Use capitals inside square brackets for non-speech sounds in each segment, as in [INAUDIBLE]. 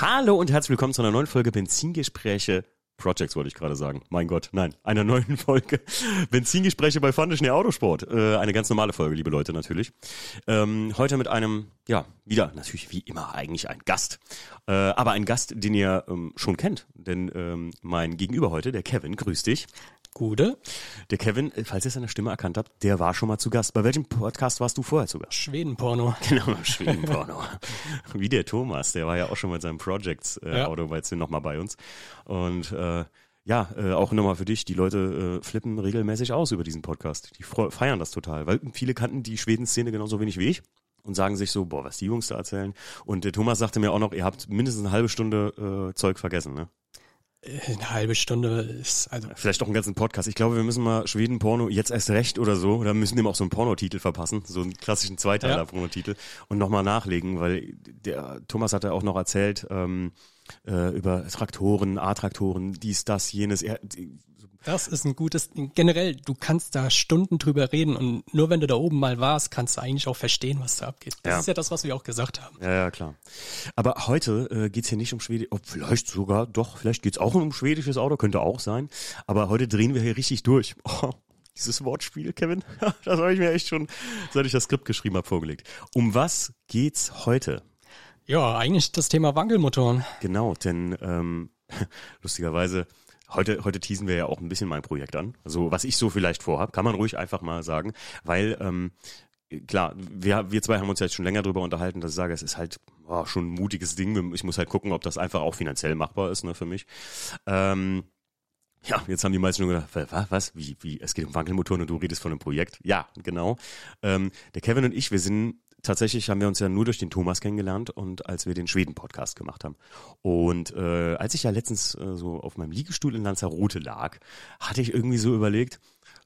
Hallo und herzlich willkommen zu einer neuen Folge Benzingespräche Projects wollte ich gerade sagen. Mein Gott, nein, einer neuen [LAUGHS] Folge Benzingespräche bei Fundischnee Autosport. Äh, eine ganz normale Folge, liebe Leute, natürlich. Ähm, heute mit einem, ja, wieder natürlich wie immer eigentlich ein Gast. Äh, aber ein Gast, den ihr ähm, schon kennt. Denn ähm, mein Gegenüber heute, der Kevin, grüß dich. Gute. Der Kevin, falls ihr seine Stimme erkannt habt, der war schon mal zu Gast. Bei welchem Podcast warst du vorher zu Gast? Schwedenporno. [LAUGHS] Genau, Schwedenporno. Wie der Thomas, der war ja auch schon mit seinem Projects äh, Ja. Noch mal bei uns. Und äh, ja, äh, auch nochmal für dich, die Leute äh, flippen regelmäßig aus über diesen Podcast. Die feiern das total, weil viele kannten die Schweden-Szene genauso wenig wie ich und sagen sich so, boah, was die Jungs da erzählen. Und der Thomas sagte mir auch noch, ihr habt mindestens eine halbe Stunde äh, Zeug vergessen, ne? Eine halbe Stunde ist, also, Vielleicht auch einen ganzen Podcast. Ich glaube, wir müssen mal Schweden-Porno jetzt erst recht oder so, oder müssen dem auch so einen Pornotitel verpassen, so einen klassischen Zweiteiler-Pornotitel und nochmal nachlegen, weil der Thomas hatte auch noch erzählt ähm, äh, über Traktoren, A-Traktoren, dies, das, jenes. Er, das ist ein gutes, generell, du kannst da Stunden drüber reden und nur wenn du da oben mal warst, kannst du eigentlich auch verstehen, was da abgeht. Das Ja. ist ja das, was wir auch gesagt haben. ja, ja, klar. Aber heute äh, geht's hier nicht um Schwedisch, oh, vielleicht sogar, doch, vielleicht geht's auch um schwedisches Auto, könnte auch sein. Aber heute drehen wir hier richtig durch. [LAUGHS] Oh. Dieses Wortspiel, Kevin, [LAUGHS] das habe ich mir echt schon, seit ich das Skript geschrieben habe, vorgelegt. Um was geht's heute? Ja, eigentlich das Thema Wankelmotoren. Genau, denn ähm, [LAUGHS] lustigerweise, heute, heute teasen wir ja auch ein bisschen mein Projekt an. Also was ich so vielleicht vorhab, kann man ruhig einfach mal sagen, weil ähm, klar, wir, wir zwei haben uns jetzt schon länger drüber unterhalten, dass ich sage, es ist halt oh, schon ein mutiges Ding. Ich muss halt gucken, ob das einfach auch finanziell machbar ist, ne, für mich. Ähm, ja, jetzt haben die meisten schon gedacht, was, was, wie, wie, es geht um Wankelmotoren und du redest von einem Projekt. Ja, genau. Ähm, der Kevin und ich, wir sind tatsächlich, haben wir uns ja nur durch den Thomas kennengelernt und als wir den Schweden-Podcast gemacht haben. Und äh, als ich ja letztens äh, so auf meinem Liegestuhl in Lanzarote lag, hatte ich irgendwie so überlegt,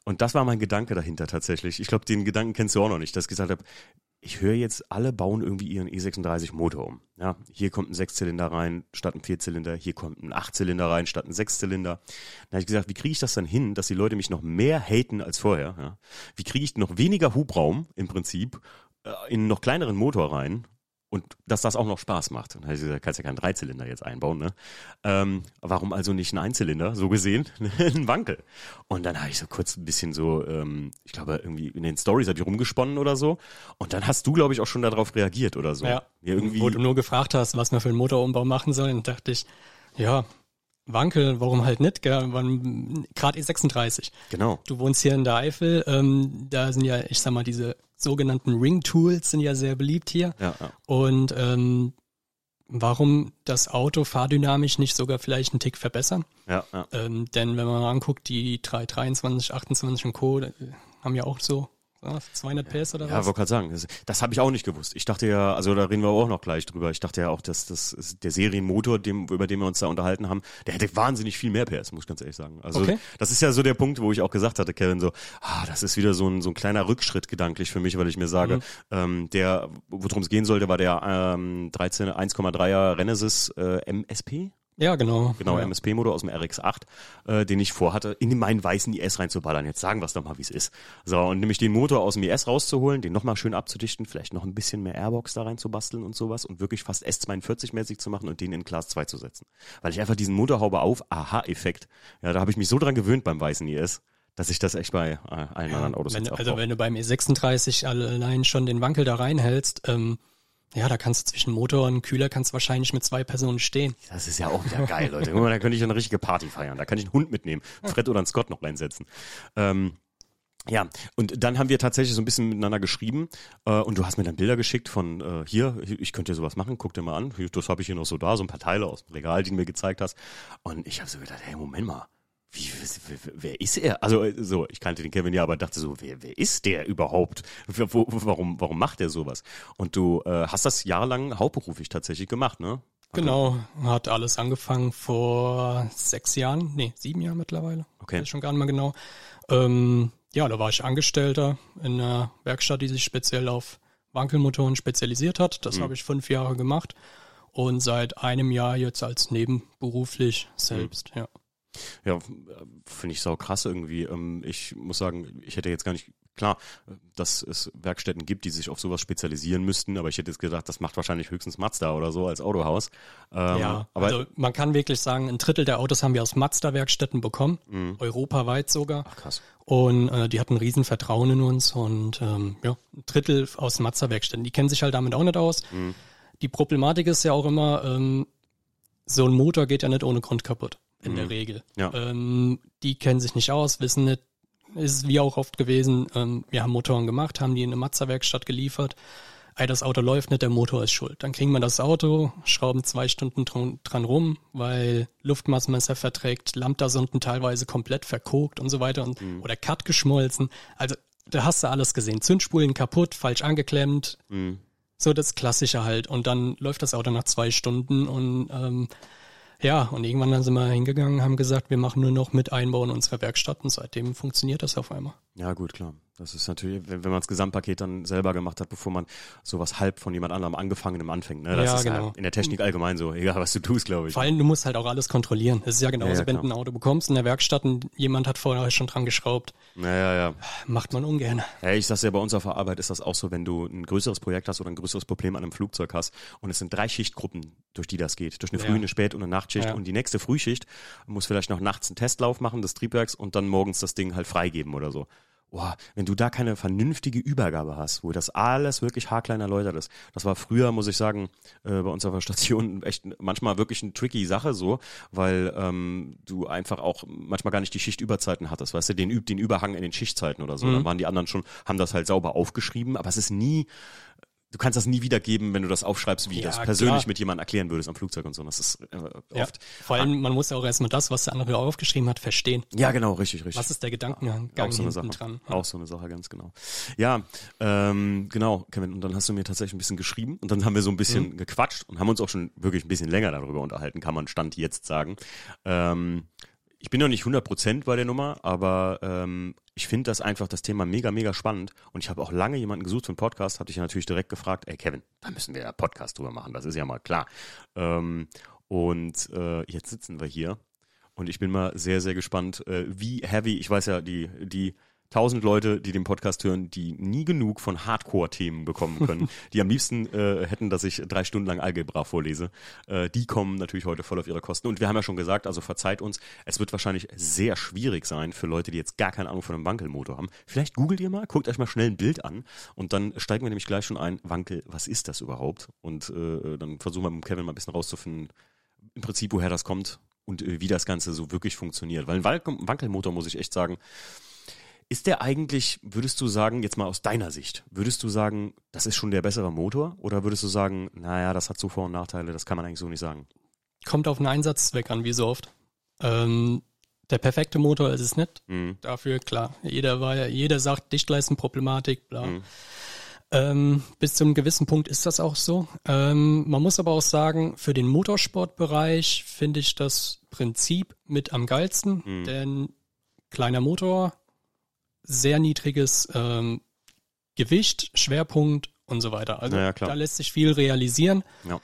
und das war mein Gedanke dahinter tatsächlich. Ich glaube, den Gedanken kennst du auch noch nicht, dass ich gesagt habe, ich höre jetzt, alle bauen irgendwie ihren E36 Motor um. Ja, hier kommt ein Sechszylinder rein statt ein Vierzylinder, hier kommt ein Achtzylinder rein statt ein Sechszylinder. Da habe ich gesagt, wie kriege ich das dann hin, dass die Leute mich noch mehr haten als vorher? Ja? Wie kriege ich noch weniger Hubraum im Prinzip in einen noch kleineren Motor rein? Und dass das auch noch Spaß macht. Und da habe ich gesagt, kannst ja keinen Dreizylinder jetzt einbauen, ne? Ähm, warum also nicht ein Einzylinder, so gesehen, [LAUGHS] ein Wankel? Und dann habe ich so kurz ein bisschen so, ähm, ich glaube, irgendwie in den Stories habe ich rumgesponnen oder so. Und dann hast du, glaube ich, auch schon darauf reagiert oder so. Ja. ja irgendwie, Wo du nur gefragt hast, was wir für einen Motorumbau machen sollen, dachte ich, ja, Wankel, warum halt nicht, Gerade E36. genau. Du wohnst hier in der Eifel, ähm, da sind ja, ich sag mal, diese sogenannten Ring-Tools sind ja sehr beliebt hier. Ja, ja. Und ähm, warum das Auto fahrdynamisch nicht sogar vielleicht einen Tick verbessern? Ja, ja. Ähm, denn wenn man mal anguckt, die 323, 28 und Co. äh, haben ja auch so 200 PS oder Ja, was? wollte gerade sagen, das, das habe ich auch nicht gewusst. Ich dachte ja, also da reden wir auch noch gleich drüber. Ich dachte ja auch, dass das der Serienmotor, dem, über den wir uns da unterhalten haben, der hätte wahnsinnig viel mehr PS, muss ich ganz ehrlich sagen. Also Okay. das ist ja so der Punkt, wo ich auch gesagt hatte, Kevin, so, ah, das ist wieder so ein, so ein kleiner Rückschritt gedanklich für mich, weil ich mir sage, Mhm. ähm, der, worum es gehen sollte, war der ähm, 13 1,3er Renesis äh, MSP. Ja, genau. Genau, ja. MSP-Motor aus dem RX8, äh, den ich vorhatte, in meinen weißen IS reinzuballern. Jetzt sagen wir es doch mal, wie es ist. So, und nämlich den Motor aus dem IS rauszuholen, den nochmal schön abzudichten, vielleicht noch ein bisschen mehr Airbox da reinzubasteln und sowas und wirklich fast S42-mäßig zu machen und den in Class 2 zu setzen. Weil ich einfach diesen Motorhaube auf Aha-Effekt, ja, da habe ich mich so dran gewöhnt beim weißen IS, dass ich das echt bei äh, allen anderen Autos wenn, also wenn du beim E36 allein schon den Wankel da reinhältst, ähm, ja, da kannst du zwischen Motor und Kühler kannst wahrscheinlich mit zwei Personen stehen. Das ist ja auch wieder geil, Leute. Da könnte ich eine richtige Party feiern. Da kann ich einen Hund mitnehmen, Fred oder einen Scott noch reinsetzen. Ähm, ja, und dann haben wir tatsächlich so ein bisschen miteinander geschrieben äh, und du hast mir dann Bilder geschickt von äh, hier, ich könnte dir sowas machen, guck dir mal an, das habe ich hier noch so da, so ein paar Teile aus dem Regal, die du mir gezeigt hast. Und ich habe so gedacht, hey, Moment mal, wie, wer, wer ist er? Also äh, so, ich kannte den Kevin ja, aber dachte so, wer, wer ist der überhaupt? Wo, warum, warum macht der sowas? Und du äh, hast das jahrelang hauptberuflich tatsächlich gemacht, ne? Genau, hat alles angefangen vor sechs Jahren, nee, sieben Jahren mittlerweile. Okay. Schon gar nicht mehr genau. Ähm, ja, da war ich Angestellter in einer Werkstatt, die sich speziell auf Wankelmotoren spezialisiert hat. Das habe ich fünf Jahre gemacht und seit einem Jahr jetzt als nebenberuflich selbst, ja. Ja, finde ich sau krass irgendwie. Ähm, ich muss sagen, ich hätte jetzt gar nicht klar, dass es Werkstätten gibt, die sich auf sowas spezialisieren müssten, aber ich hätte jetzt gedacht, das macht wahrscheinlich höchstens Mazda oder so als Autohaus. Ähm, ja, aber also man kann wirklich sagen, ein Drittel der Autos haben wir aus Mazda-Werkstätten bekommen, mhm. europaweit sogar. Ach, krass. Und äh, die hatten riesen Vertrauen in uns und ähm, ja, ein Drittel aus Mazda-Werkstätten. Die kennen sich halt damit auch nicht aus. Mhm. Die Problematik ist ja auch immer, ähm, so ein Motor geht ja nicht ohne Grund kaputt in mhm. der Regel. Ja. Ähm, die kennen sich nicht aus, wissen nicht, ist wie auch oft gewesen, ähm, wir haben Motoren gemacht, haben die in eine Mazda-Werkstatt geliefert. Ey, das Auto läuft nicht, der Motor ist schuld. Dann kriegen wir das Auto, schrauben zwei Stunden dran, dran rum, weil Luftmassenmesser verträgt, Lambda-Sonden teilweise komplett verkokt und so weiter und mhm. oder Cut geschmolzen. Also da hast du alles gesehen. Zündspulen kaputt, falsch angeklemmt. Mhm. So das Klassische halt. Und dann läuft das Auto nach zwei Stunden und ähm, ja, und irgendwann dann sind wir hingegangen, haben gesagt, wir machen nur noch mit Einbau in unsere Werkstatt und seitdem funktioniert das auf einmal. Ja, gut, klar. Das ist natürlich, wenn, wenn man das Gesamtpaket dann selber gemacht hat, bevor man sowas halb von jemand anderem angefangenem anfängt. Ne? Das ja, ist genau. Halt in der Technik allgemein so, egal was du tust, glaube ich. Vor allem, du musst halt auch alles kontrollieren. Es ist ja genauso, ja, ja, wenn du ein Auto bekommst in der Werkstatt und jemand hat vorher schon dran geschraubt. Ja, ja, ja. Macht man ungern. Ja, ich sag's ja, bei uns auf der Arbeit ist das auch so, wenn du ein größeres Projekt hast oder ein größeres Problem an einem Flugzeug hast und es sind drei Schichtgruppen, durch die das geht. Durch eine Früh-, eine Spät- und eine Nachtschicht. Und die nächste Frühschicht muss vielleicht noch nachts einen Testlauf machen des Triebwerks und dann morgens das Ding halt freigeben oder so boah, wenn du da keine vernünftige Übergabe hast, wo das alles wirklich haarklein erläutert ist. Das war früher, muss ich sagen, äh, bei uns auf der Station [LAUGHS] echt manchmal wirklich eine tricky Sache so, weil ähm, du einfach auch manchmal gar nicht die Schichtüberzeiten hattest, weißt du, den, den Überhang in den Schichtzeiten oder so. Mhm. Dann waren die anderen schon, haben das halt sauber aufgeschrieben, aber es ist nie du kannst das nie wiedergeben, wenn du das aufschreibst, wie ja, das persönlich klar. mit jemandem erklären würdest am Flugzeug und so. Das ist äh, oft. Ja, vor allem, man muss ja auch erstmal das, was der andere aufgeschrieben hat, verstehen. Ja, genau, richtig, richtig. Was ist der Gedankengang auch so eine Sache. dran? Auch so eine Sache, ganz genau. Ja, ähm, genau, Kevin. Und dann hast du mir tatsächlich ein bisschen geschrieben und dann haben wir so ein bisschen mhm. gequatscht und haben uns auch schon wirklich ein bisschen länger darüber unterhalten, kann man Stand jetzt sagen. Ähm, ich bin noch nicht 100% bei der Nummer, aber ähm, ich finde das einfach das Thema mega, mega spannend. Und ich habe auch lange jemanden gesucht für einen Podcast, hatte ich ja natürlich direkt gefragt, ey Kevin, da müssen wir ja Podcast drüber machen, das ist ja mal klar. Ähm, und äh, jetzt sitzen wir hier und ich bin mal sehr, sehr gespannt, äh, wie heavy, ich weiß ja, die, die tausend Leute, die den Podcast hören, die nie genug von Hardcore-Themen bekommen können, [LAUGHS] die am liebsten äh, hätten, dass ich drei Stunden lang Algebra vorlese. Äh, die kommen natürlich heute voll auf ihre Kosten. Und wir haben ja schon gesagt, also verzeiht uns, es wird wahrscheinlich sehr schwierig sein für Leute, die jetzt gar keine Ahnung von einem Wankelmotor haben. Vielleicht googelt ihr mal, guckt euch mal schnell ein Bild an und dann steigen wir nämlich gleich schon ein, Wankel, was ist das überhaupt? Und äh, dann versuchen wir mit Kevin mal ein bisschen rauszufinden, im Prinzip, woher das kommt und äh, wie das Ganze so wirklich funktioniert. Weil ein Wankelmotor, muss ich echt sagen, ist der eigentlich, würdest du sagen, jetzt mal aus deiner Sicht, würdest du sagen, das ist schon der bessere Motor? Oder würdest du sagen, naja, das hat so Vor- und Nachteile, das kann man eigentlich so nicht sagen? Kommt auf den Einsatzzweck an, wie so oft. Ähm, der perfekte Motor ist es nicht. Mhm. Dafür, klar, jeder war, jeder sagt Dichtleistenproblematik, bla. Mhm. Ähm, bis zu einem gewissen Punkt ist das auch so. Ähm, man muss aber auch sagen, für den Motorsportbereich finde ich das Prinzip mit am geilsten, mhm. denn kleiner Motor, sehr niedriges ähm, Gewicht, Schwerpunkt und so weiter. Also ja, da lässt sich viel realisieren. Ja.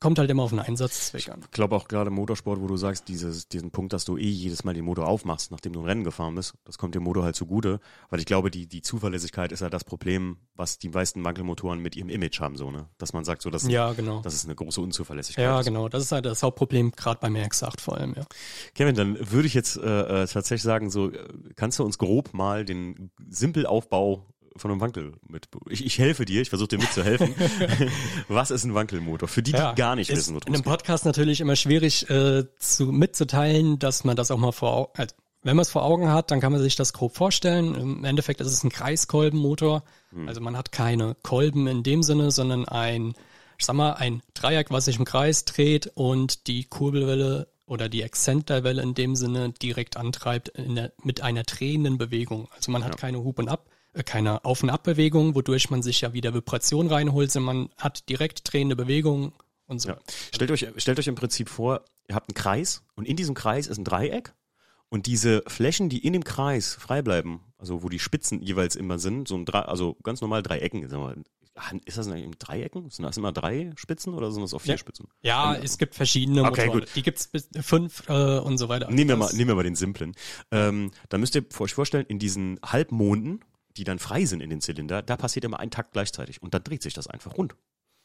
Kommt halt immer auf den Einsatzzweck an. Ich glaube auch gerade im Motorsport, wo du sagst, dieses, diesen Punkt, dass du eh jedes Mal den Motor aufmachst, nachdem du ein Rennen gefahren bist, das kommt dem Motor halt zugute, weil ich glaube, die, die Zuverlässigkeit ist ja das Problem, was die meisten Wankelmotoren mit ihrem Image haben, so, ne? Dass man sagt, so, das, ja, genau. das ist eine große Unzuverlässigkeit. Ja, genau. Das ist halt das Hauptproblem, gerade beim RX-8 vor allem, ja. Kevin, dann würde ich jetzt äh, äh tatsächlich sagen, so, äh, kannst du uns grob mal den Simpelaufbau von einem Wankel mit. Ich, ich helfe dir, ich versuche dir mitzuhelfen. [LAUGHS] Was ist ein Wankelmotor? Für die, die ja, gar nicht wissen, worum In einem Podcast natürlich immer schwierig äh, zu mitzuteilen, dass man das auch mal vor Augen, also wenn man es vor Augen hat, dann kann man sich das grob vorstellen. Im Endeffekt ist es ein Kreiskolbenmotor. Hm. Also man hat keine Kolben in dem Sinne, sondern ein, ich sag mal, ein Dreieck, was sich im Kreis dreht und die Kurbelwelle oder die Exzenterwelle in dem Sinne direkt antreibt der, mit einer drehenden Bewegung. Also man hat ja. keine Hub und Ab, keine Auf- und Abbewegung, wodurch man sich ja wieder Vibration reinholt, sondern man hat direkt drehende Bewegung und so. Ja. Stellt euch, stellt euch im Prinzip vor, ihr habt einen Kreis und in diesem Kreis ist ein Dreieck und diese Flächen, die in dem Kreis frei bleiben, also wo die Spitzen jeweils immer sind, so ein Dre also ganz normal Dreiecken, sagen wir, ist das in Dreiecken? Sind das immer drei Spitzen oder sind das auch vier ja. Spitzen? Ja, es gibt verschiedene okay, Motoren. Gut. Die gibt's bis fünf äh, und so weiter. Nehmen wir mal, nehmen wir mal den simplen. Ähm, da müsst ihr euch vorstellen, in diesen Halbmonden die dann frei sind in den Zylinder, da passiert immer ein Takt gleichzeitig und dann dreht sich das einfach rund.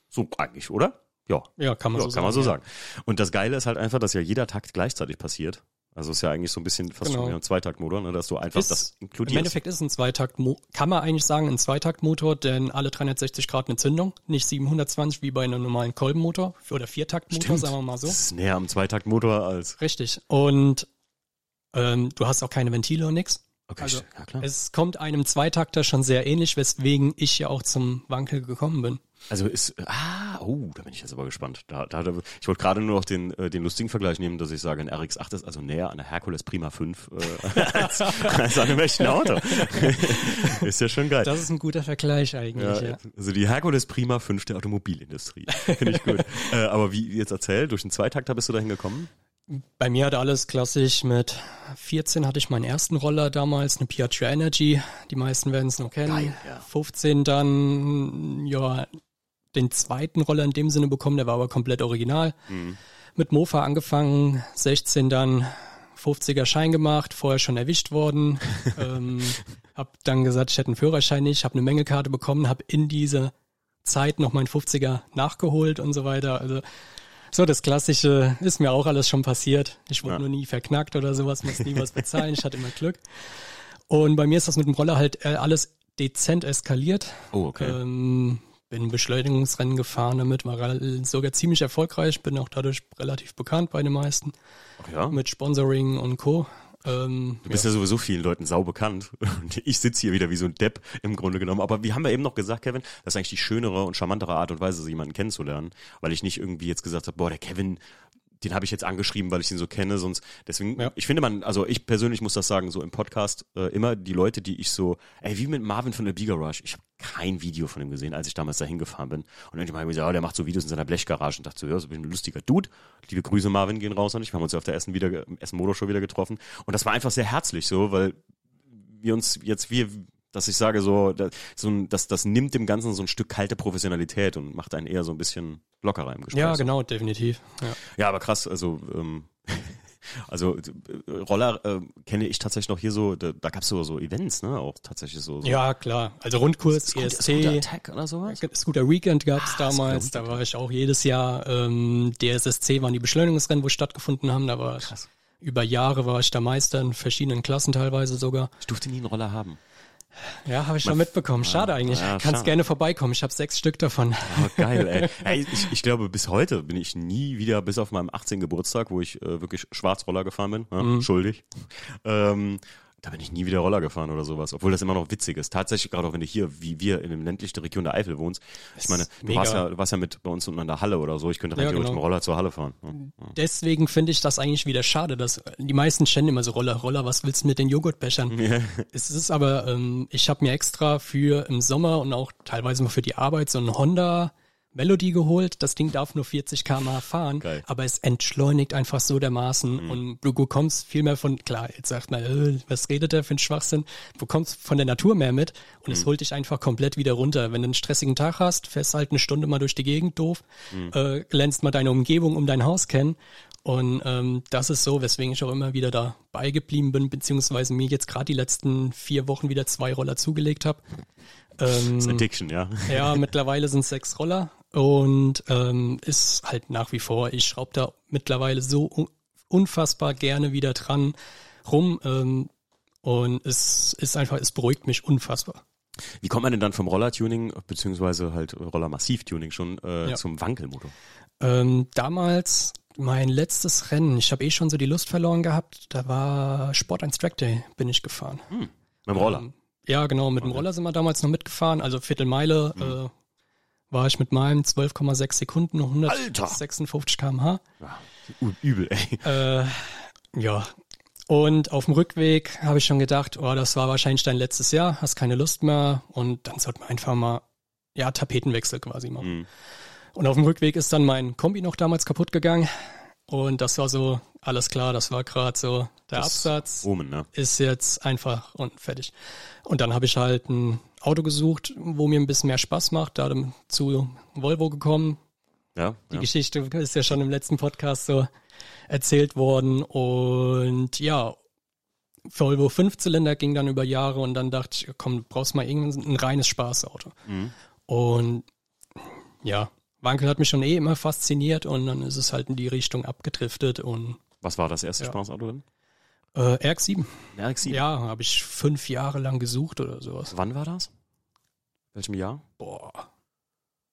So eigentlich, oder? Ja. Ja, kann man ja, so kann man so ja. sagen. Und das Geile ist halt einfach, dass ja jeder Takt gleichzeitig passiert. Also ist ja eigentlich so ein bisschen fast Genau. schon wie ein Zweitaktmotor, ne, dass du einfach Ist, das Im inkludierst. Endeffekt ist ein Zweitakt, kann man eigentlich sagen, ein Zweitaktmotor, denn alle 360 Grad eine Zündung, nicht 720 wie bei einem normalen Kolbenmotor oder Viertaktmotor, Stimmt. sagen wir mal so. Das ist näher am Zweitaktmotor als. Richtig. Und ähm, du hast auch keine Ventile und nix. Okay, Also, ja klar. Es kommt einem Zweitakter schon sehr ähnlich, weswegen ich ja auch zum Wankel gekommen bin. Also ist, ah, oh, da bin ich jetzt aber gespannt. Da, da, da, ich wollte gerade nur noch den, äh, den lustigen Vergleich nehmen, dass ich sage, ein RX-8 ist also näher an der Hercules Prima 5 äh, [LAUGHS] als, als an einem echten Auto. [LAUGHS] ist ja schon geil. Das ist ein guter Vergleich eigentlich, ja. Ja, also die Hercules Prima 5 der Automobilindustrie. Finde ich gut. [LAUGHS] äh, aber wie wie jetzt erzählt, durch den Zweitakter bist du dahin gekommen? Bei mir hat alles klassisch mit 14 hatte ich meinen ersten Roller damals, eine Piaggio Energy. Die meisten werden es noch kennen. Geil, ja. 15 dann, ja, den zweiten Roller in dem Sinne bekommen, der war aber komplett original. Mhm. Mit Mofa angefangen, 16 dann 50er Schein gemacht, vorher schon erwischt worden. [LAUGHS] ähm, hab dann gesagt, ich hätte einen Führerschein nicht, habe eine Mengelkarte bekommen, habe in dieser Zeit noch meinen 50er nachgeholt und so weiter. Also so, das Klassische ist mir auch alles schon passiert. Ich wurde Ja. nur nie verknackt oder sowas, muss nie was [LAUGHS] bezahlen. Ich hatte immer Glück. Und bei mir ist das mit dem Roller halt äh, alles dezent eskaliert. Oh, okay. Ähm, bin Beschleunigungsrennen gefahren damit, war sogar ziemlich erfolgreich, bin auch dadurch relativ bekannt bei den meisten, Ach ja. mit Sponsoring und Co. Ähm, Du bist ja. sowieso vielen Leuten sau bekannt. [LAUGHS] Und ich sitze hier wieder wie so ein Depp im Grunde genommen. Aber wir haben ja eben noch gesagt, Kevin, das ist eigentlich die schönere und charmantere Art und Weise, jemanden kennenzulernen. Weil ich nicht irgendwie jetzt gesagt habe, boah, der Kevin, den habe ich jetzt angeschrieben, weil ich ihn so kenne. Sonst, deswegen, Ja. ich finde man, also ich persönlich muss das sagen, so im Podcast äh, immer die Leute, die ich so, ey, wie mit Marvin von der Rush. Ich habe kein Video von ihm gesehen, als ich damals dahin gefahren bin. Und irgendwann habe ich gesagt, ja, der macht so Videos in seiner Blechgarage und dachte so, ja, so bin ich ein lustiger Dude. Liebe Grüße, Marvin, gehen raus an dich. Wir haben uns ja auf der Essen wieder, Essen Motor Show wieder getroffen. Und das war einfach sehr herzlich so, weil wir uns jetzt, wir, dass ich sage so, da- so ein, das, das nimmt dem Ganzen so ein Stück kalte Professionalität und macht einen eher so ein bisschen lockerer im Gespräch. ja, genau, definitiv. Ja. Ja, aber krass, also ähm, [LAUGHS] also äh, Roller äh, kenne ich tatsächlich noch hier so, da, da gab's so so Events, ne, auch tatsächlich so. so ja, klar. Also Rundkurs, EST, Scooter Attack oder sowas? Scooter Weekend gab's Ah, damals, da war ich auch jedes Jahr. Ähm, DSSC waren die Beschleunigungsrennen, wo stattgefunden haben, da war ich, Krass. über Jahre war ich da Meister in verschiedenen Klassen teilweise sogar. Ich durfte nie einen Roller haben. Ja, habe ich schon mitbekommen. Schade eigentlich. ja, Kannst schade. gerne vorbeikommen. Ich habe sechs Stück davon. Aber geil, ey. [LAUGHS] ey ich, ich glaube, bis heute bin ich nie wieder, bis auf meinem 18. Geburtstag, wo ich äh, wirklich Schwarzroller gefahren bin, ja, Mhm. schuldig, ähm, da bin ich nie wieder Roller gefahren oder sowas, obwohl das immer noch witzig ist. Tatsächlich, gerade auch wenn du hier, wie wir, in dem ländlichen Region der Eifel wohnst. Ich meine, du mega. warst ja, du warst ja mit bei uns unten an der Halle oder so. Ich könnte Ja, theoretisch genau. mit dem Roller zur Halle fahren. Ja. Deswegen finde ich das eigentlich wieder schade, dass die meisten stellen immer so Roller, Roller, was willst du mit den Joghurtbechern? Es ist aber, ähm, ich habe mir extra für im Sommer und auch teilweise mal für die Arbeit so ein Honda Melody geholt. Das Ding darf nur 40 km/h fahren, Geil. aber es entschleunigt einfach so dermaßen Mhm. und du bekommst viel mehr von, klar, jetzt sagt man, äh, was redet der für ein Schwachsinn? Du bekommst von der Natur mehr mit und Mhm. es holt dich einfach komplett wieder runter. Wenn du einen stressigen Tag hast, fährst halt eine Stunde mal durch die Gegend doof, Mhm. äh, lernst mal deine Umgebung um dein Haus kennen und ähm, das ist so, weswegen ich auch immer wieder dabei geblieben bin, beziehungsweise mir jetzt gerade die letzten vier Wochen wieder zwei Roller zugelegt habe. Ähm, Das ist Addiction, ja. ja, mittlerweile sind sechs Roller und ähm, ist halt nach wie vor, ich schraube da mittlerweile so un unfassbar gerne wieder dran rum ähm, und es ist einfach, es beruhigt mich unfassbar. Wie kommt man denn dann vom Roller-Tuning, beziehungsweise halt Roller-Massiv-Tuning schon, äh, Ja. zum Wankelmotor? Ähm, damals mein letztes Rennen, ich habe eh schon so die Lust verloren gehabt, da war Sport 1 Track Day, bin ich gefahren. Mit dem Roller. Ähm, ja, genau, mit dem Roller sind wir damals noch mitgefahren, also Viertelmeile Mhm. äh, war ich mit meinem 12,6 Sekunden, Alter! 156 km/h. Ja, übel, ey. Äh, ja. Und auf dem Rückweg habe ich schon gedacht, oh, das war wahrscheinlich dein letztes Jahr, hast keine Lust mehr und dann sollte man einfach mal, ja, Tapetenwechsel quasi machen. Mhm. Und auf dem Rückweg ist dann mein Kombi noch damals kaputt gegangen und das war so, alles klar, das war gerade so der Das Absatz Omen, ne? ist jetzt einfach und fertig. Und dann habe ich halt ein Auto gesucht, wo mir ein bisschen mehr Spaß macht, da zu Volvo gekommen, Ja. die ja. Geschichte ist ja schon im letzten Podcast so erzählt worden. Und ja, Volvo Fünfzylinder ging dann über Jahre und dann dachte ich, komm, du brauchst mal irgendein reines Spaßauto. Mhm. Und ja, Wankel hat mich schon eh immer fasziniert und dann ist es halt in die Richtung abgedriftet und Was war das erste Ja. Spaßauto denn? äh, RX-7. Ein RX-7. Ja, habe ich fünf Jahre lang gesucht oder sowas. Wann war das? Welchem Jahr? Boah,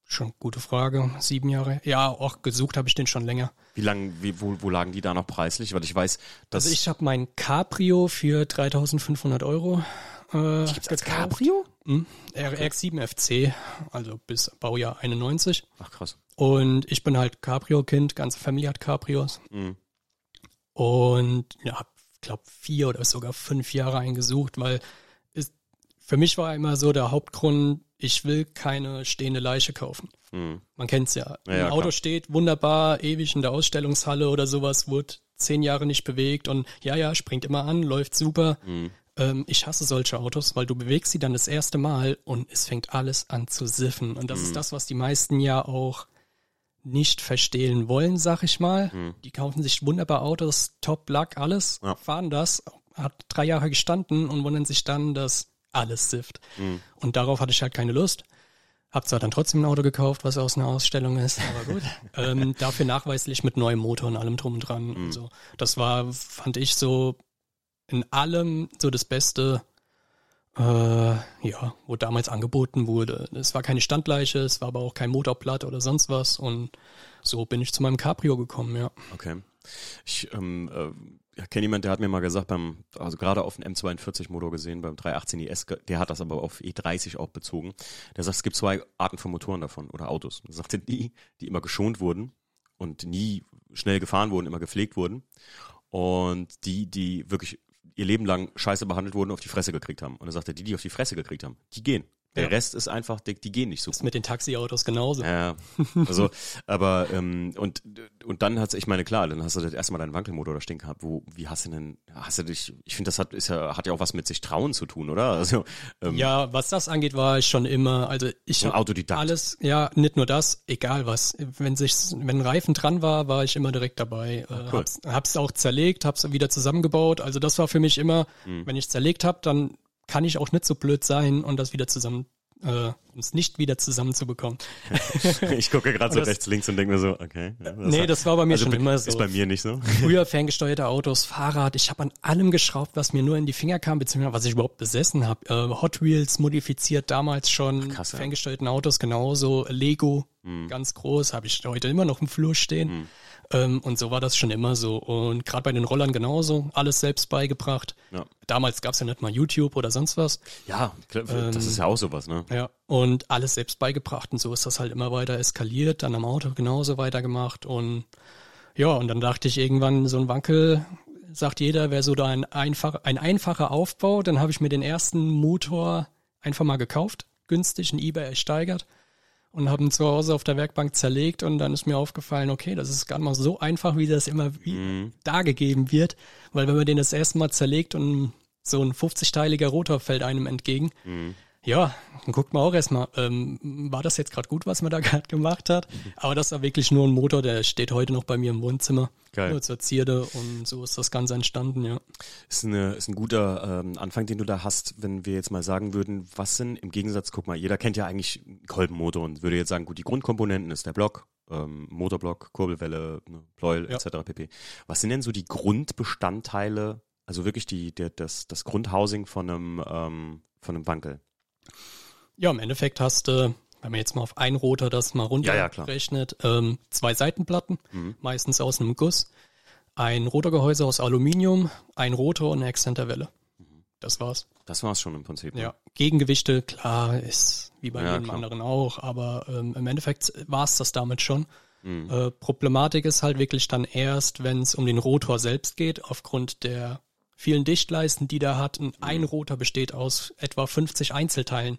schon gute Frage. Sieben Jahre. Ja, auch gesucht habe ich den schon länger. Wie lang, wie, wo, wo lagen die da noch preislich? Weil ich weiß, dass Also ich habe mein Cabrio für 3.500 Euro äh, gibt's als. Cabrio? Hm, RX-7 FC, also bis Baujahr 91. Ach krass. Und ich bin halt Cabrio-Kind, ganze Familie hat Cabrios. Mhm. Und ja, hab, glaub, vier oder sogar fünf Jahre eingesucht, weil für mich war immer so der Hauptgrund, ich will keine stehende Leiche kaufen. Mhm. Man kennt's ja. Ja, Ein ja, Auto klar. steht wunderbar, ewig in der Ausstellungshalle oder sowas, wurde zehn Jahre nicht bewegt und ja, ja, springt immer an, läuft super. Mhm. Ähm, ich hasse solche Autos, weil du bewegst sie dann das erste Mal und es fängt alles an zu siffen. Und das Mhm. ist das, was die meisten ja auch nicht verstehen wollen, sag ich mal. Mhm. Die kaufen sich wunderbar Autos, Top Luck, alles, Ja. fahren das, hat drei Jahre gestanden und wundern sich dann, dass alles sifft. Mhm. Und darauf hatte ich halt keine Lust. Hab zwar dann trotzdem ein Auto gekauft, was aus einer Ausstellung ist, aber gut. [LAUGHS] ähm, dafür nachweislich mit neuem Motor und allem drum und dran. Mhm. Also, das war, fand ich so in allem so das Beste, äh, ja, wo damals angeboten wurde. Es war keine Standleiche, es war aber auch kein Motorblatt oder sonst was und so bin ich zu meinem Cabrio gekommen, ja. Okay. Ich ähm, äh, kenne jemand, der hat mir mal gesagt, beim, also gerade auf den M42 Motor gesehen, beim 318 IS, der hat das aber auf E30 auch bezogen. Der sagt, es gibt zwei Arten von Motoren davon oder Autos. Er sagte, die, die immer geschont wurden und nie schnell gefahren wurden, immer gepflegt wurden. Und die, die wirklich ihr Leben lang scheiße behandelt wurden, auf die Fresse gekriegt haben. Und er sagte, die, die auf die Fresse gekriegt haben, die gehen. Der Ja. Rest ist einfach, die, die gehen nicht so Ist mit den Taxiautos genauso. ja, also, aber ähm, und und dann hat's, ich meine klar, dann hast du das erste Mal deinen Wankelmotor da stehen gehabt. Wo, wie hast du denn, hast du dich? Ich finde, das hat ist ja hat ja auch was mit sich trauen zu tun, oder? Also ähm, Ja, was das angeht, war ich schon immer, also ich Autodidakt. alles, ja, nicht nur das, egal was. Wenn sich, wenn ein Reifen dran war, war ich immer direkt dabei. Äh, cool. hab's, hab's auch zerlegt, hab's wieder zusammengebaut. Also das war für mich immer, Hm. wenn ich zerlegt habe, dann kann ich auch nicht so blöd sein und das wieder zusammen, äh, um es nicht wieder zusammenzubekommen. [LAUGHS] ich gucke gerade so das- rechts, links und denke mir so, okay. ja, nee, das war bei mir also schon immer so. Ist bei mir nicht so. [LAUGHS] Früher ferngesteuerte Autos, Fahrrad, ich habe an allem geschraubt, was mir nur in die Finger kam, beziehungsweise was ich überhaupt besessen habe. Äh, Hot Wheels modifiziert damals schon, krass, ja. ferngesteuerten Autos genauso, Lego, Hm. ganz groß, habe ich heute immer noch im Flur stehen. Ähm, und so war das schon immer so. Und gerade bei den Rollern genauso, alles selbst beigebracht. Ja, Damals gab's ja nicht mal YouTube oder sonst was. ja klar, Ähm, das ist ja auch sowas, ne? Ja, und alles selbst beigebracht und so ist das halt immer weiter eskaliert, dann am Auto genauso weitergemacht und ja, und dann dachte ich irgendwann, so ein Wankel, sagt jeder, wäre so da ein, einfach, ein einfacher Aufbau, dann habe ich mir den ersten Motor einfach mal gekauft, günstig in Ebay ersteigert und habe ihn zu Hause auf der Werkbank zerlegt und dann ist mir aufgefallen, okay, das ist gar nicht mal so einfach, wie das immer wie dargegeben wird, weil wenn man den das erste Mal zerlegt und so ein 50-teiliger Rotor fällt einem entgegen, ja, dann guckt man auch erstmal, ähm, war das jetzt gerade gut, was man da [LAUGHS] gerade gemacht hat? Aber das war wirklich nur ein Motor, der steht heute noch bei mir im Wohnzimmer. Geil. Nur zur Zierde und so ist das Ganze entstanden, ja. Ist, eine, ist ein guter ähm, Anfang, den du da hast, wenn wir jetzt mal sagen würden, was sind im Gegensatz, guck mal, jeder kennt ja eigentlich Kolbenmotor und würde jetzt sagen, gut, die Grundkomponenten ist der Block, ähm, Motorblock, Kurbelwelle, ne, Pleuel Ja. etc. pp. Was sind denn so die Grundbestandteile, also wirklich die, der, das, das Grundhousing von einem, ähm, von einem Wankel? Ja, im Endeffekt hast du, wenn man jetzt mal auf einen Rotor das mal Ja, ja, runterrechnet, ähm, zwei Seitenplatten, Mhm. meistens aus einem Guss, ein Rotorgehäuse aus Aluminium, ein Rotor und eine Exzenterwelle. Mhm. Das war's. Das war's schon im Prinzip. ne? Ja, Gegengewichte, klar, ist wie bei Ja, jedem klar. anderen auch, aber ähm, im Endeffekt war's das damit schon. Mhm. Äh, Problematik ist halt wirklich dann erst, wenn es um den Rotor selbst geht, aufgrund der vielen Dichtleisten, die der hat. Und ein Rotor besteht aus etwa 50 Einzelteilen.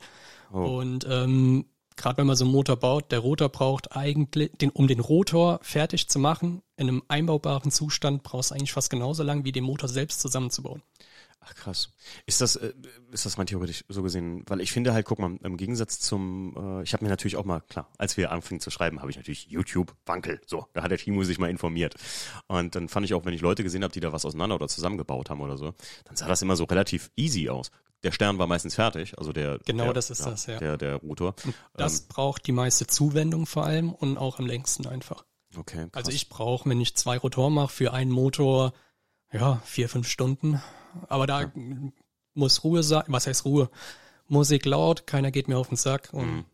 Oh. Und ähm, gerade wenn man so einen Motor baut, der Rotor braucht eigentlich, den, um den Rotor fertig zu machen, in einem einbaubaren Zustand, brauchst du eigentlich fast genauso lang, wie den Motor selbst zusammenzubauen. Ach krass. Ist das, äh, ist das rein theoretisch so gesehen? Weil ich finde halt, guck mal, im Gegensatz zum, äh, ich habe mir natürlich auch mal, klar, als wir anfingen zu schreiben, habe ich natürlich YouTube, Wankel, so, da hat der Timo sich mal informiert. Und dann fand ich auch, wenn ich Leute gesehen habe, die da was auseinander oder zusammengebaut haben oder so, dann sah das immer so relativ easy aus. Der Stern war meistens fertig, also der Genau, der, das ist das, ja. Der, der Rotor. Das braucht die meiste Zuwendung vor allem und auch am längsten einfach. Okay, krass. Also ich brauche, wenn ich zwei Rotoren mache, für einen Motor, ja, vier, fünf Stunden. Aber da muss Ruhe sein. Was heißt Ruhe? Musik laut, keiner geht mir auf den Sack und Mhm.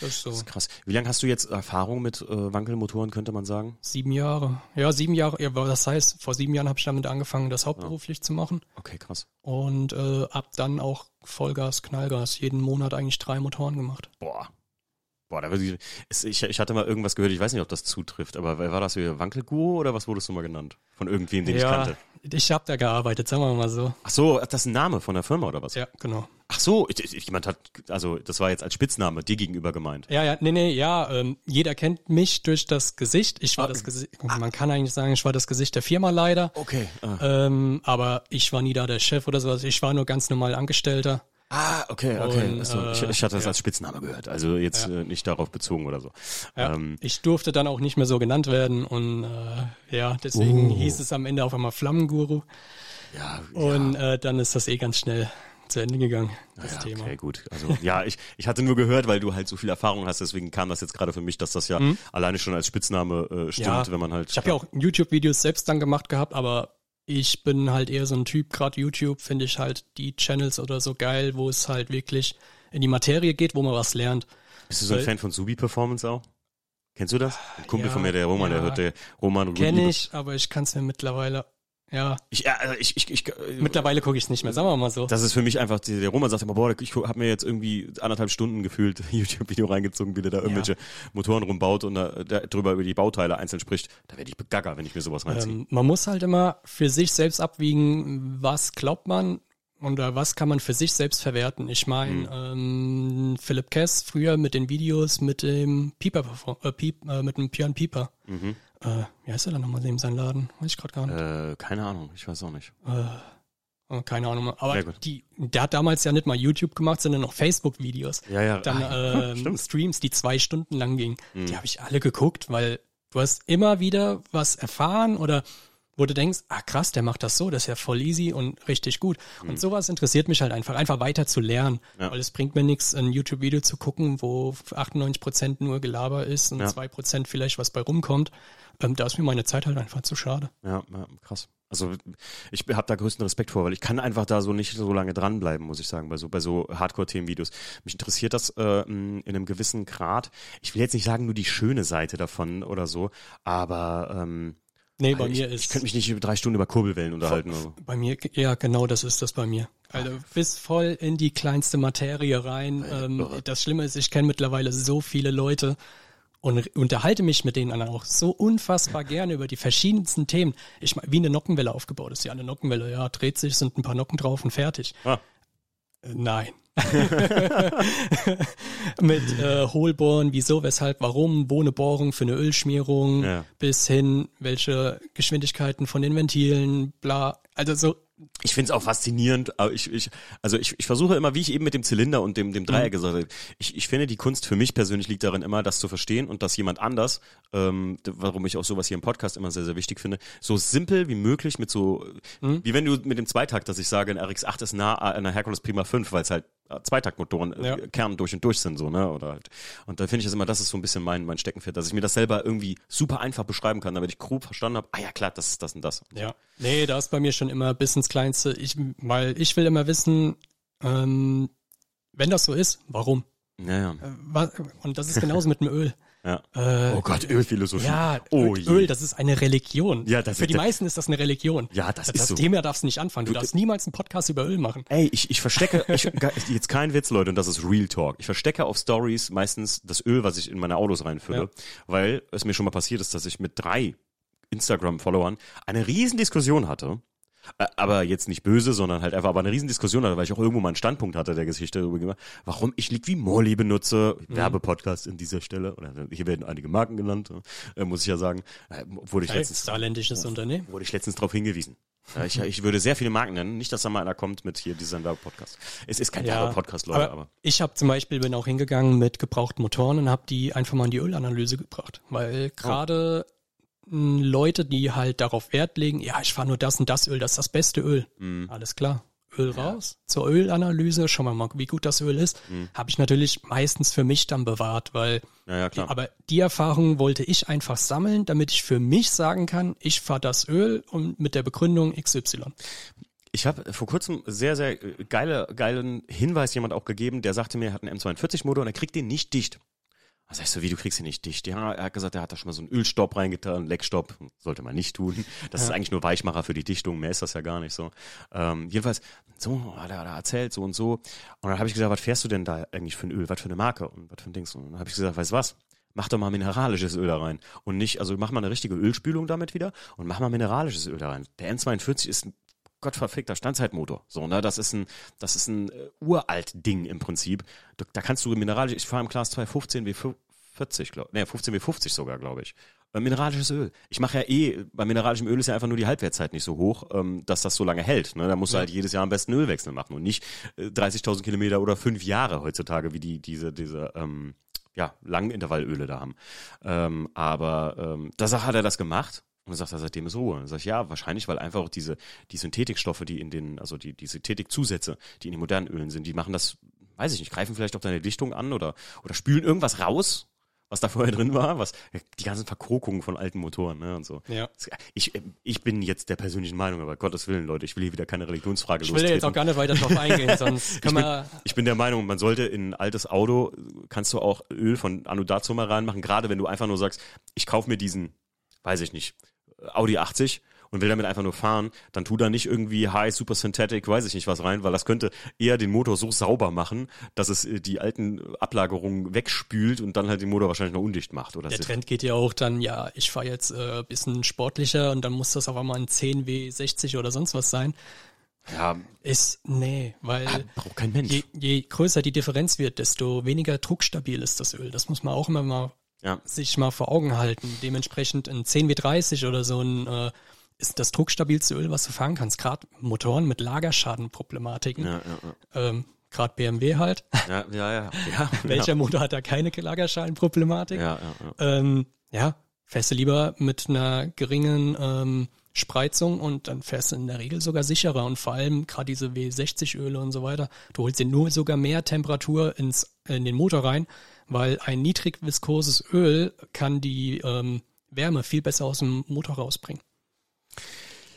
das ist so. Das ist krass. Wie lange hast du jetzt Erfahrung mit äh, Wankelmotoren, könnte man sagen? Sieben Jahre. Ja, sieben Jahre. Ja, das heißt, vor sieben Jahren habe ich damit angefangen, das hauptberuflich zu machen. Okay, krass. Und äh, ab dann auch Vollgas, Knallgas. Jeden Monat eigentlich drei Motoren gemacht. Boah. Boah, da würde ich, ich, ich hatte mal irgendwas gehört, ich weiß nicht, ob das zutrifft, aber war das hier? Wankelguru oder was wurdest du mal genannt? Von irgendwem, den ich kannte. ich habe da gearbeitet, sagen wir mal so. Ach so, das ist ein Name von der Firma oder was? Ja, genau. Ach so, jemand hat, also das war jetzt als Spitzname dir gegenüber gemeint. Ja, ja, nee, nee, ja, ähm, jeder kennt mich durch das Gesicht. Ich war Ah. das Gesicht, man kann eigentlich sagen, ich war das Gesicht der Firma leider. Okay. Ah, Ähm, aber ich war nie da der Chef oder sowas. Ich war nur ganz normal Angestellter. Ah okay, okay. Und, Achso, ich, äh, ich hatte das ja. als Spitzname gehört, also jetzt äh, nicht darauf bezogen oder so. Ja. Ähm, ich durfte dann auch nicht mehr so genannt werden und äh, ja, deswegen Oh. hieß es am Ende auf einmal Flammenguru ja, und äh, dann ist das eh ganz schnell zu Ende gegangen, das ja, Thema. okay, gut. Also ja, ich, ich hatte nur gehört, weil du halt so viel Erfahrung hast, deswegen kam das jetzt gerade für mich, dass das ja alleine schon als Spitzname äh, stimmt, Mhm. Ja, wenn man halt. Ich habe ja auch YouTube-Videos selbst dann gemacht gehabt, aber ich bin halt eher so ein Typ, gerade YouTube finde ich halt die Channels oder so geil, wo es halt wirklich in die Materie geht, wo man was lernt. Bist du so ein weil- Fan von Subi Performance auch? Kennst du das? Ein Kumpel Ja, von mir, der Roman, der ja. hört der Roman Kenne ich, aber ich kann es mir mittlerweile, ja, Ich, ja, also ich, ich, ich, äh, mittlerweile gucke ich es nicht mehr, sagen wir mal so. das ist für mich einfach, der Roman sagt immer, boah, ich habe mir jetzt irgendwie anderthalb Stunden gefühlt [LAUGHS] YouTube-Video reingezogen, wie der da irgendwelche Motoren rumbaut und da, da drüber über die Bauteile einzeln spricht. Da werde ich begagger, wenn ich mir sowas reinziehe. Ähm, man muss halt immer für sich selbst abwiegen, was glaubt man oder was kann man für sich selbst verwerten. Ich meine, ähm, Philipp Kess früher mit den Videos mit dem Pieper, äh, Piep, äh, mit dem Björn Pieper. Mhm. Äh, wie heißt er dann nochmal neben seinem Laden? Weiß ich gerade gar nicht. Äh, keine Ahnung, ich weiß auch nicht. Äh, keine Ahnung. Aber Ja, die, der hat damals ja nicht mal YouTube gemacht, sondern noch Facebook-Videos. Ja, ja. Dann ah, ähm. [LAUGHS] Mhm. Streams, die zwei Stunden lang gingen. Die habe ich alle geguckt, weil du hast immer wieder was erfahren oder wo du denkst, ah krass, der macht das so, das ist ja voll easy und richtig gut. Und sowas interessiert mich halt einfach, einfach weiter zu lernen. Mhm. Ja. Weil es bringt mir nichts, ein YouTube-Video zu gucken, wo 98% nur Gelaber ist und Ja. 2% vielleicht was bei rumkommt. Ähm, da ist mir meine Zeit halt einfach zu schade. Ja, ja, krass. Also ich habe da größten Respekt vor, weil ich kann einfach da so nicht so lange dranbleiben, muss ich sagen, bei so bei so Hardcore-Themenvideos. Mich interessiert das äh, in einem gewissen Grad. Ich will jetzt nicht sagen nur die schöne Seite davon oder so, aber ähm, Nee, bei ich, mir ich ist könnte mich nicht über drei Stunden über Kurbelwellen unterhalten. so. Bei mir, ja, genau, das ist das bei mir. Also bis voll in die kleinste Materie rein. Ähm, das Schlimme ist, ich kenne mittlerweile so viele Leute und unterhalte mich mit denen auch so unfassbar gerne über die verschiedensten Themen. Ich meine, wie eine Nockenwelle aufgebaut ist. Ja, eine Nockenwelle, ja, dreht sich, sind ein paar Nocken drauf und fertig. Ah. Nein. [LAUGHS] Mit äh, Hohlbohren, wieso, weshalb, warum, wo eine Bohrung für eine Ölschmierung, Ja. bis hin, welche Geschwindigkeiten von den Ventilen, bla. Also so, Ich finde es auch faszinierend, aber ich, ich, also ich, ich versuche immer, wie ich eben mit dem Zylinder und dem, dem Dreieck gesagt habe, ich, ich finde, die Kunst für mich persönlich liegt darin immer, das zu verstehen und dass jemand anders, ähm, warum ich auch sowas hier im Podcast immer sehr, sehr wichtig finde, so simpel wie möglich mit so, wie wenn du mit dem Zweitakt, dass ich sage, ein RX8 ist nah an einer Hercules Prima 5, weil es halt Zweitaktmotoren äh, Ja. Kern durch und durch sind, so, ne, oder halt. Und da finde ich das immer, das ist so ein bisschen mein, mein Steckenpferd, dass ich mir das selber irgendwie super einfach beschreiben kann, damit ich grob verstanden habe, ah ja, klar, das ist das und das. Ja. Nee, da ist bei mir schon immer bis ins Kleinste. Ich, weil ich will immer wissen, ähm, wenn das so ist, warum? Ja, ja. Äh, Und das ist genauso mit dem Öl. Ja. Äh, Oh Gott, Ölphilosophie. ja, oh Öl, je. Öl, das ist eine Religion. Ja, das Für ist die meisten ist das eine Religion. Ja, das das ist so. Thema darfst du nicht anfangen. Du, darfst niemals einen Podcast über Öl machen. Ey, ich, ich verstecke, ich, [LAUGHS] jetzt kein Witz, Leute, und das ist Real Talk. Ich verstecke auf Stories meistens das Öl, was ich in meine Autos reinfülle, Ja. weil es mir schon mal passiert ist, dass ich mit drei Instagram-Followern eine riesen Diskussion hatte. Aber jetzt nicht böse, sondern halt einfach aber eine riesen Diskussion hatte, weil ich auch irgendwo mal einen Standpunkt hatte der Geschichte darüber gemacht, warum ich Liquid Morley benutze. Mhm. Werbepodcast in dieser Stelle. Oder hier werden einige Marken genannt, äh, muss ich ja sagen. Äh, wurde ich letztens saarländisches Unternehmen. wurde ich letztens darauf hingewiesen. Ja, ich, ich würde sehr viele Marken nennen. Nicht, dass da mal einer kommt mit hier diesem Podcast. Es ist kein ja, Podcast, Leute, aber, aber. Ich habe zum Beispiel bin auch hingegangen mit gebrauchten Motoren und habe die einfach mal in die Ölanalyse gebracht. Weil gerade oh. Leute, die halt darauf Wert legen, ja, ich fahre nur das und das Öl, das ist das beste Öl. Mhm. Alles klar. Öl ja. raus, zur Ölanalyse, schauen wir mal, wie gut das Öl ist, mhm. habe ich natürlich meistens für mich dann bewahrt, weil ja, ja, die, aber die Erfahrung wollte ich einfach sammeln, damit ich für mich sagen kann, ich fahre das Öl und mit der Begründung XY. Ich habe vor kurzem sehr, sehr geile, geilen Hinweis jemand auch gegeben, der sagte mir, er hat einen M42-Motor und er kriegt den nicht dicht. Was heißt so, wie du kriegst ihn nicht dicht? Ja, er hat gesagt, er hat da schon mal so einen Ölstopp reingetan, Leckstopp, sollte man nicht tun. Das ja. ist eigentlich nur Weichmacher für die Dichtung, mehr ist das ja gar nicht so. Ähm, jedenfalls, so hat er da erzählt, so und so. Und dann habe ich gesagt, was fährst du denn da eigentlich für ein Öl? Was für eine Marke und was für ein Dings? Und dann habe ich gesagt, weißt du was? Mach doch mal mineralisches Öl da rein. Und nicht, also mach mal eine richtige Ölspülung damit wieder und mach mal mineralisches Öl da rein. Der N42 ist ein gottverfickter Standzeitmotor. So, ne, das ist ein, das ist ein äh, uralt Ding im Prinzip. Da, da kannst du mineralisch, ich fahre im Class 2 15 W40, glaube ne, 15 W50 sogar, glaube ich. Äh, mineralisches Öl. Ich mache ja eh, bei mineralischem Öl ist ja einfach nur die Halbwertszeit nicht so hoch, ähm, dass das so lange hält. Ne? Da musst du halt jedes Jahr am besten Ölwechsel machen und nicht äh, 30.000 Kilometer oder fünf Jahre heutzutage, wie die diese diese ähm, ja langen Intervallöle da haben. Ähm, aber ähm, da hat er das gemacht und sagt er, seitdem ist Ruhe. Und dann sag ich, ja, wahrscheinlich, weil einfach auch diese, die Synthetikstoffe, die in den, also die, die Synthetikzusätze, die in den modernen Ölen sind, die machen das, weiß ich nicht, greifen vielleicht auf deine Dichtung an oder, oder spülen irgendwas raus, was da vorher drin war, was, die ganzen Verkrokungen von alten Motoren, ne, und so. Ja. Ich, ich bin jetzt der persönlichen Meinung, aber Gottes Willen, Leute, ich will hier wieder keine Religionsfrage Ich will jetzt auch gar nicht weiter drauf eingehen, [LAUGHS] sonst können ich bin, ich bin der Meinung, man sollte in ein altes Auto, kannst du auch Öl von mal reinmachen, gerade wenn du einfach nur sagst, ich kaufe mir diesen, weiß ich nicht, Audi 80 und will damit einfach nur fahren, dann tu da nicht irgendwie High Super Synthetic, weiß ich nicht was rein, weil das könnte eher den Motor so sauber machen, dass es äh, die alten Ablagerungen wegspült und dann halt den Motor wahrscheinlich noch undicht macht. Oder Der Trend geht ja auch dann, ja, ich fahre jetzt äh, bisschen sportlicher und dann muss das auf einmal ein 10 W60 oder sonst was sein. Ja. Ist, nee, weil ah, braucht kein Mensch. Je, je größer die Differenz wird, desto weniger druckstabil ist das Öl. Das muss man auch immer mal ja. sich mal vor Augen halten. Dementsprechend ein 10W30 oder so ein äh, ist das druckstabilste Öl, was du fahren kannst. Gerade Motoren mit Lagerschadenproblematiken. Ja, ja, ja. Ähm, Gerade BMW halt. Ja, ja, ja. [LAUGHS] ja Welcher Motor hat da keine Lagerschadenproblematik? Ja, ja, ja. Ähm, ja, fährst du lieber mit einer geringen ähm, Spreizung und dann fährst du in der Regel sogar sicherer und vor allem gerade diese W60-Öle und so weiter. Du holst dir nur sogar mehr Temperatur ins, in den Motor rein, weil ein niedrig viskoses Öl kann die ähm, Wärme viel besser aus dem Motor rausbringen.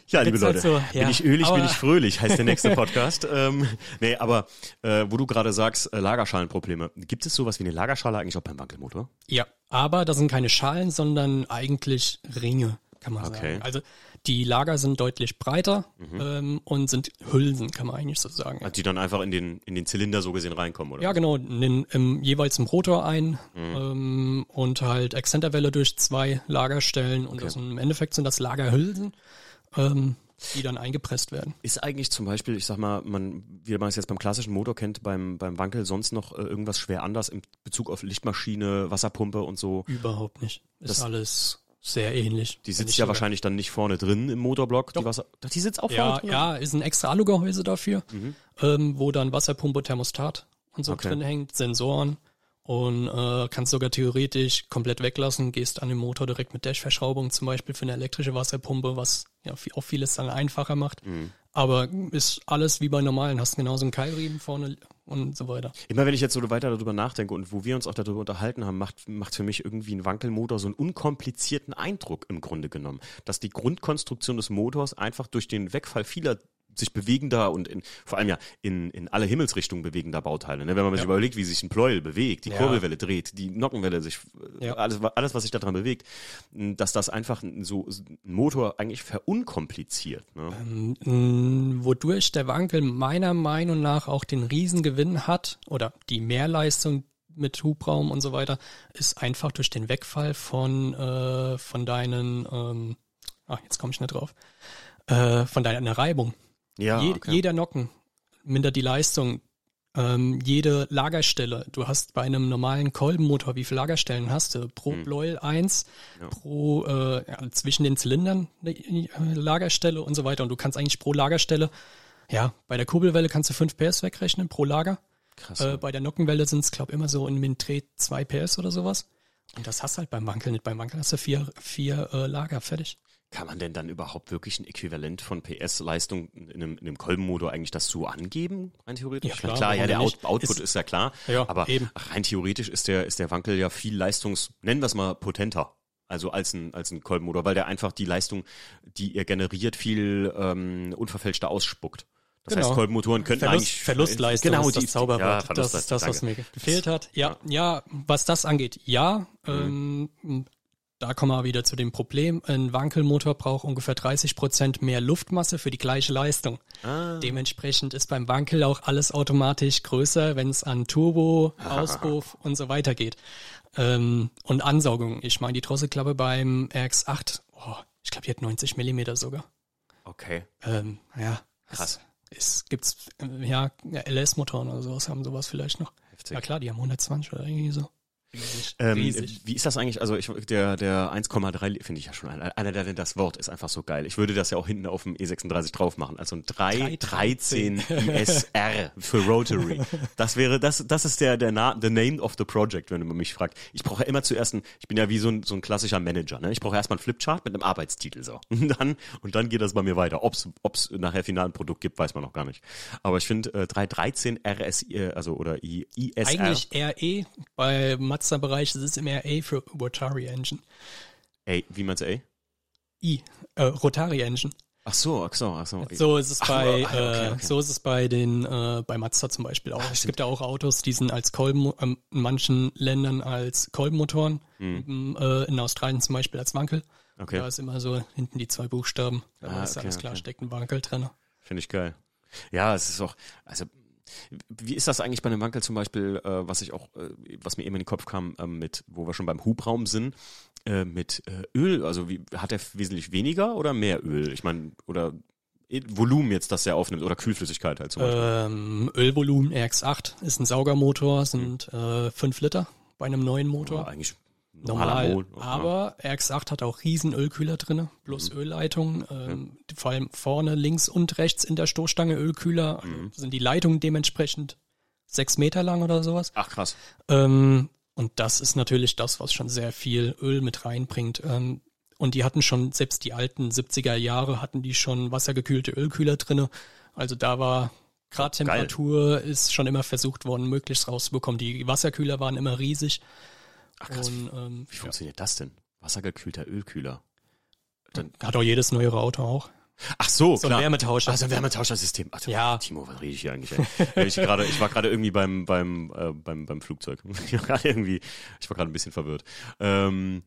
Ja, liebe Leute, halt so, ja. bin ich ölig, bin ich fröhlich, heißt der nächste [LAUGHS] Podcast. ähm, nee, aber äh, wo du gerade sagst, äh, Lagerschalenprobleme, gibt es sowas wie eine Lagerschale eigentlich auch beim Wankelmotor? Ja, aber das sind keine Schalen, sondern eigentlich Ringe, kann man okay. sagen. Also die Lager sind deutlich breiter mhm. ähm, und sind Hülsen, kann man eigentlich so sagen. Also die dann einfach in den, in den Zylinder so gesehen reinkommen, oder? Ja, genau, in den, im, jeweils im Rotor ein mhm. ähm, und halt Exzenterwelle durch zwei Lagerstellen und okay. das, im Endeffekt sind das Lagerhülsen. Ähm, die dann eingepresst werden. Ist eigentlich zum Beispiel, ich sag mal, man, wie man es jetzt beim klassischen Motor kennt, beim, beim Wankel sonst noch äh, irgendwas schwer anders in Bezug auf Lichtmaschine, Wasserpumpe und so? Überhaupt nicht. Ist das, alles sehr ähnlich. Die sitzt ja sogar. wahrscheinlich dann nicht vorne drin im Motorblock. Die, Wasser, die sitzt auch ja, vorne drin? Ja, ist ein extra Alugehäuse dafür, mhm. ähm, wo dann Wasserpumpe, Thermostat und so okay. drin hängt, Sensoren und äh, kannst sogar theoretisch komplett weglassen, gehst an den Motor direkt mit Dash-Verschraubung zum Beispiel für eine elektrische Wasserpumpe, was ja auch vieles dann einfacher macht. Mhm. Aber ist alles wie bei normalen, hast genauso einen Keilriemen vorne und so weiter. Immer wenn ich jetzt so weiter darüber nachdenke und wo wir uns auch darüber unterhalten haben, macht, macht für mich irgendwie ein Wankelmotor so einen unkomplizierten Eindruck im Grunde genommen. Dass die Grundkonstruktion des Motors einfach durch den Wegfall vieler sich bewegender und in, vor allem ja in, in alle Himmelsrichtungen bewegender Bauteile. Ne? Wenn man ja. sich überlegt, wie sich ein Pleuel bewegt, die ja. Kurbelwelle dreht, die Nockenwelle sich, ja. alles, alles, was sich daran bewegt, dass das einfach so ein Motor eigentlich verunkompliziert. Ne? Ähm, wodurch der Wankel meiner Meinung nach auch den Riesengewinn hat oder die Mehrleistung mit Hubraum und so weiter, ist einfach durch den Wegfall von, äh, von deinen, ähm, ach, jetzt komme ich nicht drauf, äh, von deiner Reibung. Ja, Je, okay. Jeder Nocken mindert die Leistung ähm, jede Lagerstelle, du hast bei einem normalen Kolbenmotor, wie viele Lagerstellen hast du? Pro Pleuel eins, Ja. pro äh, ja, zwischen den Zylindern eine äh, Lagerstelle und so weiter. Und du kannst eigentlich pro Lagerstelle, ja, bei der Kurbelwelle kannst du 5 PS wegrechnen pro Lager. Krass. Äh, bei der Nockenwelle sind es, glaube immer so in Dreh 2 PS oder sowas. Und das hast du halt beim Wankel nicht. Beim Wankel hast du vier, vier äh, Lager, fertig. Kann man denn dann überhaupt wirklich ein Äquivalent von PS-Leistung in einem, in einem Kolbenmotor eigentlich das so angeben, rein theoretisch? Ja, klar, klar ja, der? Out Output ist, Ist- ja klar. Ja, aber eben. rein theoretisch ist der, ist der Wankel ja viel Leistungs, nennen wir es mal potenter. Also als ein, als ein Kolbenmotor, weil der einfach die Leistung, die er generiert, viel ähm, unverfälschter ausspuckt. Das Genau. heißt, Kolbenmotoren könnten Verlust, eigentlich Verlustleistung genau, ist das die, Zauberwort. Ja, das ist das, was danke. mir gefehlt hat. Ja, ja, was das angeht, ja. Ähm, da kommen wir wieder zu dem Problem. Ein Wankelmotor braucht ungefähr 30 Prozent mehr Luftmasse für die gleiche Leistung. Ah, Dementsprechend ist beim Wankel auch alles automatisch größer, wenn es an Turbo, [LAUGHS] Auspuff und so weiter geht. Ähm, und Ansaugung. Ich meine, die Drosselklappe beim RX8, oh, ich glaube, die hat 90 Millimeter sogar. okay. Ähm, ja. Krass. Es, es gibt's, ja, LS-Motoren oder sowas haben sowas vielleicht noch. Heftig. Ja klar, die haben 120 oder irgendwie so. Riesig. Ähm, riesig. wie ist das eigentlich? Also ich, der, der 1,3 finde ich ja schon einer, einer der das Wort ist einfach so geil. Ich würde das ja auch hinten auf dem E36 drauf machen. Also ein 313 ISR für Rotary. [LAUGHS] Das wäre, das, das ist der, der Na the name of the project, wenn man mich fragt. Ich brauche ja immer zuerst ein, ich bin ja wie so ein, so ein klassischer Manager, ne? Ich brauche erstmal einen Flipchart mit einem Arbeitstitel, so. [LAUGHS] Und dann, und dann geht das bei mir weiter. Ob's, ob's nachher final ein Produkt gibt, weiß man noch gar nicht. Aber ich finde, äh, 313 RSI, also, oder I, ISR. Eigentlich RE, bei Mazda-Bereich ist es im RE für Rotary Engine. Ey, wie meinst du, ey? I, äh, Rotary Engine. Ach so, ach so, ach so. So ist es Ach, bei, ah, okay, äh, okay. so ist es bei den, äh, bei Mazda zum Beispiel auch. es gibt ja auch Autos, die sind als Kolben, ähm, in manchen Ländern als Kolbenmotoren, ähm, äh, in Australien zum Beispiel als Wankel. Hm. Okay. Da ist immer so hinten die zwei Buchstaben. Da Ah, ist okay, alles klar, okay. steckt ein Wankel drin. Finde ich geil. Ja, es ist auch, also, wie ist das eigentlich bei einem Wankel zum Beispiel, äh, was ich auch, äh, was mir eben in den Kopf kam, ähm, mit, wo wir schon beim Hubraum sind, äh, mit äh, Öl, also wie, hat er wesentlich weniger oder mehr Öl? Ich meine, oder Volumen jetzt, das er aufnimmt, oder Kühlflüssigkeit halt zum Beispiel. Ähm, Ölvolumen RX8 ist ein Saugermotor, sind äh, 5 Liter bei einem neuen Motor. Ja, eigentlich Normal, Mo- aber RX8 hat auch riesen Ölkühler drinne, plus Mhm. Ölleitung, ähm, vor allem vorne, links und rechts in der Stoßstange Ölkühler, also Mhm. sind die Leitungen dementsprechend sechs Meter lang oder sowas. Ach krass. Ähm, und das ist natürlich das, was schon sehr viel Öl mit reinbringt. Ähm, und die hatten schon, selbst die alten 70er Jahre hatten die schon wassergekühlte Ölkühler drinne. Also da war Gradtemperatur ist schon immer versucht worden, möglichst rauszubekommen. Die Wasserkühler waren immer riesig. Ach krass. Und ähm, Wie funktioniert das denn? Wassergekühlter Ölkühler. Dann, hat auch jedes neuere Auto auch. ach so, So ein klar. Wärmetauscher. Also ein Wärmetauschersystem. Ach, Ja. Timo, was rede ich hier eigentlich? Ich, gerade, ich war gerade irgendwie beim, beim, äh, beim, beim Flugzeug. [LAUGHS] Ich war gerade irgendwie, ich war gerade ein bisschen verwirrt. Ähm,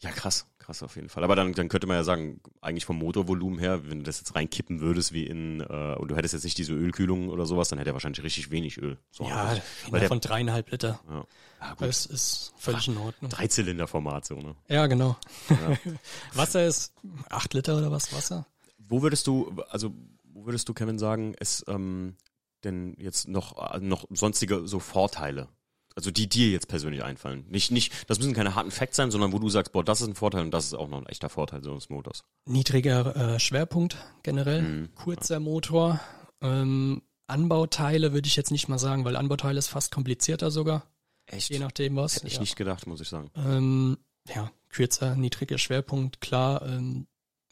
ja, krass, krass auf jeden Fall. Aber dann, dann könnte man ja sagen, eigentlich vom Motorvolumen her, wenn du das jetzt reinkippen würdest, wie in, äh, und du hättest jetzt nicht diese Ölkühlung oder sowas, dann hätte er wahrscheinlich richtig wenig Öl. So Ja, weil weil der, von dreieinhalb Liter. ja. Ja, gut. Das ist völlig in Ordnung. Dreizylinderformat so, ne? Ja, genau. [LAUGHS] Wasser ist acht Liter oder was Wasser? Wo würdest du, also wo würdest du, Kevin, sagen, ist ähm, denn jetzt noch, äh, noch sonstige so Vorteile? Also die dir jetzt persönlich einfallen. Nicht, nicht, das müssen keine harten Facts sein, sondern wo du sagst, boah, das ist ein Vorteil und das ist auch noch ein echter Vorteil so eines Motors. Niedriger äh, Schwerpunkt generell, Mhm. kurzer Motor. Ähm, Anbauteile würde ich jetzt nicht mal sagen, weil Anbauteile ist fast komplizierter sogar, Echt? je nachdem was. Hätte ich ja. nicht gedacht, muss ich sagen. Ähm, ja, kürzer, niedriger Schwerpunkt, klar. Ähm,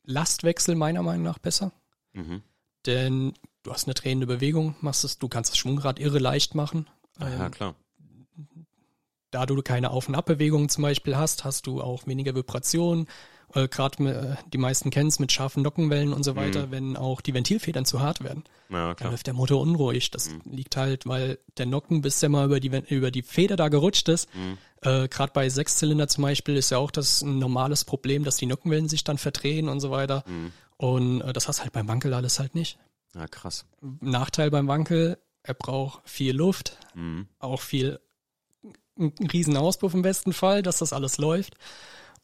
Lastwechsel meiner Meinung nach besser, Mhm. denn du hast eine drehende Bewegung, machst es, du kannst das Schwungrad irre leicht machen. Ah, ja, Ähm, klar. Da du keine Auf- und Abbewegungen zum Beispiel hast, hast du auch weniger Vibrationen. Äh, Gerade äh, die meisten kennen es mit scharfen Nockenwellen und so weiter, wenn auch die Ventilfedern zu hart werden. Ja, Dann läuft der Motor unruhig. Das liegt halt, weil der Nocken, bis der mal über die, über die Feder da gerutscht ist, äh, gerade bei Sechszylinder zum Beispiel ist ja auch das ein normales Problem, dass die Nockenwellen sich dann verdrehen und so weiter. Und äh, das hast halt beim Wankel alles halt nicht. Ja, krass. Nachteil beim Wankel, er braucht viel Luft, Mhm. auch viel, ein riesen Auspuff im besten Fall, dass das alles läuft.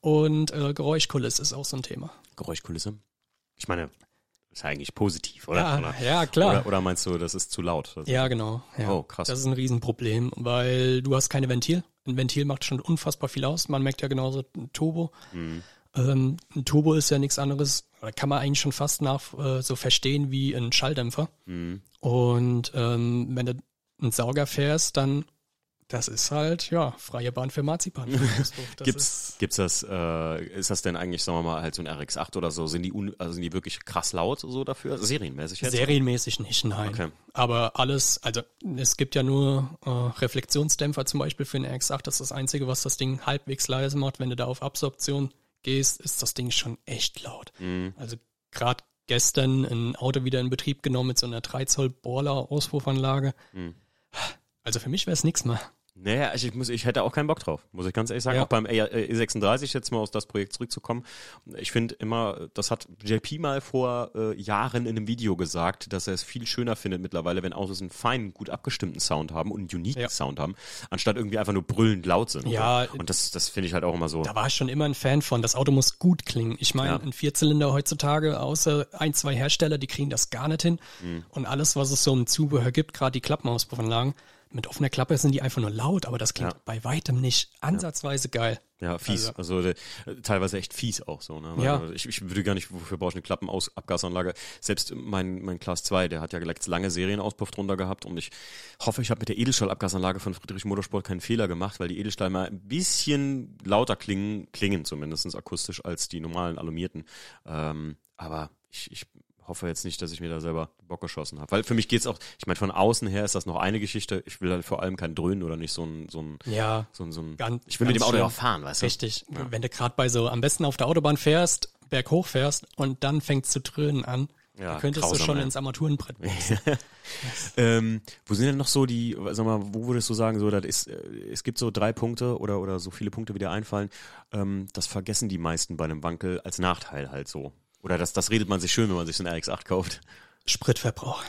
Und äh, Geräuschkulisse ist auch so ein Thema. Geräuschkulisse. Ich meine, ist eigentlich positiv, oder? Ja, oder, ja, klar. Oder, oder meinst du, das ist zu laut? Also, Ja, genau. Ja. Oh, krass. Das ist ein Riesenproblem, weil du hast keine Ventil. Ein Ventil macht schon unfassbar viel aus. Man merkt ja genauso ein Turbo. Mhm. Ähm, ein Turbo ist ja nichts anderes, kann man eigentlich schon fast nach äh, so verstehen wie ein Schalldämpfer. Mhm. Und ähm, wenn du einen Sauger fährst, dann das ist halt, ja, freie Bahn für Marzipan. [LAUGHS] Das Gibt's, das, äh, ist das denn eigentlich, sagen wir mal, halt so ein RX8 oder so? Sind die, un, also sind die wirklich krass laut so dafür? Serienmäßig jetzt? serienmäßig nicht, nein. Okay. Aber alles, also es gibt ja nur äh, Reflexionsdämpfer zum Beispiel für einen RX8. Das ist das Einzige, was das Ding halbwegs leise macht. Wenn du da auf Absorption gehst, ist das Ding schon echt laut. Mhm. Also gerade gestern ein Auto wieder in Betrieb genommen mit so einer 3 Zoll Boiler Auspuffanlage. Mhm. Also für mich wäre es nichts mehr. Naja, ich, muss, ich hätte auch keinen Bock drauf, muss ich ganz ehrlich sagen. Ja. Auch beim E- E36 jetzt mal auf das Projekt zurückzukommen. Ich finde immer, das hat JP mal vor äh, Jahren in einem Video gesagt, dass er es viel schöner findet mittlerweile, wenn Autos einen feinen, gut abgestimmten Sound haben und einen unique Ja. Sound haben, anstatt irgendwie einfach nur brüllend laut sind. Ja. Und das, das finde ich halt auch immer so. Da war ich schon immer ein Fan von. Das Auto muss gut klingen. Ich meine, Ja. ein Vierzylinder heutzutage, außer ein, zwei Hersteller, die kriegen das gar nicht hin. Mhm. Und alles, was es so im Zubehör gibt, gerade die Klappenauspuffanlagen, mit offener Klappe sind die einfach nur laut, aber das klingt Ja. bei weitem nicht ansatzweise geil. Ja, fies. Also, äh, teilweise echt fies auch so. Ne? Weil, Ja. Ich, ich würde gar nicht, wofür brauche ich eine Klappenabgasanlage? Selbst mein, mein Class 2, der hat ja gleich lange Serienauspuff drunter gehabt und ich hoffe, ich habe mit der Edelstahlabgasanlage von Friedrich Motorsport keinen Fehler gemacht, weil die Edelstahl mal ein bisschen lauter klingen, klingen zumindest akustisch als die normalen Alumierten. Ähm, aber ich, ich hoffe jetzt nicht, dass ich mir da selber Bock geschossen habe. Weil für mich geht's auch, ich meine, von außen her ist das noch eine Geschichte. Ich will halt vor allem kein Dröhnen oder nicht so ein, so ein, Ja, so ein, so ein Ganz- ich will mit dem Auto ja fahren, weißt du? richtig. Wenn du gerade bei so am besten auf der Autobahn fährst, berghoch fährst und dann fängt zu dröhnen an, Ja, dann könntest grausam, du schon ey. ins Armaturenbrett. [LAUGHS] Ähm, wo sind denn noch so die, sag mal, wo würdest du sagen, so, das ist, äh, es gibt so drei Punkte oder, oder so viele Punkte, wie dir einfallen, ähm, das vergessen die meisten bei einem Wankel als Nachteil halt so. Oder das, das redet man sich schön, wenn man sich so einen RX-8 kauft. Spritverbrauch.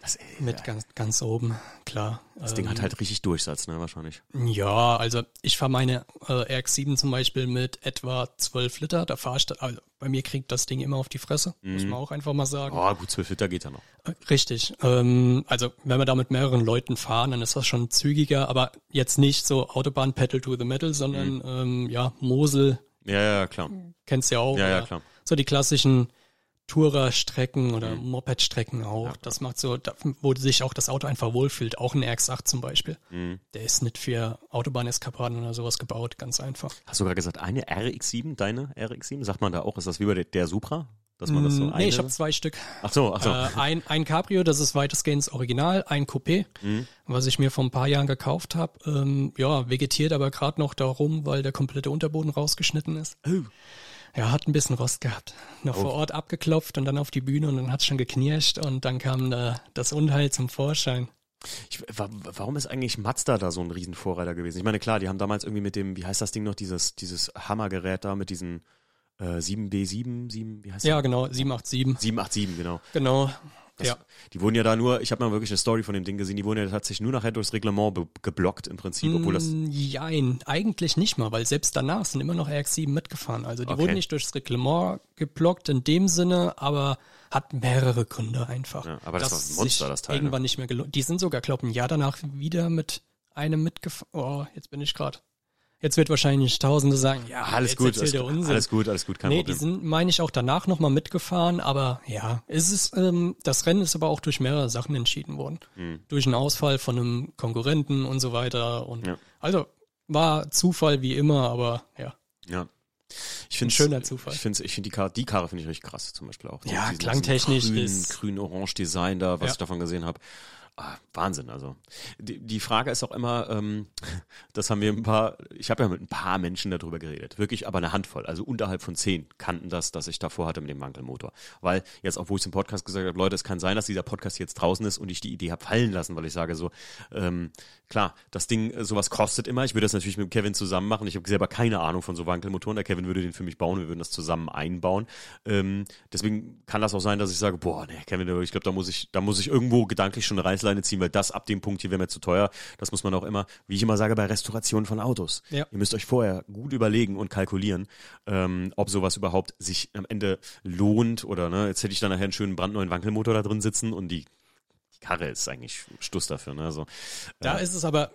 Das, ey, Mit ganz, ganz oben, klar. das Ding hat halt richtig Durchsatz, ne, wahrscheinlich. Ja, also ich fahre meine äh, RX-7 zum Beispiel mit etwa 12 Liter. Da fahre ich, da, also bei mir kriegt das Ding immer auf die Fresse, muss man auch einfach mal sagen. Oh, gut, 12 Liter geht ja noch. Äh, Richtig. Ähm, also wenn wir da mit mehreren Leuten fahren, dann ist das schon zügiger, aber jetzt nicht so Autobahn Pedal to the Metal, sondern ähm, ja, Mosel, Ja, ja, klar. kennst du ja auch. Ja, ja, klar. So die klassischen Tourer-Strecken oder Mhm. Moped-Strecken auch. Das macht so, da, wo sich auch das Auto einfach wohlfühlt. Auch ein RX-8 zum Beispiel. Mhm. Der ist nicht für Autobahneskapaden oder sowas gebaut, ganz einfach. Hast du gerade gesagt, eine RX-7, deine RX-7? Sagt man da auch, ist das wie bei der, der Supra? Dass man das so Mm, eine... nee, ich habe zwei Stück. ach so, ach so. Äh, ein, ein Cabrio, das ist weitestgehend das Original, ein Coupé, Mhm. was ich mir vor ein paar Jahren gekauft habe. Ähm, ja, vegetiert aber gerade noch darum, weil der komplette Unterboden rausgeschnitten ist. Oh. Ja, hat ein bisschen Rost gehabt. Noch Oh. vor Ort abgeklopft und dann auf die Bühne und dann hat's schon geknirscht und dann kam da das Unheil zum Vorschein. Ich, wa- warum ist eigentlich Mazda da so ein Riesenvorreiter gewesen? Ich meine, klar, die haben damals irgendwie mit dem, wie heißt das Ding noch, dieses, dieses Hammergerät da mit diesen äh, 7B7, 7, wie heißt Ja, genau, 787. das? 787, genau. Genau. Das, ja. Die wurden ja da nur, ich habe mal wirklich eine Story von dem Ding gesehen, die wurden ja tatsächlich nur nachher durchs Reglement geblockt im Prinzip, obwohl das, Mm, Jein, eigentlich nicht mal, weil selbst danach sind immer noch RX-7 mitgefahren. Also die Okay. wurden nicht durchs Reglement geblockt in dem Sinne, aber hat mehrere Gründe einfach. Ja, aber das war ein Monster, das Teil, ne? Irgendwann nicht mehr gelohnt. Die sind sogar, glaube ein Jahr danach wieder mit einem mitgefahren. Oh, jetzt bin ich gerade. Jetzt wird wahrscheinlich Tausende sagen, ja, alles gut, alles, alles gut, alles gut, kein nee, Problem. die sind, meine ich, auch danach nochmal mitgefahren, aber ja, es ist, ähm, das Rennen ist aber auch durch mehrere Sachen entschieden worden. Durch einen Ausfall von einem Konkurrenten und so weiter. Und. Ja. also war Zufall wie immer, aber ja. ja. Ich finde schöner Zufall. Ich finde, ich finde die Karre, die Karre finde ich richtig krass, zum Beispiel auch. Ja, klangtechnisch grün, ist- grün-orange Design da, was Ja. ich davon gesehen habe. Ah, Wahnsinn, also. Die, die Frage ist auch immer, ähm, [LAUGHS] das haben wir ein paar, ich habe ja mit ein paar Menschen darüber geredet, wirklich aber eine Handvoll, also unterhalb von zehn kannten das, dass ich davor hatte mit dem Wankelmotor. Weil jetzt, obwohl ich es im Podcast gesagt habe, Leute, es kann sein, dass dieser Podcast jetzt draußen ist und ich die Idee habe fallen lassen, weil ich sage so, ähm, klar, das Ding, äh, sowas kostet immer. Ich würde das natürlich mit Kevin zusammen machen. Ich habe selber keine Ahnung von so Wankelmotoren. Der Kevin würde den für mich bauen, wir würden das zusammen einbauen. Ähm, deswegen kann das auch sein, dass ich sage, boah, nee, Kevin, ich glaube, da muss ich, da muss ich irgendwo gedanklich schon eine Reißleine Reißleine ziehen, weil das ab dem Punkt hier wäre mir zu teuer. Das muss man auch immer, wie ich immer sage, bei Restaurationen von Autos. Ja. Ihr müsst euch vorher gut überlegen und kalkulieren, ähm, ob sowas überhaupt sich am Ende lohnt oder ne, jetzt hätte ich dann nachher einen schönen brandneuen Wankelmotor da drin sitzen und die, die Karre ist eigentlich Stuss dafür. Ne? Also, Da ist es aber,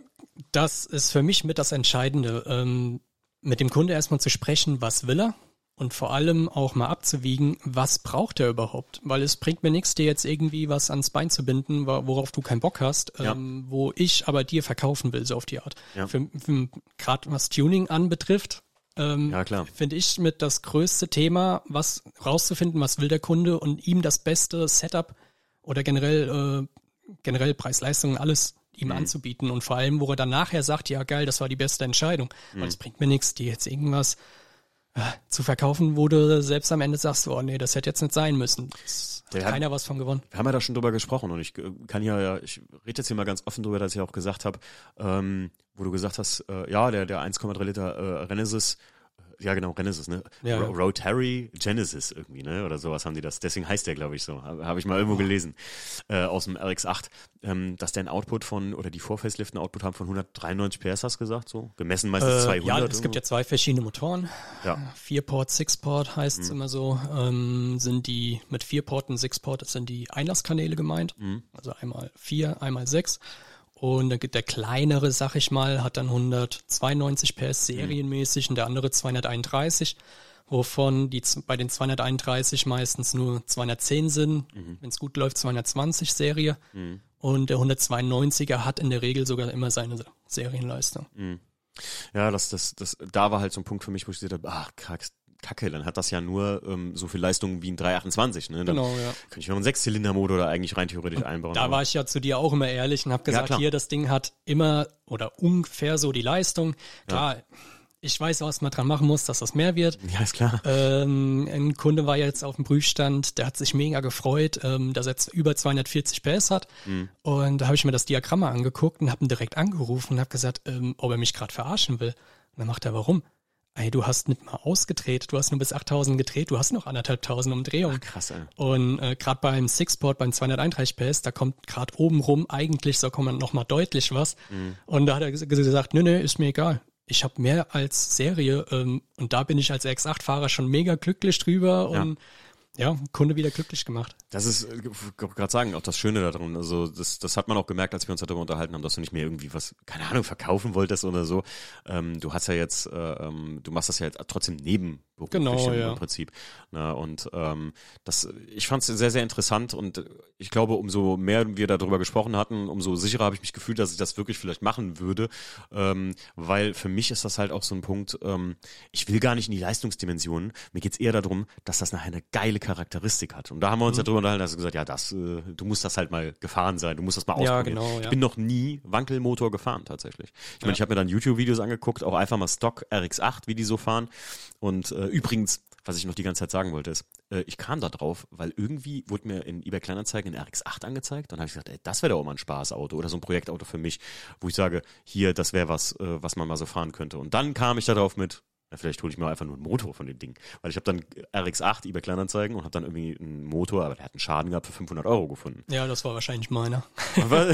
das ist für mich mit das Entscheidende, ähm, mit dem Kunde erstmal zu sprechen, was will er und vor allem auch mal abzuwiegen, was braucht er überhaupt? Weil es bringt mir nichts, dir jetzt irgendwie was ans Bein zu binden, wo- worauf du keinen Bock hast, Ja. ähm, wo ich aber dir verkaufen will, so auf die Art. Ja. Für, für, Gerade was Tuning anbetrifft, ähm, Ja, finde ich mit das größte Thema, was rauszufinden, was will der Kunde und ihm das beste Setup oder generell, äh, generell Preis-Leistung, alles ihm anzubieten und vor allem, wo er dann nachher sagt, ja geil, das war die beste Entscheidung. Weil es bringt mir nichts, dir jetzt irgendwas zu verkaufen, wo du selbst am Ende sagst, oh nee, das hätte jetzt nicht sein müssen. Das hat keiner was von gewonnen. Wir haben ja da schon drüber gesprochen und ich äh, kann ja, ich rede jetzt hier mal ganz offen drüber, dass ich auch gesagt habe, ähm, wo du gesagt hast, äh, ja, der, der 1,3 Liter äh, Renesis, ja genau, Renesis, ne? Ja, Ro. Rotary Genesis irgendwie, ne? Oder sowas haben die das. Deswegen heißt der, glaube ich, so. Habe hab ich mal irgendwo gelesen. Äh, aus dem RX8, ähm, dass der einen Output von, oder die Vorfacelift einen Output haben von 193 PS, hast du gesagt, so? Gemessen meistens Äh, 200. ja, es gibt ja zwei verschiedene Motoren. ja. Vier-Port, Six-Port heißt Mhm. es immer so. Ähm, sind die mit Vier-Port und Six-Port sind die Einlasskanäle gemeint. Mhm. Also einmal vier, einmal sechs. Und dann gibt der kleinere, sag ich mal, hat dann 192 PS serienmäßig und der andere 231, wovon die bei den 231 meistens nur 210 sind, wenn es gut läuft 220 Serie. Und der 192er hat in der Regel sogar immer seine Serienleistung. Ja, das, das, das, da war halt so ein Punkt für mich, wo ich gesagt habe, ach, krass, Kacke, dann hat das ja nur ähm, so viel Leistung wie ein 328, ne? Dann Genau, ja. Könnte ich noch einen Sechszylindermotor da eigentlich rein theoretisch einbauen. Da war ich ja zu dir auch immer ehrlich und habe gesagt, klar. hier, das Ding hat immer oder ungefähr so die Leistung. Klar, ich weiß, was man dran machen muss, dass das mehr wird. ja, ist klar. Ähm, ein Kunde war jetzt auf dem Prüfstand, der hat sich mega gefreut, ähm, dass er jetzt über 240 PS hat. Mhm. Und da habe ich mir das Diagramm mal angeguckt und habe ihn direkt angerufen und habe gesagt, ähm, ob er mich gerade verarschen will. Und dann macht er, warum? Ey, du hast nicht mal ausgedreht, du hast nur bis 8000 gedreht, du hast noch anderthalbtausend Umdrehungen. Krass, ey. Und äh, gerade beim Sixport, beim 231 PS, da kommt gerade oben rum eigentlich so kommt noch mal deutlich was. Und da hat er ges- gesagt, nö, nö, ist mir egal. Ich habe mehr als Serie ähm, und da bin ich als X8-Fahrer schon mega glücklich drüber und ja, Kunde wieder glücklich gemacht. Das ist, äh, gerade sagen, auch das Schöne daran. Also das, das hat man auch gemerkt, als wir uns darüber unterhalten haben, dass du nicht mehr irgendwie was, keine Ahnung, verkaufen wolltest oder so. Ähm, du hast ja jetzt, äh, ähm, du machst das ja jetzt trotzdem nebenberuflich Genau, im, ja. im Prinzip. Na, und ähm, das, ich fand es sehr, sehr interessant und ich glaube, umso mehr wir darüber gesprochen hatten, umso sicherer habe ich mich gefühlt, dass ich das wirklich vielleicht machen würde. Ähm, weil für mich ist das halt auch so ein Punkt, ähm, ich will gar nicht in die Leistungsdimensionen. Mir geht's eher darum, dass das nachher eine geile Charakteristik hat. Und da haben wir uns ja drüber unterhalten, dass du gesagt, ja, das, äh, du musst das halt mal gefahren sein, du musst das mal Ja, ausprobieren. genau, ja. Ich bin noch nie Wankelmotor gefahren tatsächlich. Ich meine, ich habe mir dann YouTube-Videos angeguckt, auch einfach mal Stock RX8, wie die so fahren. Und äh, übrigens, was ich noch die ganze Zeit sagen wollte, ist, äh, ich kam da drauf, weil irgendwie wurde mir in eBay Kleinanzeigen ein RX8 angezeigt. Dann habe ich gesagt, ey, das wäre doch auch mal ein Spaßauto oder so ein Projektauto für mich, wo ich sage, hier, das wäre was, äh, was man mal so fahren könnte. Und dann kam ich da drauf mit, ja, vielleicht hole ich mir einfach nur einen Motor von dem Ding. Weil ich habe dann RX8 eBay Kleinanzeigen und habe dann irgendwie einen Motor, aber der hat einen Schaden gehabt für 500 Euro gefunden. Ja, das war wahrscheinlich meiner. Aber, [LAUGHS]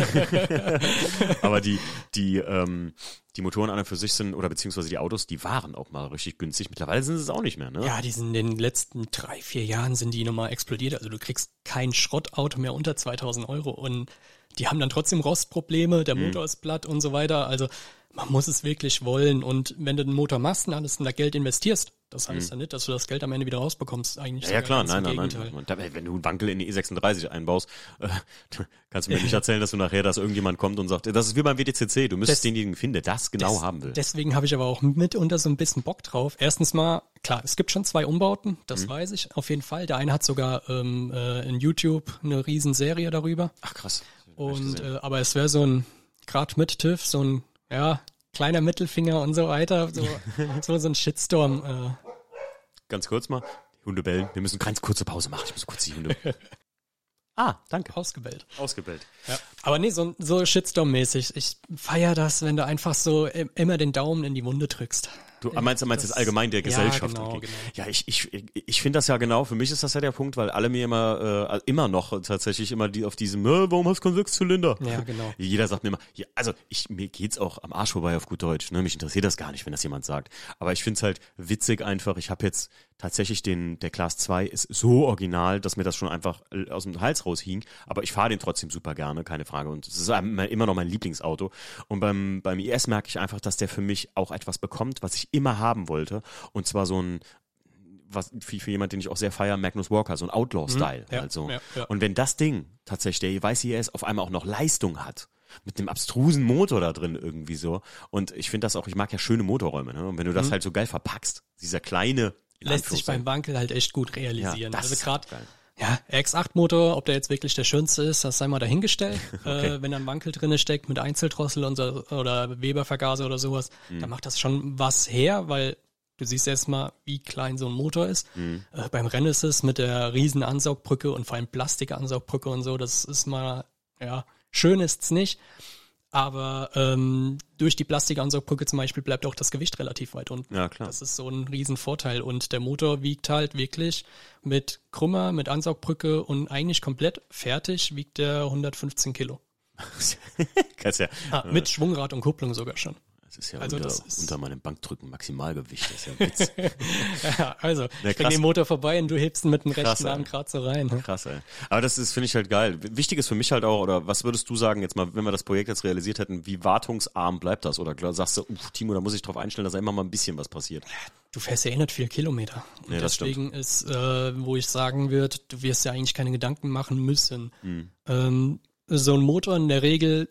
aber die, die, ähm, die Motoren an und für sich sind, oder beziehungsweise die Autos, die waren auch mal richtig günstig. Mittlerweile sind sie es auch nicht mehr, ne? Ja, die sind in den letzten drei, vier Jahren sind die nochmal explodiert. Also du kriegst kein Schrottauto mehr unter 2000 Euro und die haben dann trotzdem Rostprobleme, der Motor ist platt und so weiter. Also man muss es wirklich wollen und wenn du den Motor machst und alles und da Geld investierst, das heißt ja nicht, dass du das Geld am Ende wieder rausbekommst. Eigentlich Ja, ja klar, nein, nein, nein. Gegenteil. Und da- Wenn du einen Wankel in die E36 einbaust, äh, [LAUGHS] kannst du mir nicht [LAUGHS] erzählen, dass du nachher, dass irgendjemand kommt und sagt, das ist wie beim WTCC, du müsstest denjenigen finden, der das genau Des- haben will. Deswegen habe ich aber auch mitunter so ein bisschen Bock drauf. Erstens mal, klar, es gibt schon zwei Umbauten, Mhm. das weiß ich auf jeden Fall. Der eine hat sogar ähm, äh, in YouTube eine Riesenserie darüber. Ach krass. Und äh, aber es wäre so ein gerade mit TÜV, so ein ja kleiner Mittelfinger und so weiter, so [LAUGHS] so, so ein Shitstorm. Äh, Ganz kurz mal, die Hunde bellen. Wir müssen ganz kurze Pause machen. Ich muss kurz die Hunde. [LAUGHS] ah, danke. ausgebellt. Ausgebellt. Ja. Aber nee, so, so Shitstorm-mäßig. Ich feier das, wenn du einfach so immer den Daumen in die Wunde drückst. Du meinst, meinst das, allgemein der Gesellschaft. Ja, genau, genau. ja ich, ich, ich finde das ja genau, für mich ist das ja der Punkt, weil alle mir immer, äh, immer noch tatsächlich immer die auf diesem, äh, warum hast du keinen Sechszylinder? Ja, genau. [LAUGHS] Jeder sagt mir immer, ja, also ich, mir geht's auch am Arsch vorbei auf gut Deutsch, ne? Mich interessiert das gar nicht, wenn das jemand sagt. Aber ich finde es halt witzig einfach, ich habe jetzt tatsächlich den, der Class 2 ist so original, dass mir das schon einfach äh, aus dem Hals raushing, aber ich fahre den trotzdem super gerne, keine Frage. Und es ist immer noch mein Lieblingsauto. Und beim, beim IS merke ich einfach, dass der für mich auch etwas bekommt, was ich immer haben wollte. Und zwar so ein, was für, für jemand, den ich auch sehr feiere, Magnus Walker, so ein Outlaw-Style. Mhm, ja, also. ja, ja. Und wenn das Ding tatsächlich, der weiß IS, auf einmal auch noch Leistung hat, mit einem abstrusen Motor da drin irgendwie so. Und ich finde das auch, ich mag ja schöne Motorräume, ne? Und wenn du das Mhm. halt so geil verpackst, dieser kleine, in Lässt sich beim Wankel halt echt gut realisieren. Ja, das also ist gerade geil. Ja, RX-8-Motor, ob der jetzt wirklich der schönste ist, das sei mal dahingestellt. [LAUGHS] äh, wenn da ein Wankel drinne steckt mit Einzeldrossel und so, oder Weber-Vergaser oder sowas, Mhm. dann macht das schon was her, weil du siehst erstmal, wie klein so ein Motor ist. Mhm. Äh, beim Rennen ist es mit der riesen Ansaugbrücke und vor allem Plastikansaugbbrücke und so, das ist mal, ja, schön ist's nicht. Aber ähm, durch die Plastikansaugbbrücke zum Beispiel bleibt auch das Gewicht relativ weit unten. Ja, klar. Das ist so ein Riesenvorteil. Und der Motor wiegt halt wirklich mit Krümmer, mit Ansaugbrücke und eigentlich komplett fertig wiegt der 115 Kilo. [LAUGHS] Kannst ja, Ah, mit Schwungrad und Kupplung sogar schon. Ist ja Also unter, das ist- unter meinem Bankdrücken Maximalgewicht. Das ist ja ein Witz. [LAUGHS] Ja, also, ich bring den Motor vorbei und du hebst ihn mit dem Krass, rechten Arm gerade so rein. ne? Krass, ey. Aber das ist, finde ich halt geil. Wichtig ist für mich halt auch, oder was würdest du sagen, jetzt mal, wenn wir das Projekt jetzt realisiert hätten, wie wartungsarm bleibt das? Oder sagst du, uff, Timo, da muss ich drauf einstellen, dass da immer mal ein bisschen was passiert. Du fährst ja eh nicht viel Kilometer. Und das deswegen ist, äh, wo ich sagen würde, du wirst ja eigentlich keine Gedanken machen müssen. Hm. Ähm, so ein Motor in der Regel,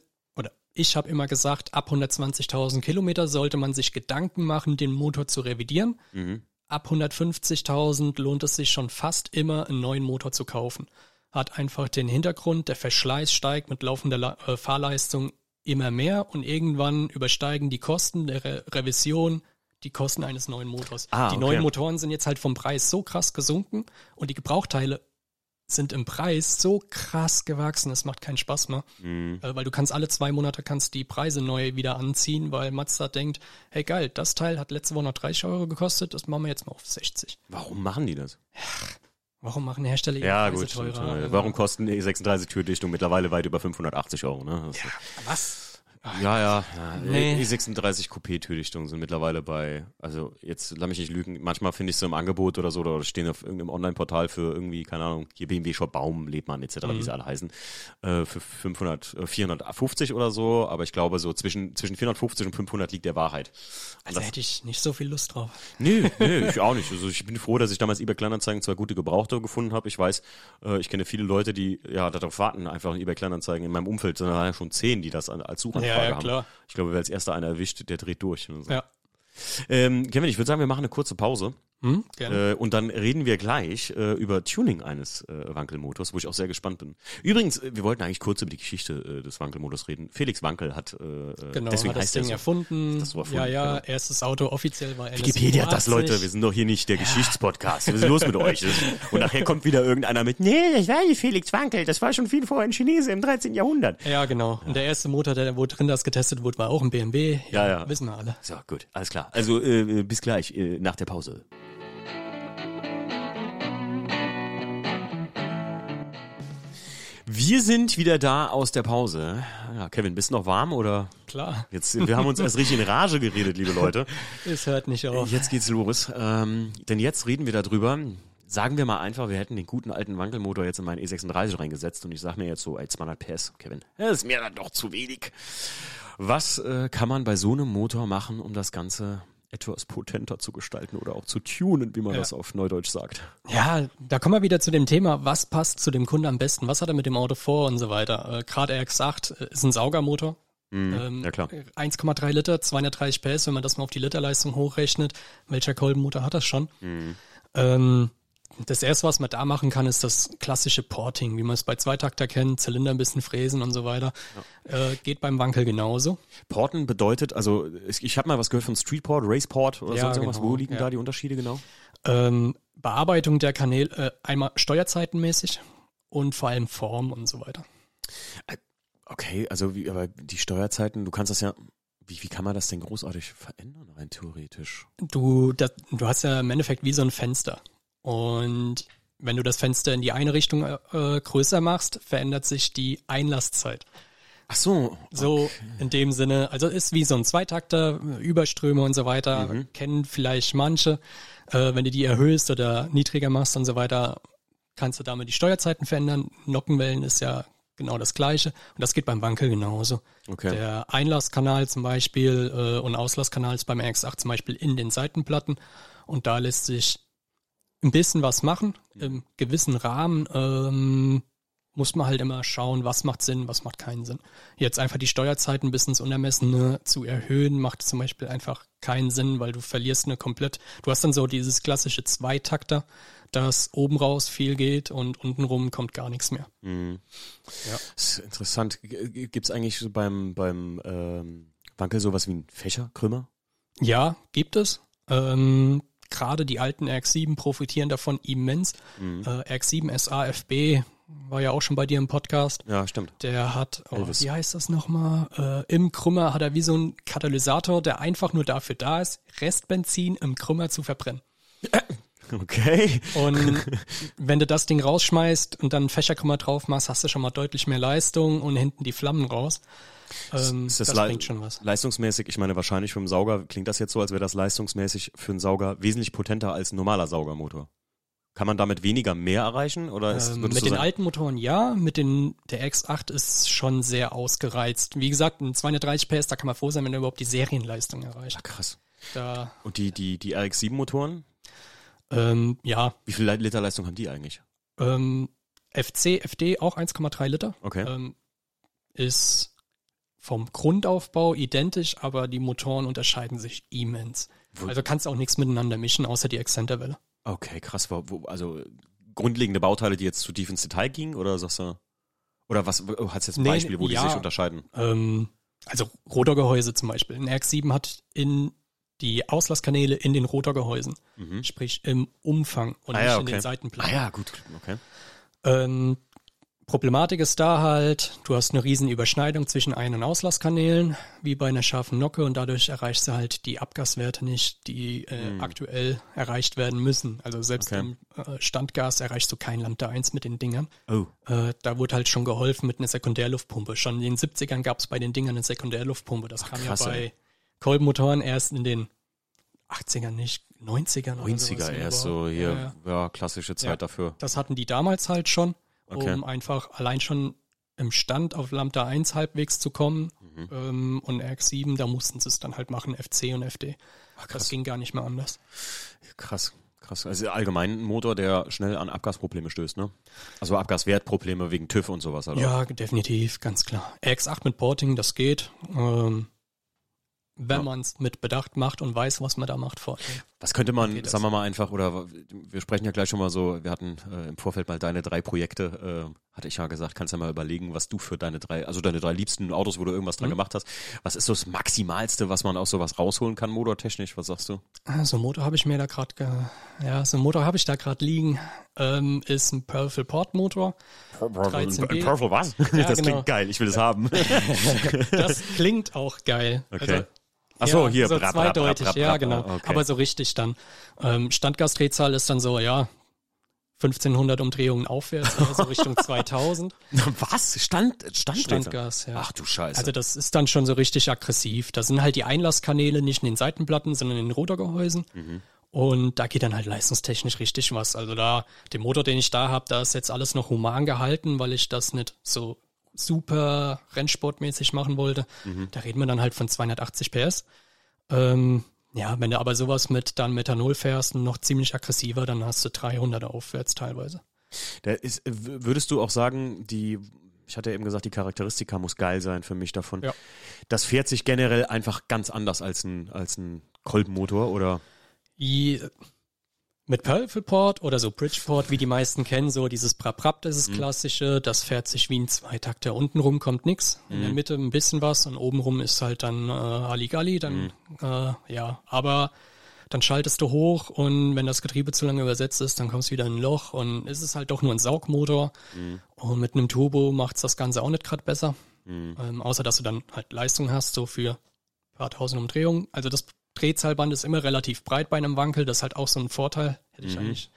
ich habe immer gesagt, ab 120.000 Kilometer sollte man sich Gedanken machen, den Motor zu revidieren. Mhm. Ab 150.000 lohnt es sich schon fast immer, einen neuen Motor zu kaufen. Hat einfach den Hintergrund, der Verschleiß steigt mit laufender La äh, Fahrleistung immer mehr und irgendwann übersteigen die Kosten der Re Revision die Kosten eines neuen Motors. Ah, die okay. neuen Motoren sind jetzt halt vom Preis so krass gesunken und die Gebrauchteile sind im Preis so krass gewachsen, es macht keinen Spaß mehr. Mhm. Äh, weil du kannst alle zwei Monate kannst die Preise neu wieder anziehen, weil Mazda denkt, hey geil, das Teil hat letzte Woche noch 30 Euro gekostet, das machen wir jetzt mal auf 60. Warum machen die das? Warum machen Hersteller ihre Ja, Preise gut. teurer? Warum kosten die 36-Türdichtung mittlerweile weit über 580 Euro, ne? Das ist- Ja, ja, ja. Nee. Die 36 Coupé-Türdichtungen sind mittlerweile bei, also jetzt lass mich nicht lügen, manchmal finde ich sie im Angebot oder so, oder stehen auf irgendeinem Online-Portal für irgendwie, keine Ahnung, hier BMW Shop Baum, Lebmann etc., wie sie alle heißen, äh, für 500, äh, 450 oder so, aber ich glaube so zwischen, zwischen 450 und 500 liegt der Wahrheit. Also das, hätte ich nicht so viel Lust drauf. nee, nee, [LAUGHS] ich auch nicht. Also ich bin froh, dass ich damals eBay Kleinanzeigen zwei gute Gebrauchte gefunden habe. Ich weiß, äh, ich kenne viele Leute, die ja darauf warten, einfach eBay Kleinanzeigen. In meinem Umfeld sind ja schon zehn, die das an- als Suchanfrage Ja, ja, haben. klar. Ich glaube, wer als erster einer erwischt, der dreht durch. So. Ja. Ähm, Kevin, ich würde sagen, wir machen eine kurze Pause Hm? Äh, und dann reden wir gleich äh, über Tuning eines äh, Wankelmotors, wo ich auch sehr gespannt bin. Übrigens, äh, wir wollten eigentlich kurz über die Geschichte äh, des Wankelmotors reden. Felix Wankel hat, äh, genau, deswegen hat das heißt er Ding so. erfunden. das so erfunden, ja, ja, genau. erstes Auto offiziell war NS Wikipedia hat das, 85. Leute. Wir sind doch hier nicht der Geschichtspodcast. Was ist los mit euch? [LAUGHS] Und nachher kommt wieder irgendeiner mit, nee, das war nicht Felix Wankel, das war schon viel vorher ein Chinese im 13. Jahrhundert. Ja, genau. Und der erste Motor, der wo drin das getestet wurde, war auch ein BMW. Ja, ja. Wissen wir alle. So, gut, alles klar. Also bis gleich, nach der Pause. Wir sind wieder da aus der Pause. Ja, Kevin, bist du noch warm oder? Klar. Jetzt, wir haben uns erst richtig in Rage geredet, liebe Leute. Es hört nicht auf. Jetzt geht's los. Ähm, denn jetzt reden wir darüber. Sagen wir mal einfach, wir hätten den guten alten Wankelmotor jetzt in meinen E36 reingesetzt und ich sag mir jetzt so, ey, 200 PS, Kevin, das ist mir dann doch zu wenig. Was äh, kann man bei so einem Motor machen, um das Ganze etwas potenter zu gestalten oder auch zu tunen, wie man Ja. das auf Neudeutsch sagt? Ja, da kommen wir wieder zu dem Thema, was passt zu dem Kunde am besten, was hat er mit dem Auto vor und so weiter. Äh, Gerade RX8 äh, ist ein Saugermotor. Ähm, Mhm. ja klar. 1,3 Liter, 230 PS, wenn man das mal auf die Literleistung hochrechnet. Welcher Kolbenmotor hat das schon? Mhm. Ähm, das erste, was man da machen kann, ist das klassische Porting, wie man es bei Zweitakter kennt, Zylinder ein bisschen fräsen und so weiter. Äh, geht beim Wankel genauso. Porten bedeutet, also ich, ich habe mal was gehört von Streetport, Raceport oder Ja, irgendwas. genau, Wo liegen ja. da die Unterschiede genau? Ähm, Bearbeitung der Kanäle, äh, einmal steuerzeitenmäßig und vor allem Form und so weiter. Okay, also wie, aber die Steuerzeiten, du kannst das ja, wie, wie kann man das denn großartig verändern, rein theoretisch? Du, das, du hast ja im Endeffekt wie so ein Fenster. Und wenn du das Fenster in die eine Richtung äh, größer machst, verändert sich die Einlasszeit. Ach so. So in dem Sinne, also ist wie so ein Zweitakter, Überströme und so weiter, kennen vielleicht manche. Äh, wenn du die erhöhst oder niedriger machst und so weiter, kannst du damit die Steuerzeiten verändern. Nockenwellen ist ja genau das gleiche und das geht beim Wankel genauso. Okay. Der Einlasskanal zum Beispiel äh, und Auslasskanal ist beim RX8 zum Beispiel in den Seitenplatten und da lässt sich ein bisschen was machen, im gewissen Rahmen. Ähm, muss man halt immer schauen, was macht Sinn, was macht keinen Sinn. Jetzt einfach die Steuerzeiten bis ins Unermessene zu erhöhen, macht zum Beispiel einfach keinen Sinn, weil du verlierst eine komplett, du hast dann so dieses klassische Zweitakter, dass oben raus viel geht und untenrum kommt gar nichts mehr. Mhm. Ja. Das ist interessant. Gibt es eigentlich so beim, beim ähm, Wankel sowas wie ein Fächerkrümmer? Ja, gibt es. Ähm, Gerade die alten RX7 profitieren davon immens. Mhm. Äh, RX7 SAFB war ja auch schon bei dir im Podcast. Ja, stimmt. Der hat, oh, wie heißt das nochmal? Äh, Im Krümmer hat er wie so ein Katalysator, der einfach nur dafür da ist, Restbenzin im Krümmer zu verbrennen. [COUGHS] Okay. Und [COUGHS] wenn du das Ding rausschmeißt und dann einen Fächerkrümmer drauf machst, hast du schon mal deutlich mehr Leistung und hinten die Flammen raus. Ähm, Ist das das, bringt schon was. leistungsmäßig, ich meine wahrscheinlich für einen Sauger, klingt das jetzt so, als wäre das leistungsmäßig für einen Sauger wesentlich potenter als ein normaler Saugermotor. Kann man damit weniger mehr erreichen? Oder ist, Ähm, mit den sagen- alten Motoren ja, mit den der X8 ist schon sehr ausgereizt. Wie gesagt, ein 230 PS, da kann man froh sein, wenn er überhaupt die Serienleistung erreicht. Ah, krass. Da, Und die, die, die RX-7-Motoren, ähm, ja, wie viel Liter Leistung haben die eigentlich? ähm, FC, FD auch 1,3 Liter. Okay. Ähm, ist vom Grundaufbau identisch, aber die Motoren unterscheiden sich immens. Wo- Also kannst du auch nichts miteinander mischen, außer die Exzenterwelle. Okay, krass. Wo, also grundlegende Bauteile, die jetzt zu tief ins Detail gingen, oder sagst du? Oder was hast jetzt ein Nee, Beispiel, wo die ja. sich unterscheiden? Ähm, also Rotorgehäuse zum Beispiel. Ein RX7 hat in die Auslasskanäle in den Rotorgehäusen, sprich im Umfang und Mhm. Ah nicht ja, in den okay. Seitenplatten. Ah ja, gut, okay. Ähm, Problematik ist da halt, du hast eine riesen Überschneidung zwischen Ein- und Auslasskanälen, wie bei einer scharfen Nocke und dadurch erreichst du halt die Abgaswerte nicht, die äh, aktuell erreicht werden müssen. Also selbst. Okay. im äh, Standgas erreichst du kein Lambda 1 mit den Dingern. Oh, Äh, da wurde halt schon geholfen mit einer Sekundärluftpumpe. Schon in den 70ern gab es bei den Dingern eine Sekundärluftpumpe. Das kam krass, ja bei ey. Kolbenmotoren erst in den 80ern, nicht 90ern oder 90er sowas erst so hier, Ja, ja, ja. klassische Zeit Ja. dafür. Das hatten die damals halt schon, Okay. um einfach allein schon im Stand auf Lambda 1 halbwegs zu kommen. Mhm. Ähm, und RX7, da mussten sie es dann halt machen, FC und FD. krass. das ging gar nicht mehr anders. Krass, krass. Also allgemein ein Motor, der schnell an Abgasprobleme stößt, ne? Also Abgaswertprobleme wegen TÜV und sowas, oder? Ja, definitiv, ganz klar. RX8 mit Porting, das geht. Ähm, wenn Ja. man es mit Bedacht macht und weiß, was man da macht vor. Was könnte man, das? sagen wir mal einfach, oder wir sprechen ja gleich schon mal so, wir hatten äh, im Vorfeld mal deine drei Projekte, äh, hatte ich ja gesagt, kannst ja mal überlegen, was du für deine drei, also deine drei liebsten Autos, wo du irgendwas dran Mhm. gemacht hast. Was ist so das Maximalste, was man aus sowas rausholen kann, motortechnisch? Was sagst du? Ah, So ein Motor habe ich mir da gerade, ja, so ein Motor habe ich da gerade liegen. Ähm, ist ein Pearl Port Motor. 13B. Purple was? [LAUGHS] das genau. klingt geil, ich will es haben. [LAUGHS] Das klingt auch geil. Okay. Also, Ach so, ja, hier, so brap, zweideutig, brap, brap, ja genau. Okay. Aber so richtig dann. Ähm, Standgasdrehzahl ist dann so, ja, 1500 Umdrehungen aufwärts, also Richtung [LAUGHS] 2000. Was? Stand, Stand Standgas, ja. Ach du Scheiße. Also das ist dann schon so richtig aggressiv. Da sind halt die Einlasskanäle nicht in den Seitenplatten, sondern in den Rotorgehäusen. Mhm. Und da geht dann halt leistungstechnisch richtig was. Also da, den Motor, den ich da habe, da ist jetzt alles noch human gehalten, weil ich das nicht so super rennsportmäßig machen wollte. Mhm. Da reden wir dann halt von 280 PS. Ähm, ja, wenn du aber sowas mit dann Methanol fährst und noch ziemlich aggressiver, dann hast du 300 aufwärts teilweise. Da ist, würdest du auch sagen, die, ich hatte ja eben gesagt, die Charakteristika muss geil sein für mich davon. Ja. Das fährt sich generell einfach ganz anders als ein, als ein Kolbenmotor oder? I, mit Port oder so Bridgeport, wie die meisten kennen, so dieses Brabrap, das ist klassische, das fährt sich wie ein Zweitakter. Untenrum kommt nix, in der Mitte ein bisschen was und obenrum ist halt dann äh, Halligalli, dann äh, ja, aber dann schaltest du hoch und wenn das Getriebe zu lange übersetzt ist, dann kommst du wieder in ein Loch und es ist halt doch nur ein Saugmotor und mit einem Turbo macht's das Ganze auch nicht gerade besser. Mhm. Ähm, außer dass du dann halt Leistung hast, so für paar tausend Umdrehungen. Also das Drehzahlband ist immer relativ breit bei einem Wankel, das ist halt auch so ein Vorteil, hätte ich mhm. eigentlich.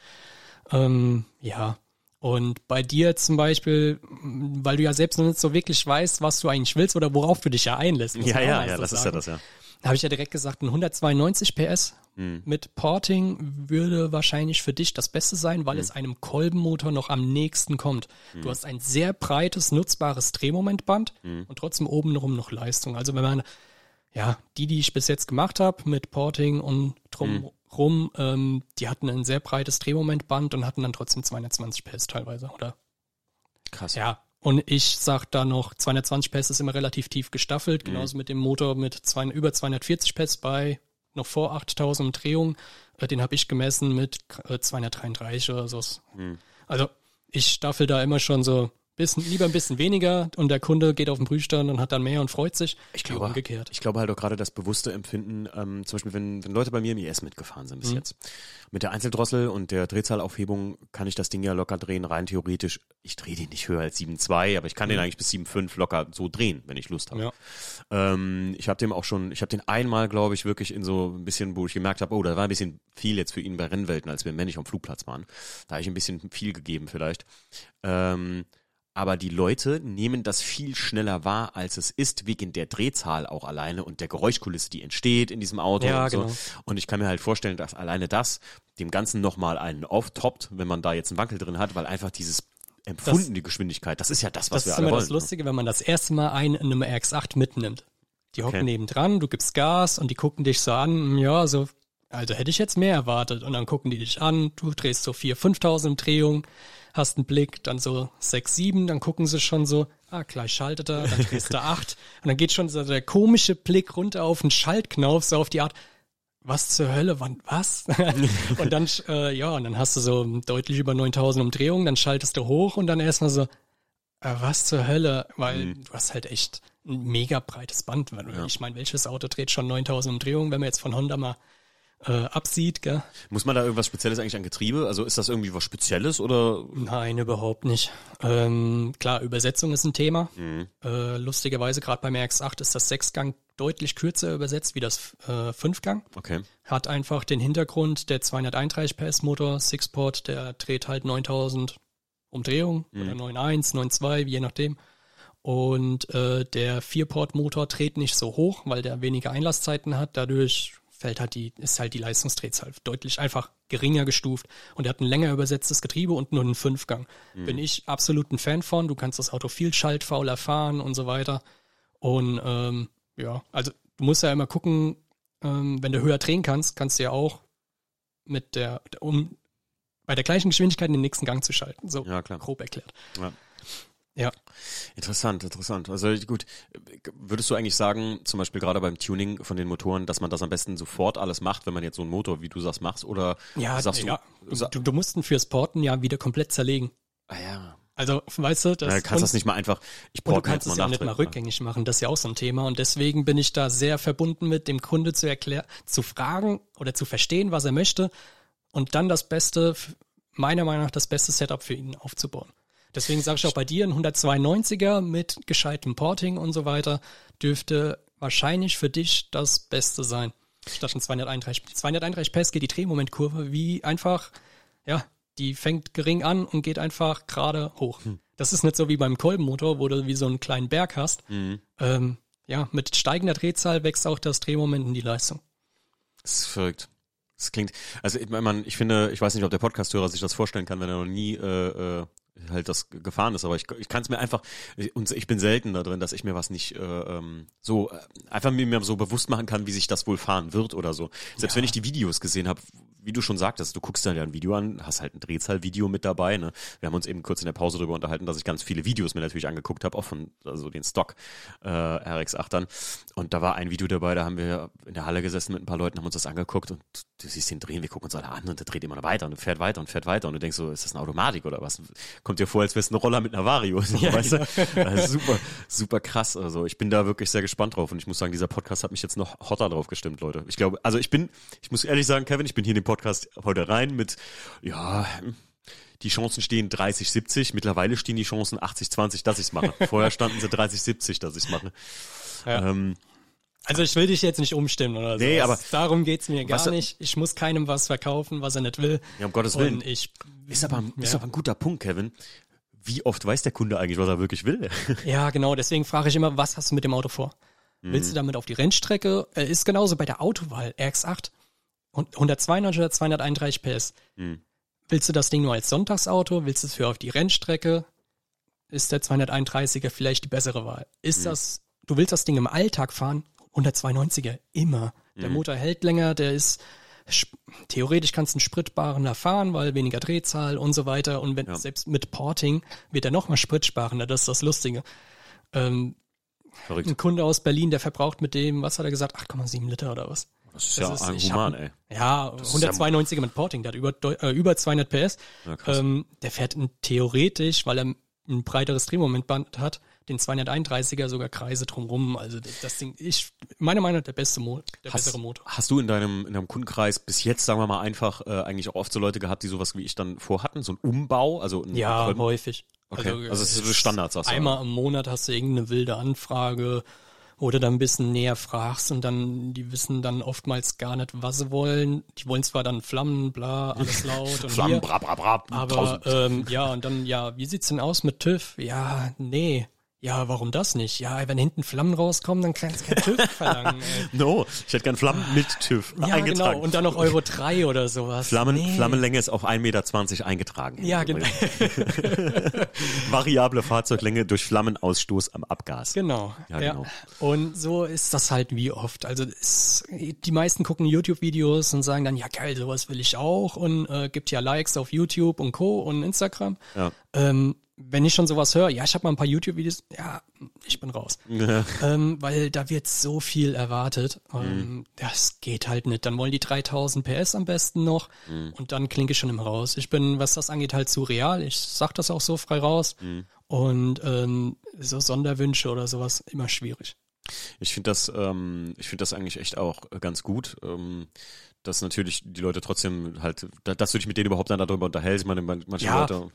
Ähm, ja, und bei dir zum Beispiel, weil du ja selbst noch nicht so wirklich weißt, was du eigentlich willst oder worauf du dich ja einlässt. Ja, ja, ja, das sagen. ist ja das, ja. Da habe ich ja direkt gesagt, ein 192 PS hm. mit Porting würde wahrscheinlich für dich das Beste sein, weil hm. es einem Kolbenmotor noch am nächsten kommt. Hm. Du hast ein sehr breites, nutzbares Drehmomentband hm. und trotzdem obenrum noch Leistung. Also wenn man, ja, die, die ich bis jetzt gemacht habe mit Porting und drum hm rum, ähm, die hatten ein sehr breites Drehmomentband und hatten dann trotzdem 220 PS teilweise, oder? Krass. Ja. Und ich sag da noch, 220 PS ist immer relativ tief gestaffelt, mhm. genauso mit dem Motor mit zwei, über 240 PS bei noch vor 8000 Umdrehungen. Äh, den habe ich gemessen mit äh, 233 oder so. Mhm. Also ich staffel da immer schon so bisschen, lieber ein bisschen weniger und der Kunde geht auf den Prüfstand und hat dann mehr und freut sich. Ich glaube, umgekehrt. Ich glaube halt auch gerade das bewusste Empfinden, ähm, zum Beispiel, wenn, wenn Leute bei mir im IS mitgefahren sind bis mhm. jetzt. Mit der Einzeldrossel und der Drehzahlaufhebung kann ich das Ding ja locker drehen, rein theoretisch. Ich drehe den nicht höher als 7,2, aber ich kann mhm. den eigentlich bis 7,5 locker so drehen, wenn ich Lust habe. Ja. Ähm, ich habe dem auch schon, ich habe den einmal, glaube ich, wirklich in so ein bisschen, wo ich gemerkt habe, oh, da war ein bisschen viel jetzt für ihn bei Rennwelten, als wir männlich am Flugplatz waren. Da habe ich ein bisschen viel gegeben vielleicht. Ähm, aber die Leute nehmen das viel schneller wahr, als es ist, wegen der Drehzahl auch alleine und der Geräuschkulisse, die entsteht in diesem Auto ja, und so. Genau. Und ich kann mir halt vorstellen, dass alleine das dem Ganzen nochmal einen auftoppt, wenn man da jetzt einen Wankel drin hat, weil einfach dieses empfundene das, Geschwindigkeit, das ist ja das, was wir alle wollen. Das ist immer das Lustige, wenn man das erste Mal einen in einem RX-8 mitnimmt. Die hocken okay. nebendran, du gibst Gas und die gucken dich so an, ja, so, also hätte ich jetzt mehr erwartet. Und dann gucken die dich an, du drehst so 4.000, 5.000 Umdrehungen hast einen Blick, dann so sechs, sieben, dann gucken sie schon so, ah, gleich schaltet er, dann drehst du [LAUGHS] acht. Und dann geht schon so der komische Blick runter auf den Schaltknopf, so auf die Art, was zur Hölle, wann, was? [LAUGHS] und dann, äh, ja, und dann hast du so deutlich über 9000 Umdrehungen, dann schaltest du hoch und dann erstmal so, äh, was zur Hölle? Weil mhm. du hast halt echt ein mega breites Band. Weil, ja. Ich meine, welches Auto dreht schon 9000 Umdrehungen, wenn wir jetzt von Honda mal äh, absieht. Gell? Muss man da irgendwas Spezielles eigentlich an Getriebe? Also ist das irgendwie was Spezielles oder? Nein, überhaupt nicht. Ähm, klar, Übersetzung ist ein Thema. Mhm. Äh, lustigerweise gerade beim RX-8 ist das Sechsgang deutlich kürzer übersetzt wie das äh, Fünfgang. Okay. Hat einfach den Hintergrund, der 231 PS Motor, Sixport, der dreht halt 9000 Umdrehungen mhm. oder 9.1, 9.2, je nachdem. Und äh, der Vierport-Motor dreht nicht so hoch, weil der weniger Einlasszeiten hat. Dadurch fällt halt die, ist halt die Leistungsdrehzahl deutlich einfach geringer gestuft und er hat ein länger übersetztes Getriebe und nur einen Fünfgang. Mhm. Bin ich absolut ein Fan von. Du kannst das Auto viel schaltfauler fahren und so weiter. Und ähm, ja, also du musst ja immer gucken, ähm, wenn du höher drehen kannst, kannst du ja auch mit der, um bei der gleichen Geschwindigkeit den nächsten Gang zu schalten. So ja, grob erklärt. Ja. Ja. Interessant, interessant. Also gut, würdest du eigentlich sagen, zum Beispiel gerade beim Tuning von den Motoren, dass man das am besten sofort alles macht, wenn man jetzt so einen Motor, wie du sagst, machst? Oder ja, sagst ja. du, du, du musst ihn fürs Porten ja wieder komplett zerlegen. Ah ja. Also, weißt du, das ja, kannst das nicht mal einfach, ich und du kannst es ja nicht mal rückgängig machen, das ist ja auch so ein Thema und deswegen bin ich da sehr verbunden mit dem Kunde zu erklären, zu fragen oder zu verstehen, was er möchte und dann das Beste, meiner Meinung nach das beste Setup für ihn aufzubauen. Deswegen sage ich auch bei dir, ein 192er mit gescheitem Porting und so weiter dürfte wahrscheinlich für dich das Beste sein. Statt ein 231. 231 PS geht die Drehmomentkurve wie einfach, ja, die fängt gering an und geht einfach gerade hoch. Hm. Das ist nicht so wie beim Kolbenmotor, wo du wie so einen kleinen Berg hast. Mhm. Ähm, ja, mit steigender Drehzahl wächst auch das Drehmoment in die Leistung. Das ist verrückt. Das klingt, also ich meine, ich finde, ich weiß nicht, ob der Podcasthörer sich das vorstellen kann, wenn er noch nie äh, äh, halt das gefahren ist, aber ich, ich kann es mir einfach, und ich bin selten da drin, dass ich mir was nicht äh, ähm, so äh, einfach mir so bewusst machen kann, wie sich das wohl fahren wird oder so. Selbst ja. wenn ich die Videos gesehen habe, wie du schon sagtest, du guckst dann ja ein Video an, hast halt ein Drehzahlvideo mit dabei. Ne? Wir haben uns eben kurz in der Pause darüber unterhalten, dass ich ganz viele Videos mir natürlich angeguckt habe, auch von also den Stock äh, RX-8ern. Und da war ein Video dabei, da haben wir in der Halle gesessen mit ein paar Leuten, haben uns das angeguckt und du siehst den drehen, wir gucken uns alle an und der dreht immer weiter und fährt weiter und fährt weiter und du denkst so, ist das eine Automatik oder was? Kommt dir vor, als wär's ein Roller mit einer Vario. [LAUGHS] Ja, weißt du? [LAUGHS] Also super, super krass. Also ich bin da wirklich sehr gespannt drauf und ich muss sagen, dieser Podcast hat mich jetzt noch hotter drauf gestimmt, Leute. Ich glaube, also ich bin, ich muss ehrlich sagen, Kevin, ich bin hier in den Podcast heute rein mit, ja, die Chancen stehen 30-70. Mittlerweile stehen die Chancen 80-20, dass ich's mache. [LAUGHS] Vorher standen sie 30-70, dass ich's mache. Ja. Ähm, Also ich will dich jetzt nicht umstimmen oder so. Nee, aber- darum geht's mir gar Was- nicht. Ich muss keinem was verkaufen, was er nicht will. ja, um Gottes Willen. Und ich Ist aber, ist Ja. aber ein guter Punkt, Kevin. Wie oft weiß der Kunde eigentlich, was er wirklich will? [LAUGHS] Ja, genau. Deswegen frage ich immer, was hast du mit dem Auto vor? Willst du damit auf die Rennstrecke? Ist genauso bei der Autowahl. RX8. Und 192 oder 231 PS. Willst du das Ding nur als Sonntagsauto? Willst du es für auf die Rennstrecke? Ist der 231er vielleicht die bessere Wahl? Ist das, du willst das Ding im Alltag fahren? 192er, immer. Der Motor hält länger, der ist, theoretisch kannst du einen spritbarender fahren, weil weniger Drehzahl und so weiter. Und wenn, selbst mit Porting wird er nochmal spritsparender, das ist das Lustige. Ähm, Verrückt. ein Kunde aus Berlin, der verbraucht mit dem, was hat er gesagt, 8,7 Liter oder was? Das ist Das ja ist- Human, hab- ey. Ja, ist 192er mit Porting, der hat über, äh, über 200 PS. Ja, ähm, der fährt theoretisch, weil er ein breiteres Drehmomentband hat, den 231er sogar Kreise drumrum. Also das, das Ding, ich, meiner Meinung nach der beste Mo der Hast, bessere Motor. hast du in deinem, in deinem Kundenkreis bis jetzt, sagen wir mal, einfach äh, eigentlich auch oft so Leute gehabt, die sowas wie ich dann vorhatten? So ein Umbau? Also ein Ja, Kolben- häufig. Okay, also es ist so Standard, sagst du. Einmal im Monat hast du irgendeine wilde Anfrage, du dann ein bisschen näher fragst und dann, die wissen dann oftmals gar nicht, was sie wollen. Die wollen zwar dann Flammen, bla, alles [LAUGHS] laut und Flammen, hier, bra, bra, bra, aber tausend. ähm, ja, und dann, ja, wie sieht's denn aus mit TÜV? Ja, nee. Ja, warum das nicht? Ja, wenn hinten Flammen rauskommen, dann kannst du kein TÜV [LAUGHS] verlangen. Ey. No, ich hätte gern Flammen mit TÜV Ja, eingetragen. genau. Und dann noch Euro 3 oder sowas. Flammen, Nee. Flammenlänge ist auf 1,20 Meter eingetragen. Ja, genau. [LAUGHS] Variable Fahrzeuglänge durch Flammenausstoß am Abgas. Genau. Ja, Ja, genau. Und so ist das halt wie oft. Also es, die meisten gucken YouTube-Videos und sagen dann, ja geil, sowas will ich auch und äh, gibt ja Likes auf YouTube und Co. und Instagram. Ja. Ähm, wenn ich schon sowas höre, ja, ich habe mal ein paar YouTube-Videos, ja, ich bin raus. Ja. Ähm, weil da wird so viel erwartet. Ähm, Mhm. Das geht halt nicht. Dann wollen die 3000 PS am besten noch Mhm. und dann klinke ich schon immer raus. Ich bin, was das angeht, halt zu real. Ich sag das auch so frei raus. Mhm. Und ähm, so Sonderwünsche oder sowas immer schwierig. Ich finde das, ähm, ich finde das eigentlich echt auch ganz gut, ähm, dass natürlich die Leute trotzdem halt, da- dass du dich mit denen überhaupt dann darüber unterhältst. Meine, man- manche Ja. Leute,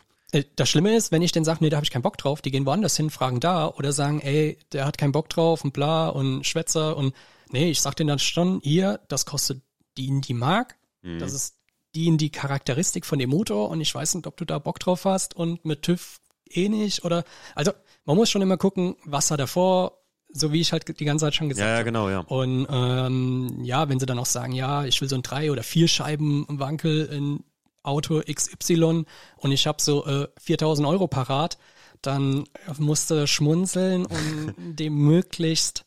Das Schlimme ist, wenn ich denen sage, nee, da habe ich keinen Bock drauf, die gehen woanders hin, fragen da oder sagen, ey, der hat keinen Bock drauf und bla und Schwätzer und nee, ich sag denen dann schon, hier, das kostet die in die Mark, Mhm. das ist die in die Charakteristik von dem Motor und ich weiß nicht, ob du da Bock drauf hast und mit TÜV eh nicht oder, also man muss schon immer gucken, was hat er vor, so wie ich halt die ganze Zeit schon gesagt ja, ja, habe. genau, ja. Und ähm, ja, wenn sie dann auch sagen, ja, ich will so ein drei oder vier Scheiben Wankel in Auto XY und ich habe so äh, 4000 Euro parat, dann musste schmunzeln und [LAUGHS] dem möglichst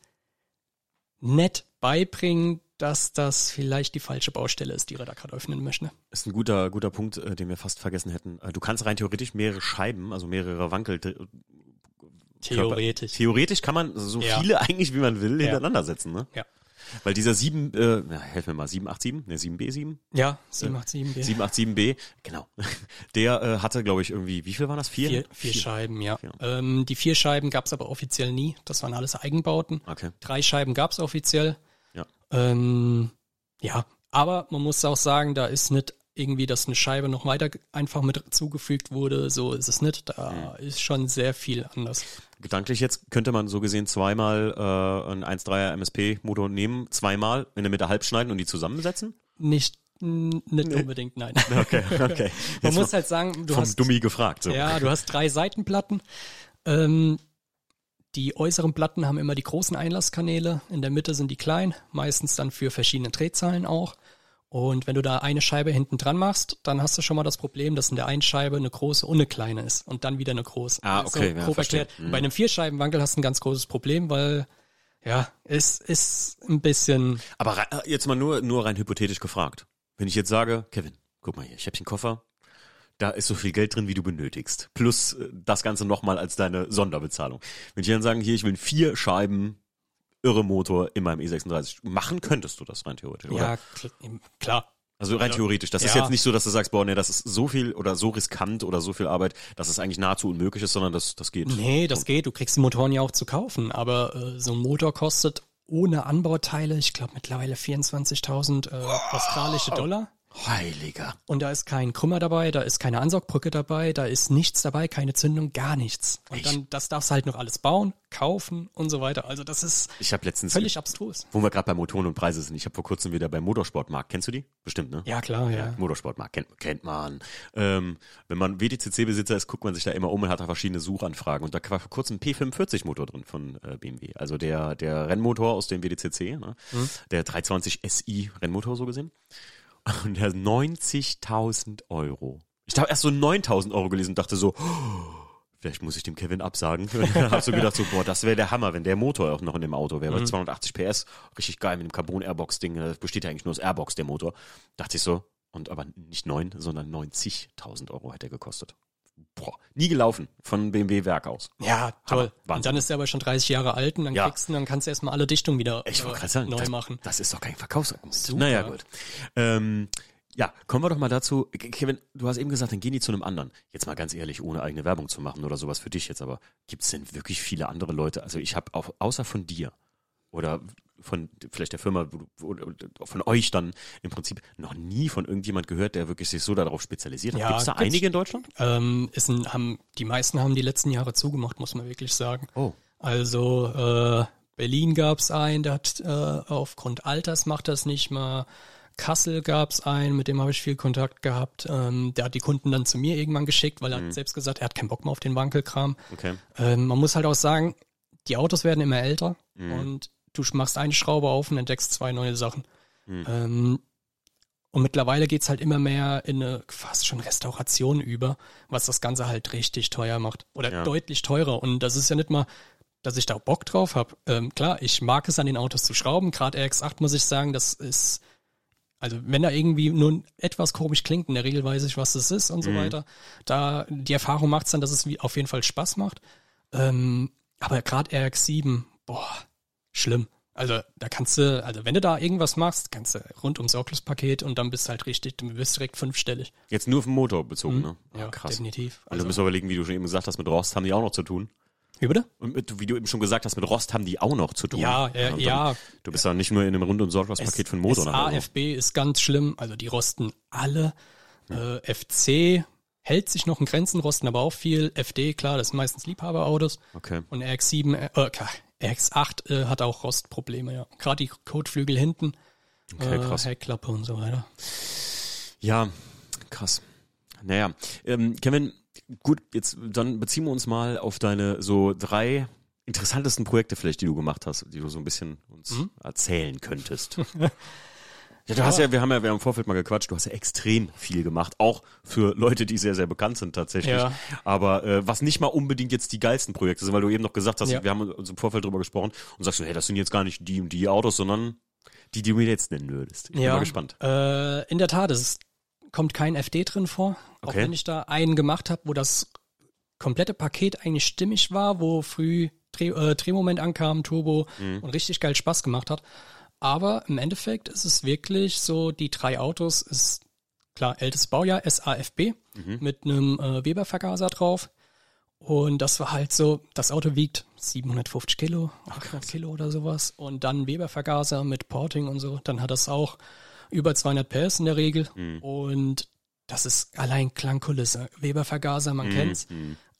nett beibringen, dass das vielleicht die falsche Baustelle ist, die er da gerade öffnen möchte. Ist ein guter, guter Punkt, äh, den wir fast vergessen hätten. Äh, Du kannst rein theoretisch mehrere Scheiben, also mehrere Wankel, Theoretisch. Theoretisch kann man so Ja. viele [LAUGHS] eigentlich, wie man will, Ja. hintereinander setzen, ne? Ja. Weil dieser 7, äh, na, helf mir mal, 787, ne, 7B7? Ja, 787B. 787B, genau. [LAUGHS] Der äh, hatte, glaube ich, irgendwie, wie viel waren das? Vier? Vier, vier Scheiben, ja. Vier. Ähm, die vier Scheiben gab's aber offiziell nie. Das waren alles Eigenbauten. Okay. Drei Scheiben gab's offiziell. Ja. Ähm, ja, aber man muss auch sagen, da ist nicht irgendwie, dass eine Scheibe noch weiter einfach mit zugefügt wurde. So ist es nicht. Da Hm. ist schon sehr viel anders. Gedanklich jetzt könnte man so gesehen zweimal äh, einen 1.3er MSP-Motor nehmen, zweimal in der Mitte halb schneiden und die zusammensetzen? Nicht, nicht unbedingt, nein. [LAUGHS] Okay, okay. [LAUGHS] Man Jetzt muss mal halt sagen, du vom hast, Dummi gefragt. So. ja, du hast drei Seitenplatten. Ähm, die äußeren Platten haben immer die großen Einlasskanäle. In der Mitte sind die kleinen, meistens dann für verschiedene Drehzahlen auch. Und wenn du da eine Scheibe hinten dran machst, dann hast du schon mal das Problem, dass in der einen Scheibe eine große und eine kleine ist und dann wieder eine große. Ah, okay, ja, grob verstehe. erklärt. Bei einem Vierscheibenwankel hast du ein ganz großes Problem, weil ja, es ist ein bisschen Aber rei- äh, jetzt mal nur, nur rein hypothetisch gefragt. Wenn ich jetzt sage, Kevin, guck mal hier, ich habe hier einen Koffer, da ist so viel Geld drin, wie du benötigst. Plus äh, das Ganze nochmal als deine Sonderbezahlung. Wenn ich dann sagen, hier, ich will vier Scheiben irre Motor in meinem E36, machen könntest du das rein theoretisch, oder? ja kl- klar. Also rein theoretisch. Das ist ja. jetzt nicht so, dass du sagst, boah, nee, das ist so viel oder so riskant oder so viel Arbeit, dass es eigentlich nahezu unmöglich ist, sondern das, das geht. Nee, das geht. Du kriegst die Motoren ja auch zu kaufen, aber äh, so ein Motor kostet ohne Anbauteile, ich glaube mittlerweile 24.000 äh, australische Dollar. Heiliger. Und da ist kein Krümmer dabei, da ist keine Ansaugbrücke dabei, da ist nichts dabei, keine Zündung, gar nichts. Und Echt? dann, das darfst du halt noch alles bauen, kaufen und so weiter. Also das ist Ich habe letztens, völlig abstrus. wo wir gerade bei Motoren und Preise sind, ich habe vor kurzem wieder beim Motorsportmarkt, kennst du die? Bestimmt, ne? Ja, klar, ja. Motorsportmarkt kennt, kennt man. Ähm, wenn man WTCC-Besitzer ist, guckt man sich da immer um und hat da verschiedene Suchanfragen. Und da war vor kurzem ein P45-Motor drin von äh, BMW. Also der, der Rennmotor aus dem WTCC, ne? Mhm. der 320 SI Rennmotor so gesehen. Und der hat 90.000 Euro. Ich habe erst so 9.000 Euro gelesen und dachte so, oh, vielleicht muss ich dem Kevin absagen. [LAUGHS] Und dann hab so gedacht so, boah, das wäre der Hammer, wenn der Motor auch noch in dem Auto wäre. Mhm. 280 PS, richtig geil mit dem Carbon-Airbox-Ding. Das besteht ja eigentlich nur aus Airbox, der Motor. Dachte ich so, und aber nicht 9, sondern 90.000 Euro hätte er gekostet. Boah, nie gelaufen von BMW Werk aus. Ja, toll. Hammer. Und dann ist er aber schon 30 Jahre alt und dann Ja. kriegst du, dann kannst du erstmal alle Dichtungen wieder Ich äh, sagen, neu das, machen. das ist doch kein Verkaufsargument. Super. Naja, gut. Ähm, ja, kommen wir doch mal dazu. Ke- Kevin, du hast eben gesagt, dann gehen die zu einem anderen. Jetzt mal ganz ehrlich, ohne eigene Werbung zu machen oder sowas für dich jetzt, aber gibt es denn wirklich viele andere Leute? Also ich habe auch, außer von dir oder von vielleicht der Firma oder von euch dann im Prinzip noch nie von irgendjemand gehört, der wirklich sich so darauf spezialisiert hat. Ja, Gibt es da gibt's. einige in Deutschland? Ähm, ist ein, haben, die meisten haben die letzten Jahre zugemacht, muss man wirklich sagen. Oh. Also äh, Berlin gab's einen, der hat äh, aufgrund Alters macht das nicht mal. Kassel gab's einen, mit dem habe ich viel Kontakt gehabt. Ähm, der hat die Kunden dann zu mir irgendwann geschickt, weil er hat selbst gesagt, er hat keinen Bock mehr auf den Wankelkram. Okay. Ähm, man muss halt auch sagen, die Autos werden immer älter Mhm. und du machst eine Schraube auf und entdeckst zwei neue Sachen. Mhm. Ähm, und mittlerweile geht's halt immer mehr in eine fast schon Restauration über, was das Ganze halt richtig teuer macht. Oder Ja. deutlich teurer. Und das ist ja nicht mal, dass ich da Bock drauf habe. Ähm, klar, ich mag es an den Autos zu schrauben. Gerade RX8 muss ich sagen, das ist, also wenn da irgendwie nur etwas komisch klingt, in der Regel weiß ich, was das ist und so weiter. Da die Erfahrung macht's dann, dass es wie, auf jeden Fall Spaß macht. Ähm, aber gerade RX7, boah, schlimm. Also da kannst du, also wenn du da irgendwas machst, kannst du rund ums Sorglospaket und dann bist du halt richtig, du bist direkt fünfstellig. Jetzt nur auf den Motor bezogen, ne? Mhm. Ja, krass. definitiv. Und Also, du musst überlegen, wie du schon eben gesagt hast, mit Rost haben die auch noch zu tun. wie bitte? Und mit, wie du eben schon gesagt hast, mit Rost haben die auch noch zu tun. Ja, ja, und dann- ja. Du bist ja nicht nur in einem Rund- und Sorglos-Paket von Motor. nachher noch. AFB ist ganz schlimm, also die rosten alle. Äh, FC hält sich noch in Grenzen, rosten aber auch viel. FD, klar, das sind meistens Liebhaberautos. Okay. Und RX7, äh, äh, RX8 äh, hat auch Rostprobleme, ja. Gerade die Kotflügel hinten, Okay, äh, krass. Heckklappe und so weiter. Ja, krass. Naja, ähm, Kevin, gut, jetzt dann beziehen wir uns mal auf deine so drei interessantesten Projekte vielleicht, die du gemacht hast, die du so ein bisschen uns Mhm. erzählen könntest. [LAUGHS] Ja, du hast ja, wir haben ja, wir haben im Vorfeld mal gequatscht, du hast ja extrem viel gemacht, auch für Leute, die sehr, sehr bekannt sind tatsächlich. Ja. Aber äh, was nicht mal unbedingt jetzt die geilsten Projekte sind, weil du eben noch gesagt hast, Ja. wir haben uns im Vorfeld drüber gesprochen und sagst du, hey, das sind jetzt gar nicht die und die Autos, sondern die, die du mir jetzt nennen würdest. Ich bin mal gespannt. Äh, in der Tat, es kommt kein FD drin vor. Auch Okay. wenn ich da einen gemacht habe, wo das komplette Paket eigentlich stimmig war, wo früh Dreh, äh, Drehmoment ankam, Turbo Mhm. und richtig geil Spaß gemacht hat. Aber im Endeffekt ist es wirklich so, die drei Autos ist klar ältestes Baujahr, SAFB, Mhm. mit einem äh, Weber-Vergaser drauf. Und das war halt so, das Auto wiegt 750 Kilo, 800 Kilo oder sowas. Und dann Weber-Vergaser mit Porting und so. Dann hat das auch über 200 PS in der Regel. Und das ist allein Klangkulisse. Weber-Vergaser, man kennt's.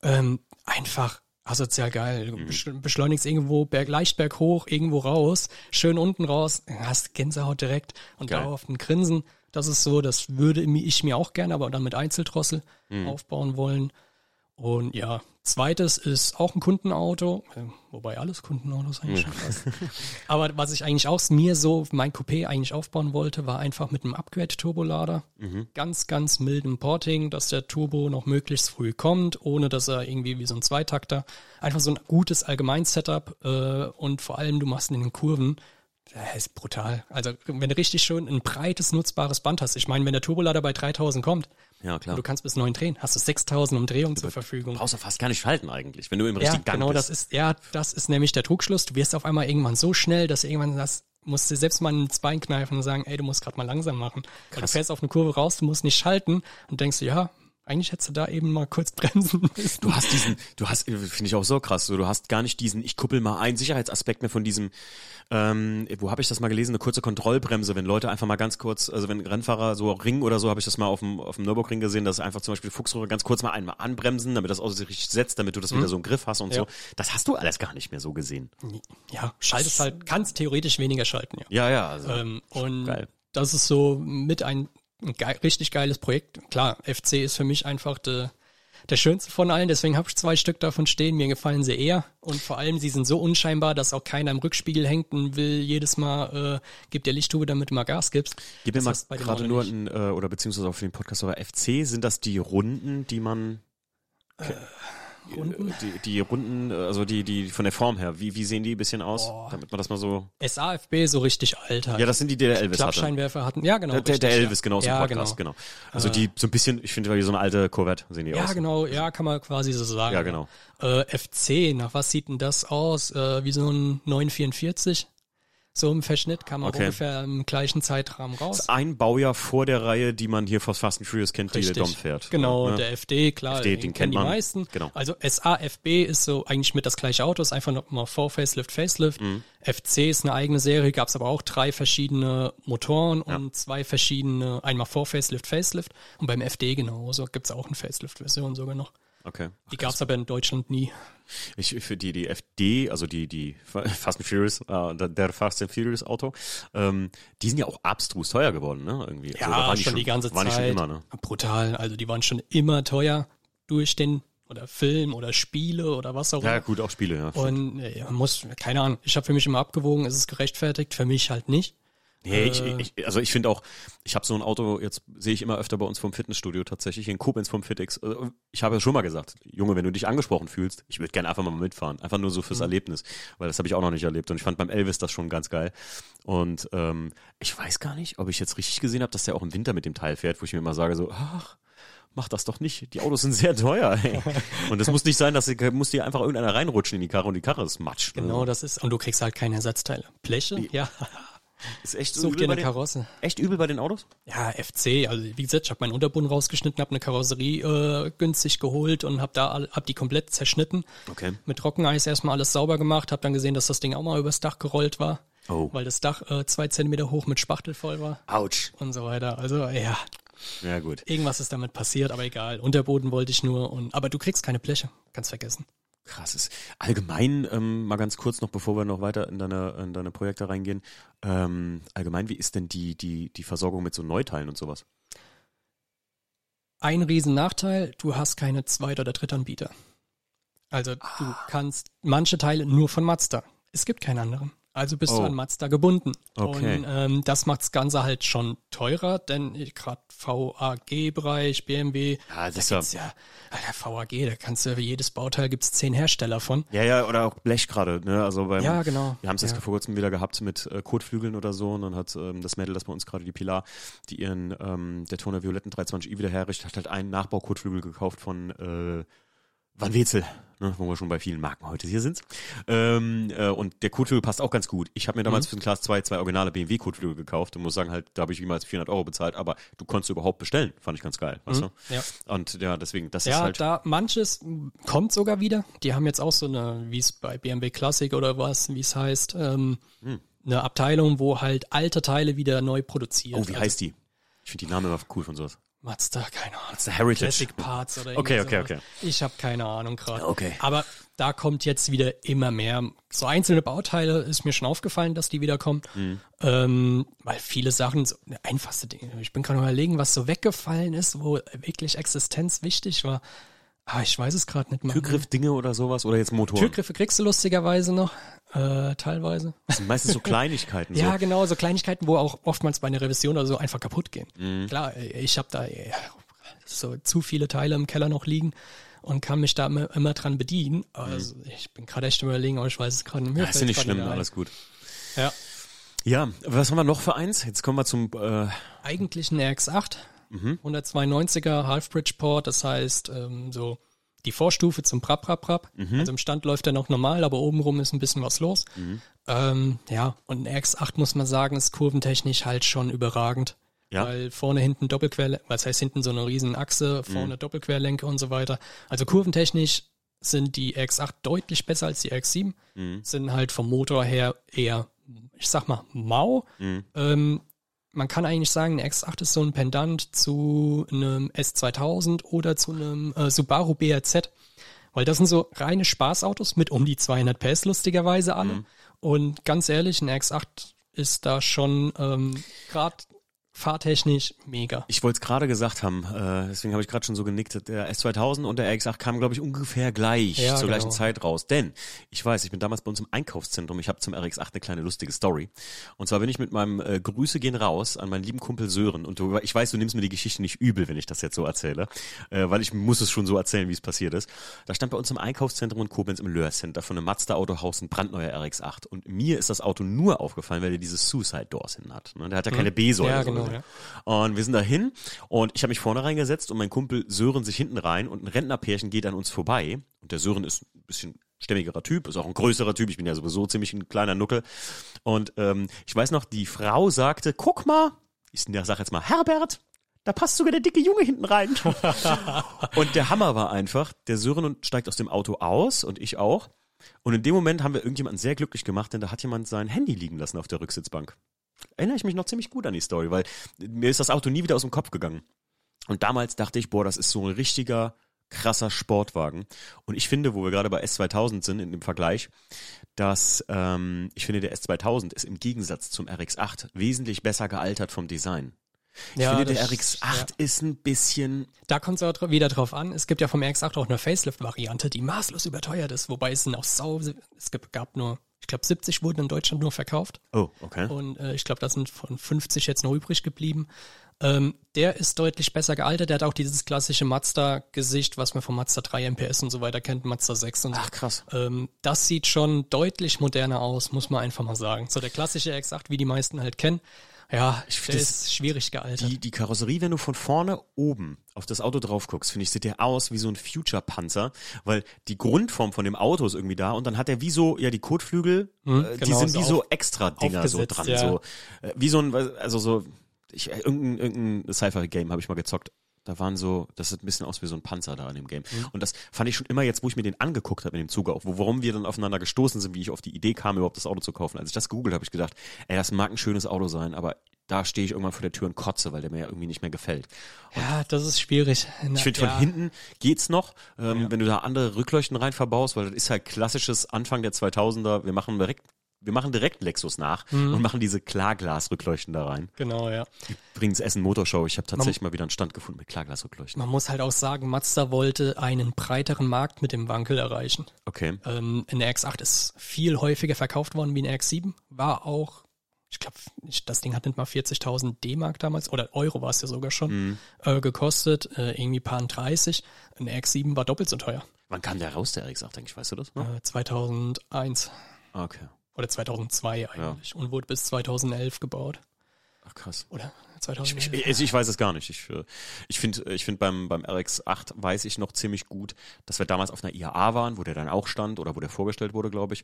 Ähm, einfach asozial geil. Du besch- beschleunigst irgendwo berg, leicht berghoch, irgendwo raus, schön unten raus, hast Gänsehaut direkt und Geil. dauerhaft ein Grinsen. Das ist so, das würde ich mir auch gerne, aber dann mit Einzeldrossel aufbauen wollen. Und ja, zweites ist auch ein Kundenauto, äh, wobei alles Kundenautos eigentlich schon fast. Aber was ich eigentlich auch mir so, mein Coupé eigentlich aufbauen wollte, war einfach mit einem Upgrade-Turbolader. Ganz, ganz milden Porting, dass der Turbo noch möglichst früh kommt, ohne dass er irgendwie wie so ein Zweitakter. Einfach so ein gutes Allgemein-Setup äh, und vor allem du machst in den Kurven, das ist brutal. Also wenn du richtig schön ein breites, nutzbares Band hast. Ich meine, wenn der Turbolader bei 3000 kommt, Ja, klar. und du kannst bis 9 drehen, hast du 6000 Umdrehungen zur Verfügung. Du brauchst ja fast gar nicht schalten eigentlich, wenn du im Ja, richtigen Gang genau, bist. das ist, ja, das ist nämlich der Trugschluss. Du wirst auf einmal irgendwann so schnell, dass du irgendwann das musst du selbst mal ins Bein kneifen und sagen, ey, du musst gerade mal langsam machen. Weil du fährst auf eine Kurve raus, du musst nicht schalten und denkst, du, ja, Eigentlich hättest du da eben mal kurz [LAUGHS] bremsen müssen. Du hast diesen, du hast, finde ich auch so krass, so, du hast gar nicht diesen, ich kuppel mal ein Sicherheitsaspekt mehr von diesem, ähm, wo habe ich das mal gelesen, eine kurze Kontrollbremse, wenn Leute einfach mal ganz kurz, also wenn Rennfahrer so Ring oder so, habe ich das mal auf dem, auf dem Nürburgring gesehen, dass einfach zum Beispiel Fuchsröhre ganz kurz mal einmal anbremsen, damit das Auto sich richtig setzt, damit du das wieder so im Griff hast und Ja. so. Das hast du alles gar nicht mehr so gesehen. Ja, schaltest halt, kannst theoretisch weniger schalten, ja. Ja, ja, also. Ähm, und Geil. das ist so mit ein, ein geil, richtig geiles Projekt. Klar, FC ist für mich einfach de, der schönste von allen, deswegen habe ich zwei Stück davon stehen. Mir gefallen sie eher und vor allem sie sind so unscheinbar, dass auch keiner im Rückspiegel hängt und will jedes Mal äh, gibt dir Lichttube, damit du mal Gas gibst. Gib mir Das mal gerade nur ein, äh, oder beziehungsweise auch für den Podcast oder FC, sind das die Runden, die man Runden? Die, die Runden, äh, also die, die von der Form her, wie, wie sehen die ein bisschen aus? Boah. Damit man das mal so. SAFB so richtig alt halt. Ja, das sind die, die der Elvis hatte. Klappscheinwerfer hatten. Ja, genau. Der, richtig, der Elvis, ja. genau, ja, Podcast, genau. genau. Also die so ein bisschen, ich finde, wie so eine alte Corvette sehen die Ja, aus. genau, ja, kann man quasi so sagen. Ja, genau. Äh, FC, nach was sieht denn das aus? Äh, wie so ein 944? So im Verschnitt kam Okay. ungefähr im gleichen Zeitrahmen raus. Ein Baujahr vor der Reihe, die man hier vor Fast and Furious kennt, die der Dom fährt. Genau, Ja. der FD, klar, FD, den, den kennen die man. meisten. Genau. Also SAFB ist so eigentlich mit das gleiche Auto, ist einfach nochmal vor Facelift, Facelift. Mhm. FC ist eine eigene Serie, gab es aber auch drei verschiedene Motoren und zwei verschiedene, einmal vor Facelift, Facelift. Und beim FD genauso gibt es auch eine Facelift-Version sogar noch. Okay. Die gab es aber in Deutschland nie. Ich für die die FD, also die die Fast and Furious, äh, der, Fast and Furious Auto, ähm, die sind ja auch abstrus teuer geworden, ne? Irgendwie. Ja, Also, waren schon, die ganze waren Zeit. Die schon immer, ne? Brutal. Also die waren schon immer teuer durch den oder Film oder Spiele oder was auch Ja, immer. gut, auch Spiele, ja. Und äh, man muss, keine Ahnung, ich habe für mich immer abgewogen, ist es gerechtfertigt, für mich halt nicht. Nee, ich, Äh. ich, also ich finde auch, ich habe so ein Auto, jetzt sehe ich immer öfter bei uns vom Fitnessstudio tatsächlich, in Koblenz vom Fitix. Äh, Ich habe ja schon mal gesagt, Junge, wenn du dich angesprochen fühlst, ich würde gerne einfach mal mitfahren. Einfach nur so fürs Mhm. Erlebnis. Weil das habe ich auch noch nicht erlebt. Und ich fand beim Elvis das schon ganz geil. Und ähm, ich weiß gar nicht, ob ich jetzt richtig gesehen habe, dass der auch im Winter mit dem Teil fährt, wo ich mir immer sage, so, ach, mach das doch nicht. Die Autos sind sehr teuer. Ey. Und es muss nicht sein, dass sie- muss dir einfach irgendeiner reinrutschen in die Karre und die Karre ist matsch. Genau, das ist, und du kriegst halt keine Ersatzteile. Bleche? Ja, Ist echt so such übel dir eine den, Karosse. echt übel bei den Autos? Ja, FC, also wie gesagt, ich habe meinen Unterboden rausgeschnitten, habe eine Karosserie äh, günstig geholt und habe da hab die komplett zerschnitten. Okay. Mit Trockeneis erstmal alles sauber gemacht, habe dann gesehen, dass das Ding auch mal übers Dach gerollt war, Oh. weil das Dach äh, zwei Zentimeter hoch mit Spachtel voll war Autsch. und so weiter. Also ja, Ja, gut. irgendwas ist damit passiert, aber egal. Unterboden wollte ich nur und aber du kriegst keine Bleche, kannst vergessen. Krass ist. Allgemein, ähm, mal ganz kurz noch, bevor wir noch weiter in deine, in deine Projekte reingehen. Ähm, allgemein, wie ist denn die, die, die Versorgung mit so Neuteilen und sowas? Ein riesen Nachteil, du hast keine Zweit- oder Drittanbieter. Also du Ah. kannst manche Teile nur von Mazda. Es gibt keinen anderen. Also bist Oh. du an Mazda gebunden. Okay. Und ähm, das macht das Ganze halt schon teurer, denn gerade VAG-Bereich, BMW, Ja, das da ist ja- Alter, VAG, da kannst du für jedes Bauteil gibt's zehn Hersteller von. Ja, ja, oder auch Blech gerade, ne? Also beim, Ja, genau. Wir haben es ja. jetzt vor kurzem wieder gehabt mit äh, Kotflügeln oder so und dann hat ähm, das Mädel, das bei uns gerade die Pilar, die ihren ähm, Daytona Violetten 320i wieder herrichtet, hat halt einen Nachbaukotflügel gekauft von äh, Van Wezel, ne, wo wir schon bei vielen Marken heute hier sind. Ähm, äh, und der Kotflügel passt auch ganz gut. Ich habe mir damals für den Class 2 zwei originale BMW-Kotflügel gekauft und muss sagen, halt, da habe ich jemals 400 Euro bezahlt, aber du konntest überhaupt bestellen. Fand ich ganz geil, weißt du? ja. Und ja, deswegen, das ist Ja, halt. da manches kommt sogar wieder. Die haben jetzt auch so eine, wie es bei BMW Classic oder was, wie es heißt, ähm, Hm. eine Abteilung, wo halt alte Teile wieder neu produziert. oh, wie Also heißt die? Ich finde die Namen immer cool von sowas. Mazda, keine Ahnung. Mazda Heritage. Classic Parts oder Okay, okay, sowas. Ich habe keine Ahnung gerade. Okay. Aber da kommt jetzt wieder immer mehr. So einzelne Bauteile ist mir schon aufgefallen, dass die wieder kommen. Mhm. Ähm, weil viele Sachen, so, einfachste Dinge. Ich bin gerade überlegen, was so weggefallen ist, wo wirklich Existenz wichtig war. Aber ich weiß es gerade nicht mehr. Türgriff-Dinge oder sowas oder jetzt Motoren? Türgriffe kriegst du lustigerweise noch, äh, teilweise. Das sind meistens so [LAUGHS] Kleinigkeiten. Ja, so. genau, so Kleinigkeiten, wo auch oftmals bei einer Revision oder so einfach kaputt gehen. Mhm. Klar, ich habe da äh, so zu viele Teile im Keller noch liegen und kann mich da immer, immer dran bedienen. Also ich bin gerade echt überlegen, aber ich weiß es gerade nicht mehr. Mhm. Ja, ist ja nicht schlimm, alles gut. Ja. Ja, was haben wir noch für eins? Jetzt kommen wir zum äh, Eigentlich ein RX-8, Mhm. 192er Half-Bridge Port, das heißt ähm, so die Vorstufe zum Prap Prap Prap. Mhm. Also im Stand läuft er noch normal, aber obenrum ist ein bisschen was los. Mhm. Ähm, ja, und ein RX-8 muss man sagen, ist kurventechnisch halt schon überragend. Ja. weil vorne hinten Doppelquerlenker, was heißt hinten so eine riesen Achse, Mhm. vorne Doppelquerlenker und so weiter. Also kurventechnisch sind die RX8 deutlich besser als die RX7, Mhm. sind halt vom Motor her eher, ich sag mal, mau. Mhm. Ähm, man kann eigentlich sagen, eine X8 ist so ein Pendant zu einem S2000 oder zu einem äh, Subaru BRZ. Weil das sind so reine Spaßautos mit um die 200 PS lustigerweise alle. Mhm. Und ganz ehrlich, ein X8 ist da schon ähm, gerade fahrtechnisch mega. Ich wollte es gerade gesagt haben, äh, deswegen habe ich gerade schon so genickt. Der S2000 und der RX8 kamen, glaube ich, ungefähr gleich Ja, zur genau. gleichen Zeit raus. Denn ich weiß, ich bin damals bei uns im Einkaufszentrum. Ich habe zum RX8 eine kleine lustige Story. Und zwar bin ich mit meinem äh, Grüße gehen raus an meinen lieben Kumpel Sören. Und du, ich weiß, du nimmst mir die Geschichte nicht übel, wenn ich das jetzt so erzähle, äh, weil ich muss es schon so erzählen, wie es passiert ist. Da stand bei uns im Einkaufszentrum in Koblenz im Löhr Center von einem Mazda Autohaus ein brandneuer RX8. Und mir ist das Auto nur aufgefallen, weil der diese Suicide Doors hin hat. Ne? Der hat ja keine B-Säule. Ja, genau. Ja. Und wir sind dahin und ich habe mich vorne reingesetzt und mein Kumpel Sören sich hinten rein und ein Rentnerpärchen geht an uns vorbei. Und der Sören ist ein bisschen stämmigerer Typ, ist auch ein größerer Typ. Ich bin ja sowieso ziemlich ein kleiner Nuckel. Und ähm, ich weiß noch, die Frau sagte, guck mal, ich sag jetzt mal, Herbert, da passt sogar der dicke Junge hinten rein. [LAUGHS] und der Hammer war einfach, der Sören steigt aus dem Auto aus und ich auch. Und in dem Moment haben wir irgendjemanden sehr glücklich gemacht, denn da hat jemand sein Handy liegen lassen auf der Rücksitzbank. Erinnere ich mich noch ziemlich gut an die Story, weil mir ist das Auto nie wieder aus dem Kopf gegangen. Und damals dachte ich, boah, das ist so ein richtiger, krasser Sportwagen. Und ich finde, wo wir gerade bei S2000 sind, in dem Vergleich, dass ähm, ich finde, der S2000 ist im Gegensatz zum RX8 wesentlich besser gealtert vom Design. Ich Ja, finde, der das- RX8 ja. ist ein bisschen Da kommt es aber wieder drauf an. Es gibt ja vom RX8 auch eine Facelift-Variante, die maßlos überteuert ist, wobei es sind auch sau, es gab nur, glaube 70 wurden in Deutschland nur verkauft. Oh, okay. Und äh, ich glaube, da sind von 50 jetzt noch übrig geblieben. Ähm, der ist deutlich besser gealtert. Der hat auch dieses klassische Mazda-Gesicht, was man vom Mazda 3 MPS und so weiter kennt, Mazda 6 und so. Ach krass. Ähm, das sieht schon deutlich moderner aus, muss man einfach mal sagen. So der klassische X8, wie die meisten halt kennen. Ja, Ich der find ist schwierig gealtert. Die, die Karosserie, wenn du von vorne oben auf das Auto drauf guckst, finde ich, sieht der aus wie so ein Future-Panzer, weil die Grundform von dem Auto ist irgendwie da und dann hat er wie so, ja, die Kotflügel, Hm, äh, die genau, sind so wie so extra Dinger so dran, ja. so, äh, wie so ein, also so, ich, irgendein, irgendein Sci-Fi-Game habe ich mal gezockt. Da waren so, das sieht ein bisschen aus wie so ein Panzer da in dem Game. Mhm. Und das fand ich schon immer jetzt, wo ich mir den angeguckt habe in dem Zuge, auch, wo, warum wir dann aufeinander gestoßen sind, wie ich auf die Idee kam, überhaupt das Auto zu kaufen. Als ich das gegoogelt habe, ich gedacht, ey, das mag ein schönes Auto sein, aber da stehe ich irgendwann vor der Tür und kotze, weil der mir ja irgendwie nicht mehr gefällt. ja, das ist schwierig. Na, Ich finde, ja. von hinten geht's noch, ähm, wenn du da andere Rückleuchten rein verbaust, weil das ist halt klassisches Anfang der 2000er, wir machen direkt, wir machen direkt Lexus nach Mhm. und machen diese Klarglas-Rückleuchten da rein. Genau, ja. Übrigens Essen Motorshow, ich habe tatsächlich mal wieder einen Stand gefunden mit Klarglas-Rückleuchten. Man muss halt auch sagen, Mazda wollte einen breiteren Markt mit dem Wankel erreichen. Okay. Ähm, eine X8 ist viel häufiger verkauft worden wie eine X7. War auch, ich glaube, das Ding hat nicht mal 40.000 D-Mark damals, oder Euro war es ja sogar schon, Mhm. äh, gekostet. Äh, irgendwie paar 30. Eine X7 war doppelt so teuer. Wann kam der raus, der RX-8, eigentlich, weißt du das noch? Äh, 2001 Okay. Oder 2002 eigentlich. Und wurde bis 2011 gebaut. Ach krass. Oder Ich, 2011. ich, ich weiß es gar nicht. Ich, ich finde, ich find beim, beim RX8 weiß ich noch ziemlich gut, dass wir damals auf einer IAA waren, wo der dann auch stand oder wo der vorgestellt wurde, glaube ich.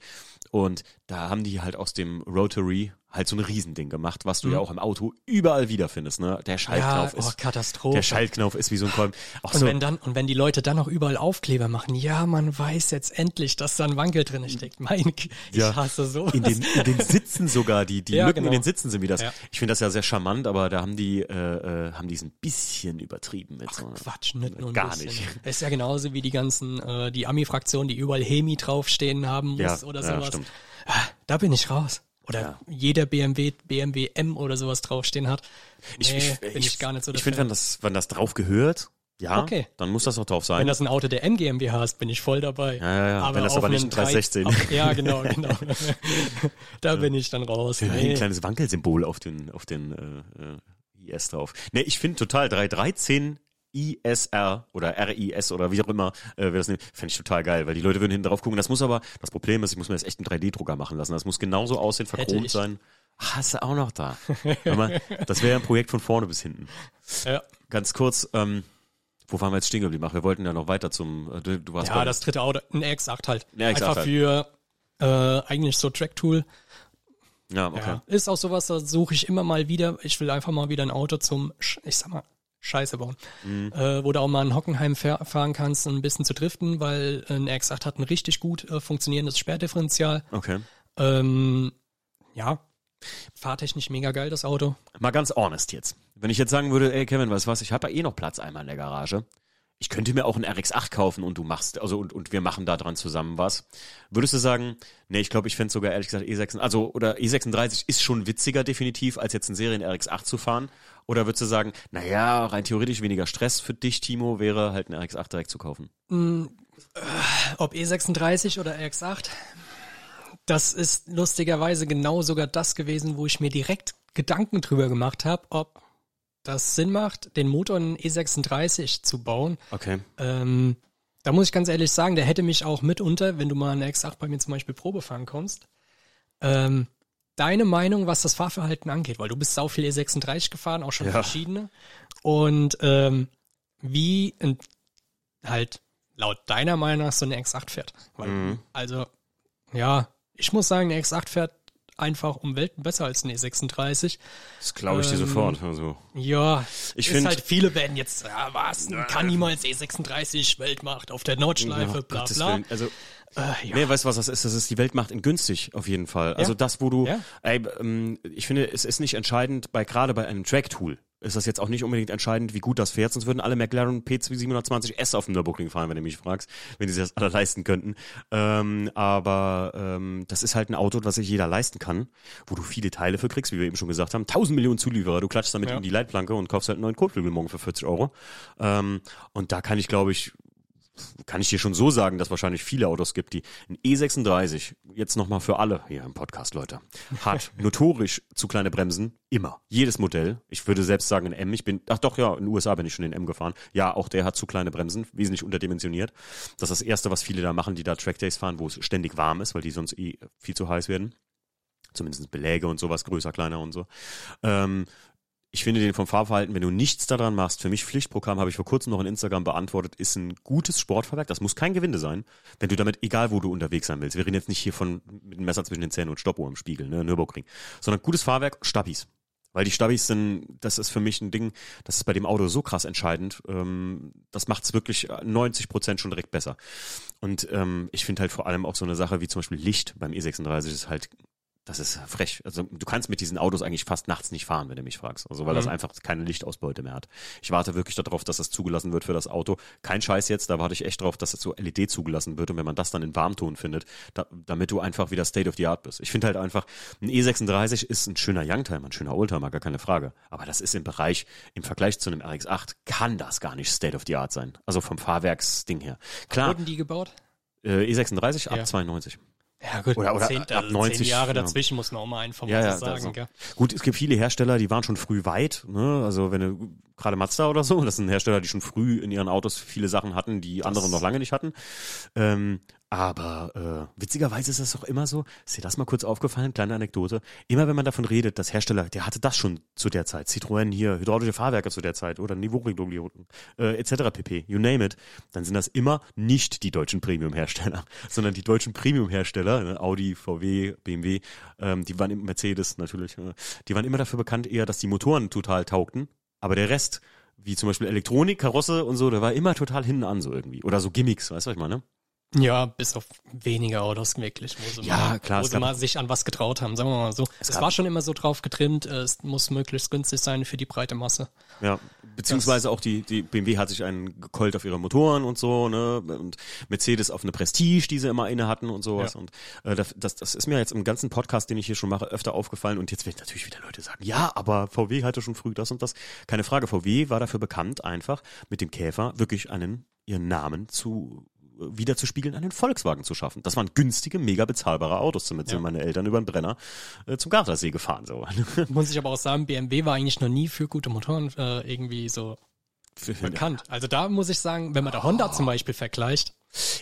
Und da haben die halt aus dem Rotary halt so ein Riesending gemacht, was du ja auch im Auto überall wiederfindest. Ne? Der ja, Schaltknauf oh, ist. Katastrophe. Der Schaltknauf ist wie so ein Kolben. Auch Und so, wenn dann, und wenn die Leute dann noch überall Aufkleber machen, ja, man weiß jetzt endlich, dass da ein Wankel drin steckt. Mein, ich Ja. hasse sowas. in den, in den Sitzen sogar, die, die [LAUGHS] Ja, Lücken in genau. den Sitzen sind wie das. Ja. Ich finde das ja sehr charmant, aber da haben die, äh, äh, haben die es ein bisschen übertrieben mit so. Quatsch, nicht nur ein Gar bisschen. nicht. [LAUGHS] Ist ja genauso wie die ganzen, äh, die Ami-Fraktion, die überall Hemi draufstehen haben muss Ja, oder ja, sowas. stimmt. Ah, Da bin ich raus. Oder Ja. jeder BMW, BMW M oder sowas draufstehen hat. Nee, bin ich, gar nicht so Ich finde, wenn das, wenn das drauf gehört, ja, Okay. dann muss das auch drauf sein. Wenn das ein Auto der M GmbH ist, bin ich voll dabei. Ja, ja, ja. Wenn das aber nicht ein 316. drei- Auf, ja, genau, [LAUGHS] genau. [LAUGHS] da bin ich dann raus. Ein Nee. kleines Wankelsymbol auf den, auf den äh, äh, IS drauf. Ne, ich finde total 313 ISR oder RIS oder wie auch immer äh, wir das nehmen, fände ich total geil, weil die Leute würden hinten drauf gucken. Das muss aber, das Problem ist, ich muss mir das echt einen 3D-Drucker machen lassen. Das muss genauso aussehen, verchromt sein. Ach, hast du auch noch da. Mal, das wäre ein Projekt von vorne bis hinten. Ja, Ganz kurz, ähm, wo waren wir jetzt stehen geblieben? Ach, wir wollten ja noch weiter zum, äh, du, du warst ja das dritte Auto, ein X8 halt. Ein X8 Einfach halt. für äh, eigentlich so Track-Tool. Ja, okay. Ja. Ist auch sowas, da suche ich immer mal wieder. Ich will einfach mal wieder ein Auto zum, ich sag mal, Scheiße bauen. Mhm. Äh, wo du auch mal in Hockenheim fahr fahren kannst, ein bisschen zu driften, weil ein RX-8 hat ein richtig gut äh, funktionierendes Sperrdifferential. Okay. Ähm, ja, fahrtechnisch mega geil, das Auto. Mal ganz honest jetzt. Wenn ich jetzt sagen würde, ey Kevin, weißt du was, ich habe ja eh noch Platz einmal in der Garage. Ich könnte mir auch einen RX8 kaufen und du machst, also und, und wir machen da dran zusammen was. Würdest du sagen, nee, ich glaube, ich fände sogar ehrlich gesagt E6, also oder E36 ist schon witziger definitiv, als jetzt einen Serien RX8 zu fahren? Oder würdest du sagen, naja, rein theoretisch weniger Stress für dich, Timo, wäre halt einen RX8 direkt zu kaufen? Ob E36 oder RX8, das ist lustigerweise genau sogar das gewesen, wo ich mir direkt Gedanken drüber gemacht habe, ob das Sinn macht, den Motor in E36 zu bauen. Okay. Ähm, da muss ich ganz ehrlich sagen, der hätte mich auch mitunter, wenn du mal eine X8 bei mir zum Beispiel Probe fahren kommst, ähm, deine Meinung, was das Fahrverhalten angeht, weil du bist sau viel E36 gefahren, auch schon Ja. verschiedene. Und ähm, wie in, halt laut deiner Meinung nach so eine X8 fährt. Weil, Mhm. Also, ja, ich muss sagen, eine X8 fährt einfach um Welten besser als eine E36. Das glaube ich dir Ähm, sofort. Also. Ja, Ich ist find- halt, viele werden jetzt, ja, was, kann niemals E36 Weltmacht auf der Nordschleife, Ja, bla Gottes bla. Willen. Also, Äh, ja. Nee, weißt du, was das ist? Das ist die Weltmacht in günstig, auf jeden Fall. Also das, wo du, Ja. ey, ähm, ich finde, es ist nicht entscheidend, bei gerade bei einem Track-Tool ist das jetzt auch nicht unbedingt entscheidend, wie gut das fährt, sonst würden alle McLaren P720S auf dem Nürburgring fahren, wenn du mich fragst, wenn die sich das alle leisten könnten. Ähm, aber ähm, das ist halt ein Auto, was sich jeder leisten kann, wo du viele Teile für kriegst, wie wir eben schon gesagt haben. 1000 Millionen Zulieferer, du klatschst damit Ja. in die Leitplanke und kaufst halt einen neuen Kotflügel morgen für 40 Euro. Ähm, und da kann ich, glaube ich, kann ich dir schon so sagen, dass wahrscheinlich viele Autos gibt, die ein E36, jetzt nochmal für alle hier im Podcast, Leute, hat [LAUGHS] notorisch zu kleine Bremsen, immer. Jedes Modell. Ich würde selbst sagen, ein M, ich bin, ach doch, ja, in den USA bin ich schon in M gefahren. Ja, auch der hat zu kleine Bremsen, wesentlich unterdimensioniert. Das ist das Erste, was viele da machen, die da Trackdays fahren, wo es ständig warm ist, weil die sonst eh viel zu heiß werden. Zumindest Beläge und sowas, größer, kleiner und so. Ähm, ich finde den vom Fahrverhalten, wenn du nichts daran machst, für mich Pflichtprogramm, habe ich vor kurzem noch in Instagram beantwortet, ist ein gutes Sportfahrwerk. Das muss kein Gewinde sein, wenn du damit, egal wo du unterwegs sein willst. Wir reden jetzt nicht hier von mit dem Messer zwischen den Zähnen und Stoppuhr im Spiegel, ne, Nürburgring, sondern gutes Fahrwerk, Stabis. Weil die Stabis sind, das ist für mich ein Ding, das ist bei dem Auto so krass entscheidend. Ähm, das macht es wirklich 90 Prozent schon direkt besser. Und ähm, ich finde halt vor allem auch so eine Sache wie zum Beispiel Licht beim E36 ist halt das ist frech. Also du kannst mit diesen Autos eigentlich fast nachts nicht fahren, wenn du mich fragst. Also weil das Mhm. einfach keine Lichtausbeute mehr hat. Ich warte wirklich darauf, dass das zugelassen wird für das Auto. Kein Scheiß jetzt, da warte ich echt drauf, dass es so LED zugelassen wird und wenn man das dann in Warmton findet, da, damit du einfach wieder State of the Art bist. Ich finde halt einfach, ein E36 ist ein schöner Youngtimer, ein schöner Oldtimer, gar keine Frage. Aber das ist im Bereich, im Vergleich zu einem RX8, kann das gar nicht State of the Art sein. Also vom Fahrwerksding her. Klar, Wurden die gebaut? äh, E36 ab Ja. 92. Ja, gut. Oder- oder zehn, ab also 90, zehn Jahre ja. dazwischen muss man auch mal einfach Ja, mal ja, das sagen, so. gell? Gut, es gibt viele Hersteller, die waren schon früh weit, ne? Also wenn du gerade Mazda oder so, das sind Hersteller, die schon früh in ihren Autos viele Sachen hatten, die andere noch lange nicht hatten. Ähm, aber äh, witzigerweise ist es doch immer so, ist dir das mal kurz aufgefallen, kleine Anekdote, immer wenn man davon redet, dass Hersteller, der hatte das schon zu der Zeit, Citroën hier, hydraulische Fahrwerke zu der Zeit oder Niveauregulierung, äh, etc. pp, you name it, dann sind das immer nicht die deutschen Premium-Hersteller, [LAUGHS] sondern die deutschen Premium-Hersteller, ne, Audi, VW, BMW, ähm, die waren Mercedes natürlich, äh, die waren immer dafür bekannt eher, dass die Motoren total taugten, aber der Rest, wie zum Beispiel Elektronik, Karosse und so, der war immer total hinten an so irgendwie. Oder so Gimmicks, weißt du, was ich meine? Ja, bis auf wenige Autos wirklich, wo sie, Ja, mal, klar, wo es sie mal sich an was getraut haben, sagen wir mal so. Es, gab- war schon immer so drauf getrimmt, äh, es muss möglichst günstig sein für die breite Masse. Ja, beziehungsweise auch die, die BMW hat sich einen gekeult auf ihre Motoren und so, ne, und Mercedes auf eine Prestige, die sie immer inne hatten und sowas. Ja. Und äh, das, das, das ist mir jetzt im ganzen Podcast, den ich hier schon mache, öfter aufgefallen. Und jetzt werden natürlich wieder Leute sagen, ja, aber VW hatte schon früh das und das. Keine Frage, VW war dafür bekannt, einfach mit dem Käfer wirklich einen ihren Namen zu wieder zu spiegeln, einen Volkswagen zu schaffen. Das waren günstige, mega bezahlbare Autos. Damit sind Ja. meine Eltern über den Brenner äh, zum Gardasee gefahren. So. [LAUGHS] Muss ich aber auch sagen, BMW war eigentlich noch nie für gute Motoren äh, irgendwie so bekannt. Also da muss ich sagen, wenn man da Honda zum Beispiel vergleicht,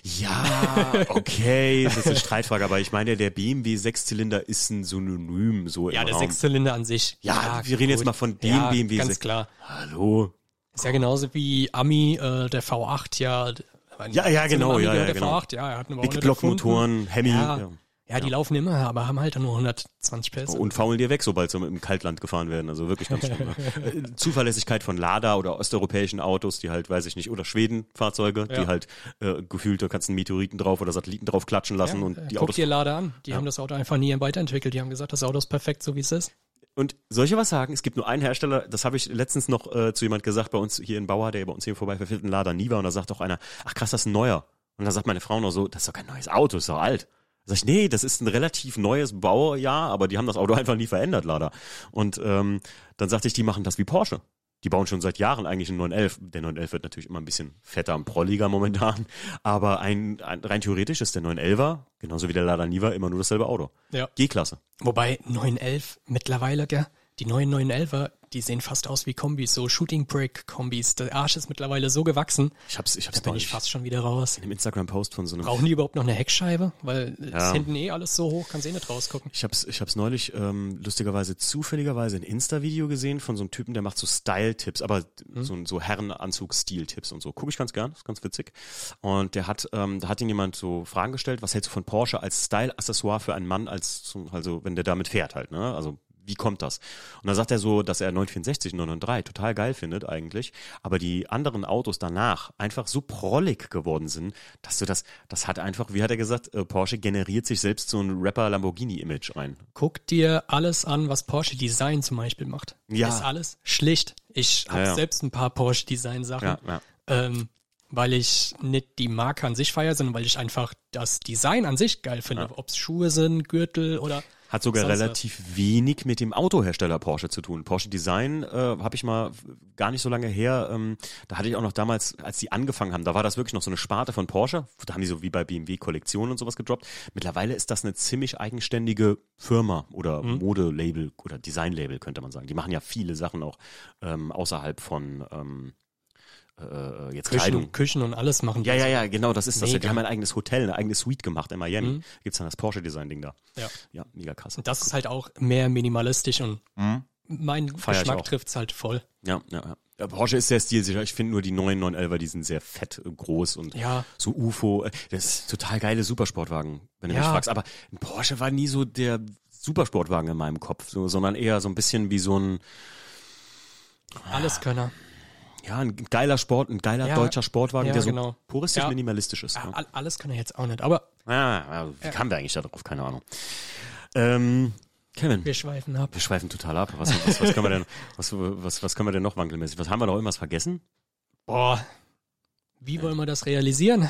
Ja, okay, das ist eine Streitfrage, aber ich meine, der BMW Sechszylinder ist ein Synonym so ja, der Raum. Sechszylinder an sich. Ja, wir reden jetzt gut. mal von dem ja, BMW Ganz klar. Hallo. Ist ja genauso wie Ami, äh, der V8, ja. Ja, ja, genau, ja, ja, genau. V8, ja, er hat Big Block Motoren, Hemi. Ja. Ja. Ja, die laufen immer, aber haben halt nur 120 PS. Und faulen dir weg, sobald sie im Kaltland gefahren werden. Also wirklich ganz schlimm. ne? [LAUGHS] Zuverlässigkeit von Lada oder osteuropäischen Autos, die halt, weiß ich nicht, oder Schweden-Fahrzeuge, die halt äh, gefühlt, da kannst du einen Meteoriten drauf oder Satelliten drauf klatschen lassen und äh, die Guck Autos. dir Lada an. Die haben das Auto einfach nie weiterentwickelt. Die haben gesagt, das Auto ist perfekt, so wie es ist. Und dir was sagen? Es gibt nur einen Hersteller, das habe ich letztens noch äh, zu jemand gesagt, bei uns hier in Bauer, der bei uns hier vorbei verfehlt, ein Lada Niva, und da sagt auch einer, ach krass, das ist ein neuer. Und da sagt meine Frau noch so, das ist doch kein neues Auto, ist doch alt. Da sag ich, nee, das ist ein relativ neues Baujahr, aber die haben das Auto [LAUGHS] einfach nie verändert, leider. Und ähm, dann sagte ich, die machen das wie Porsche. Die bauen schon seit Jahren eigentlich einen 911. Der 911 wird natürlich immer ein bisschen fetter und prolliger momentan. [LAUGHS] Aber ein, ein rein theoretisch ist der 911er, genauso wie der Lada Niva, immer nur dasselbe Auto. Ja. G-Klasse. Wobei 911 mittlerweile, gell, die neuen 911er, die sehen fast aus wie Kombis, so Shooting Break Kombis. Der Arsch ist mittlerweile so gewachsen, Ich hab's, ich hab's da bin ich fast schon wieder raus. in einem Instagram-Post von so einem Brauchen die überhaupt noch eine Heckscheibe? Weil Ja. ist hinten eh alles so hoch, kannst eh nicht rausgucken. Ich hab's, ich hab's neulich ähm, lustigerweise zufälligerweise ein Insta-Video gesehen von so einem Typen, der macht so Style-Tipps, aber so, so Herrenanzug-Stil-Tipps und so. Gucke ich ganz gern, ist ganz witzig. Und der hat, ähm, da hat ihn jemand so Fragen gestellt, was hältst du von Porsche als Style-Accessoire für einen Mann, als zum, also wenn der damit fährt halt, ne? Also wie kommt das? Und da sagt er so, dass er 964, 993 total geil findet eigentlich, aber die anderen Autos danach einfach so prollig geworden sind, dass du das, das hat einfach, wie hat er gesagt, äh, Porsche generiert sich selbst so ein Rapper-Lamborghini-Image rein. Guck dir alles an, was Porsche Design zum Beispiel macht. Ja. Ist alles schlicht. Ich habe Ja, ja. selbst ein paar Porsche Design Sachen. Ja, ja. ähm, weil ich nicht die Marke an sich feiere, sondern weil ich einfach das Design an sich geil finde. Ob es Schuhe sind, Gürtel oder Hat sogar relativ wenig mit dem Autohersteller Porsche zu tun. Porsche Design äh, habe ich mal gar nicht so lange her, ähm, da hatte ich auch noch damals, als die angefangen haben, da war das wirklich noch so eine Sparte von Porsche. Da haben die so wie bei BMW Kollektionen und sowas gedroppt. Mittlerweile ist das eine ziemlich eigenständige Firma oder Mhm. Modelabel oder Designlabel könnte man sagen. Die machen ja viele Sachen auch ähm, außerhalb von ähm, äh, jetzt Kleidung. Küchen, Küchen und alles machen. die Ja, ja, ja, genau, das ist das. Mega. Die haben ein eigenes Hotel, eine eigene Suite gemacht in Miami. Gibt's dann das Porsche-Design-Ding da. Ja. Ja, mega krass. Und das ist halt auch mehr minimalistisch und mein Feier Geschmack trifft's halt voll. Ja, ja, ja. ja. Porsche ist sehr stilsicher. Ich finde nur die neuen 911er, die sind sehr fett, äh, groß und Ja. so UFO. Äh, Das ist total geile Supersportwagen, wenn du Ja. mich fragst. Aber ein Porsche war nie so der Supersportwagen in meinem Kopf, so, sondern eher so ein bisschen wie so ein, Alles Könner. Ja, ein geiler Sport, ein geiler Ja. deutscher Sportwagen, Ja, der so genau. puristisch Ja. minimalistisch ist. Ne? all- alles Könner jetzt auch nicht, aber Ah, ja, wie kamen wir eigentlich da drauf? Keine Ahnung. Ähm, Kevin. wir schweifen ab. Wir schweifen total ab. Was, was, was können wir denn, was, was, was können wir denn noch wankelmäßig? Was haben wir noch irgendwas vergessen? Boah. Wie wollen wir das realisieren?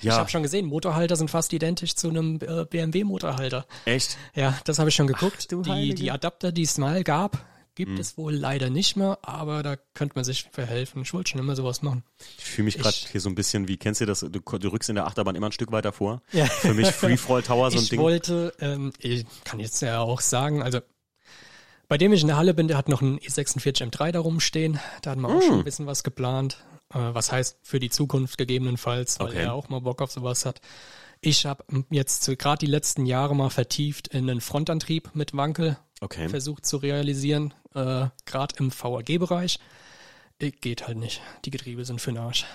Ich Ja, habe schon gesehen, Motorhalter sind fast identisch zu einem äh, BMW-Motorhalter. echt? Ja, das habe ich schon geguckt. du die, die Adapter, die es mal gab, gibt Hm. es wohl leider nicht mehr, aber da könnte man sich verhelfen. Ich wollte schon immer sowas machen. Ich fühle mich gerade Ich- hier so ein bisschen wie, kennst du das? Du, du rückst in der Achterbahn immer ein Stück weiter vor. Ja. Für mich Freefall Tower so ein [LAUGHS] ich Ding. wollte, ähm, ich kann jetzt ja auch sagen, also bei dem ich in der Halle bin, der hat noch einen E E46 M3 da rumstehen. Da hatten wir auch schon Hm. ein bisschen was geplant. Äh, was heißt für die Zukunft gegebenenfalls, weil Okay. er auch mal Bock auf sowas hat. Ich habe jetzt gerade die letzten Jahre mal vertieft in einen Frontantrieb mit Wankel Okay. versucht zu realisieren, äh, gerade im VAG-Bereich. Äh, Geht halt nicht. Die Getriebe sind für den Arsch.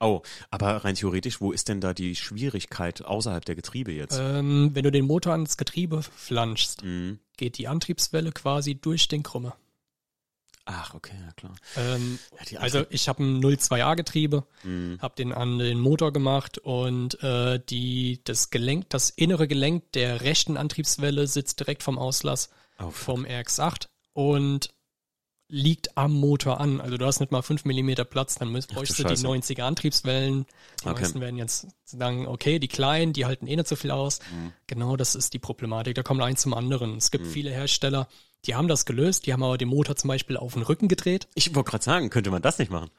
Oh, aber rein theoretisch, wo ist denn da die Schwierigkeit außerhalb der Getriebe jetzt? Ähm, wenn du den Motor ans Getriebe flanschst, Mhm. geht die Antriebswelle quasi durch den Krümmer. Ach, okay, ja klar. Ähm, Ja, also ich habe ein 02A-Getriebe, Mhm. habe den an den Motor gemacht und äh, die das Gelenk, das innere Gelenk der rechten Antriebswelle sitzt direkt vom Auslass Oh, vom RX8 und liegt am Motor an. Also du hast nicht mal 5 mm Platz, dann bräuchst du die Scheiße. 90er Antriebswellen. Die Okay. meisten werden jetzt sagen, okay, die kleinen, die halten eh nicht so viel aus. Mhm. Genau, das ist die Problematik. Da kommt eins zum anderen. Es gibt viele Hersteller, die haben das gelöst, die haben aber den Motor zum Beispiel auf den Rücken gedreht. Ich wollte gerade sagen, könnte man das nicht machen?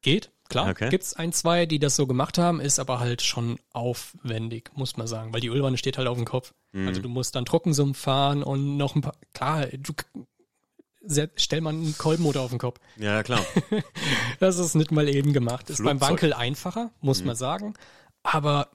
Geht, klar. Okay. Gibt's ein, zwei, die das so gemacht haben, ist aber halt schon aufwendig, muss man sagen, weil die Ölwanne steht halt auf dem Kopf. Mhm. Also du musst dann Trockensumpf fahren und noch ein paar, klar, du, stell mal einen Kolbenmotor auf den Kopf. Ja, klar. [LAUGHS] Das ist nicht mal eben gemacht. Ist beim Flugzeug. Wankel einfacher, muss man sagen. Aber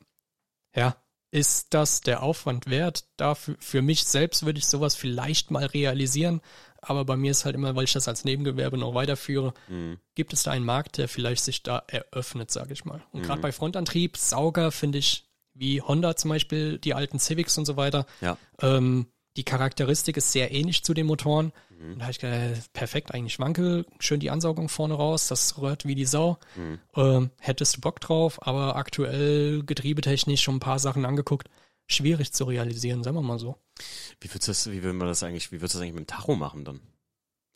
ja, ist das der Aufwand wert? Dafür, für mich selbst würde ich sowas vielleicht mal realisieren. Aber bei mir ist halt immer, weil ich das als Nebengewerbe noch weiterführe, Mhm. gibt es da einen Markt, der vielleicht sich da eröffnet, sage ich mal. Und gerade bei Frontantrieb, Sauger finde ich wie Honda zum Beispiel, die alten Civics und so weiter. Ja. Ähm, die Charakteristik ist sehr ähnlich zu den Motoren. Mhm. Und da habe ich gedacht, perfekt, eigentlich Wankel, schön die Ansaugung vorne raus, das rührt wie die Sau. Mhm. Ähm, hättest du Bock drauf, aber aktuell getriebetechnisch schon ein paar Sachen angeguckt. Schwierig zu realisieren, sagen wir mal so. Wie würdest du das, wie will man das eigentlich, wie würdest du das eigentlich mit dem Tacho machen dann?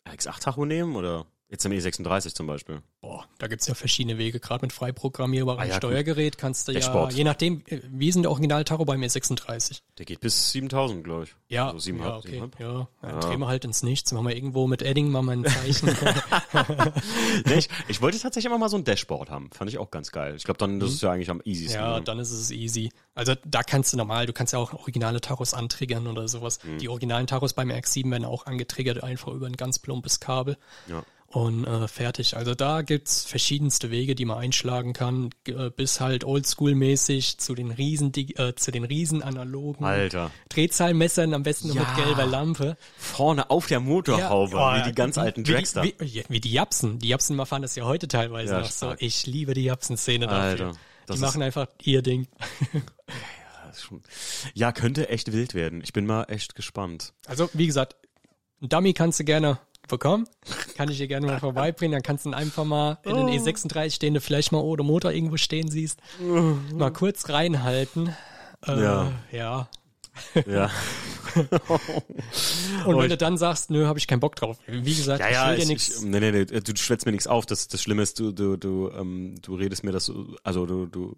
RX8 Tacho nehmen oder jetzt im E36 zum Beispiel? Boah, da gibt's ja verschiedene Wege. Gerade mit frei programmierbaren Ah ja, gut. Steuergerät kannst du ja, Dashboard. je nachdem, äh, wie ist denn der Original-Tacho bei mir 36? Der geht bis 7000, glaube ich. Ja, Also 7,5, ja, okay. 7,5. Ja, dann Ja. drehen wir halt ins Nichts. Machen wir irgendwo mit Edding mal ein Zeichen. [LAUGHS] [LAUGHS] nee, ich, ich wollte tatsächlich immer mal so ein Dashboard haben. Fand ich auch ganz geil. Ich glaube, dann das ist ja eigentlich am easiesten. Mhm. ja, ne? dann ist es easy. Also da kannst du normal, du kannst ja auch originale Tachos antriggern oder sowas. Mhm. Die originalen Tachos beim RX7 werden auch angetriggert, einfach über ein ganz plumpes Kabel. ja. Und äh, fertig. Also da gibt's verschiedenste Wege, die man einschlagen kann, äh, bis halt oldschool-mäßig zu den riesen, äh, zu den riesen analogen Alter. Drehzahlmessern, am besten nur Ja. mit gelber Lampe. Vorne auf der Motorhaube, Ja, wie oh, die ganz alten wie, Dragster. Wie, wie, wie die Japsen. Die Japsen fahren das ja heute teilweise Ja, noch so. stark. Ich liebe die Japsen-Szene dafür. Die machen einfach ihr Ding. [LAUGHS] Ja, könnte echt wild werden. Ich bin mal echt gespannt. Also, wie gesagt, ein Dummy kannst du gerne bekommen. Kann ich dir gerne mal vorbeibringen. Dann kannst du ihn einfach mal in den E36 stehende vielleicht mal oder Motor irgendwo stehen siehst. Mal kurz reinhalten. Äh, Ja. ja. Ja. [LAUGHS] Und wenn du dann sagst, nö, habe ich keinen Bock drauf. Wie gesagt, Ja, ich ja, will dir ich, nichts. ich, nee, nee, nee, du schwätzt mir nichts auf. Das, das Schlimme ist, du, du, du, ähm, du redest mir das, so- also du, du,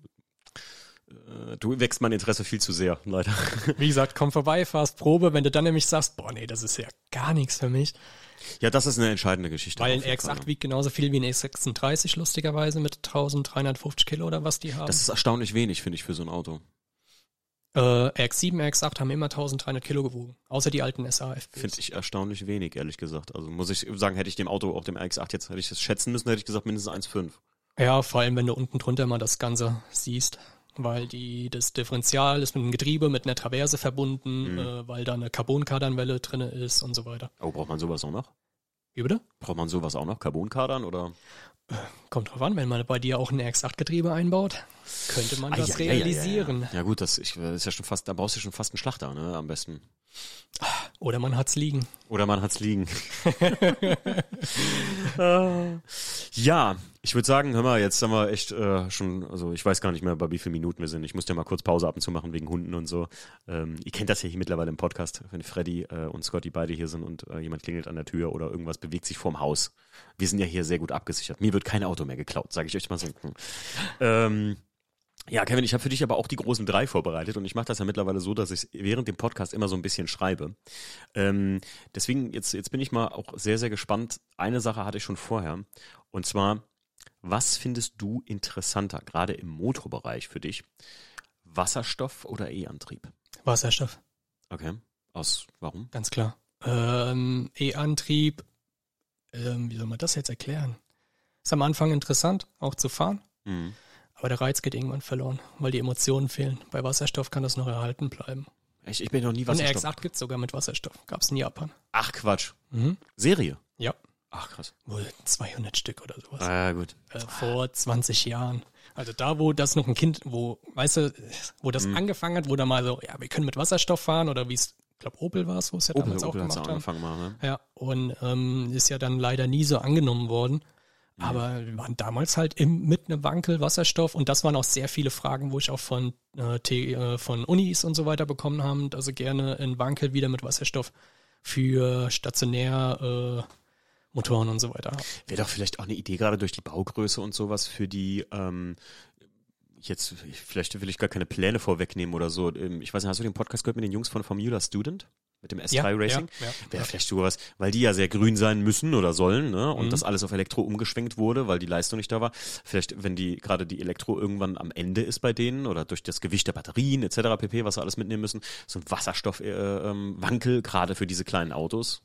äh, du wächst mein Interesse viel zu sehr, leider. Wie gesagt, komm vorbei, fahrst Probe. Wenn du dann nämlich sagst, boah, nee, das ist ja gar nichts für mich. Ja, das ist eine entscheidende Geschichte. Weil ein auf jeden Fall. RX8 wiegt genauso viel wie ein E36, lustigerweise, mit 1350 Kilo oder was die haben. Das ist erstaunlich wenig, finde ich, für so ein Auto. Äh, RX7, RX8 haben immer 1300 Kilo gewogen. Außer die alten SAF. Finde ich erstaunlich wenig, ehrlich gesagt. Also muss ich sagen, hätte ich dem Auto, auch dem RX8 jetzt, hätte ich das schätzen müssen, hätte ich gesagt mindestens 1,5. Ja, vor allem, wenn du unten drunter mal das Ganze siehst. Weil die, das Differential ist mit einem Getriebe, mit einer Traverse verbunden, Mhm. äh, weil da eine Carbonkardanwelle drinne ist und so weiter. Oh, braucht man sowas auch noch? Wie bitte? Braucht man sowas auch noch? Carbonkadern oder? Kommt drauf an, wenn man bei dir auch ein RX8-Getriebe einbaut, könnte man das Ah, ja, ja, realisieren. Ja, ja. ja gut, das, ich, das ist ja schon fast, da brauchst du schon fast einen Schlachter, ne, am besten. Oder man hat's liegen. Oder man hat's liegen. [LAUGHS] [LAUGHS] Äh, ja, ich würde sagen, hör mal, jetzt haben wir echt äh, schon, also ich weiß gar nicht mehr, bei wie vielen Minuten wir sind. Ich musste ja mal kurz Pause ab und zu machen wegen Hunden und so. Ähm, ihr kennt das ja hier mittlerweile im Podcast, wenn Freddy äh, und Scotty beide hier sind und äh, jemand klingelt an der Tür oder irgendwas bewegt sich vorm Haus. Wir sind ja hier sehr gut abgesichert. Mir wird kein Auto mehr geklaut, sage ich euch mal so. [LAUGHS] Ähm, ja, Kevin, ich habe für dich aber auch die großen drei vorbereitet und ich mache das ja mittlerweile so, dass ich während dem Podcast immer so ein bisschen schreibe. Ähm, deswegen, jetzt, jetzt bin ich mal auch sehr, sehr gespannt. Eine Sache hatte ich schon vorher. Und zwar, was findest du interessanter, gerade im Motorbereich für dich? Wasserstoff oder E-Antrieb? Wasserstoff, Okay. Aus warum? ganz klar. Ähm, E-Antrieb, ähm, wie soll man das jetzt erklären? Ist am Anfang interessant, auch zu fahren. Mhm. Aber der Reiz geht irgendwann verloren, weil die Emotionen fehlen. Bei Wasserstoff kann das noch erhalten bleiben. Ich, ich bin noch nie Und Wasserstoff. RX8 gibt's sogar mit Wasserstoff. Gab's in Japan. Ach Quatsch. Mhm. Serie. Ja. Ach krass. Wohl 200 Stück oder sowas. Ah, gut. Äh, vor 20 Jahren. Also da, wo das noch ein Kind, wo, weißt du, wo Mhm. das angefangen hat, wo da mal so, ja, wir können mit Wasserstoff fahren oder wie es, ich glaube Opel war es, wo es ja Opel, damals auch Opel gemacht auch haben. angefangen mal, ne? Ja, und ähm, ist ja dann leider nie so angenommen worden. Mhm. Aber wir waren damals halt im, mit einem Wankel Wasserstoff und das waren auch sehr viele Fragen, wo ich auch von, äh, T, äh, von Unis und so weiter bekommen haben, also gerne ein Wankel wieder mit Wasserstoff für stationär äh, Motoren und so weiter. Wäre doch vielleicht auch eine Idee, gerade durch die Baugröße und sowas für die, ähm, jetzt, vielleicht will ich gar keine Pläne vorwegnehmen oder so. Ähm, Ich weiß nicht, hast du den Podcast gehört mit den Jungs von Formula Student? Mit dem S3 Ja, Racing? ja, ja. Wäre vielleicht sowas, weil die ja sehr grün sein müssen oder sollen, ne? Und Mhm. das alles auf Elektro umgeschwenkt wurde, weil die Leistung nicht da war. Vielleicht, wenn die, gerade die Elektro irgendwann am Ende ist bei denen oder durch das Gewicht der Batterien etc. pp, was sie alles mitnehmen müssen, so ein Wasserstoff, äh, ähm, gerade für diese kleinen Autos.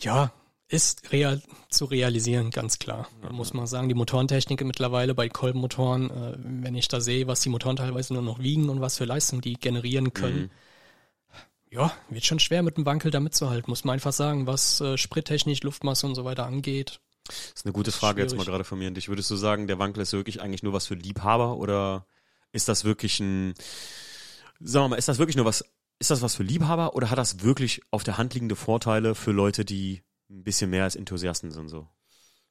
Ja, ist real zu realisieren, ganz klar. Da muss man sagen, die Motorentechnik mittlerweile bei Kolbenmotoren, äh, wenn ich da sehe, was die Motoren teilweise nur noch wiegen und was für Leistung die generieren können, Mhm. Ja, wird schon schwer mit dem Wankel da mitzuhalten, muss man einfach sagen, was äh, Sprittechnik, Luftmasse und so weiter angeht. Das ist eine gute Frage jetzt mal Schwierig. gerade von mir an dich. Würdest du sagen, der Wankel ist wirklich eigentlich nur was für Liebhaber oder ist das wirklich ein, sagen wir mal, ist das wirklich nur was, ist das was für Liebhaber oder hat das wirklich auf der Hand liegende Vorteile für Leute, die ein bisschen mehr als Enthusiasten sind so?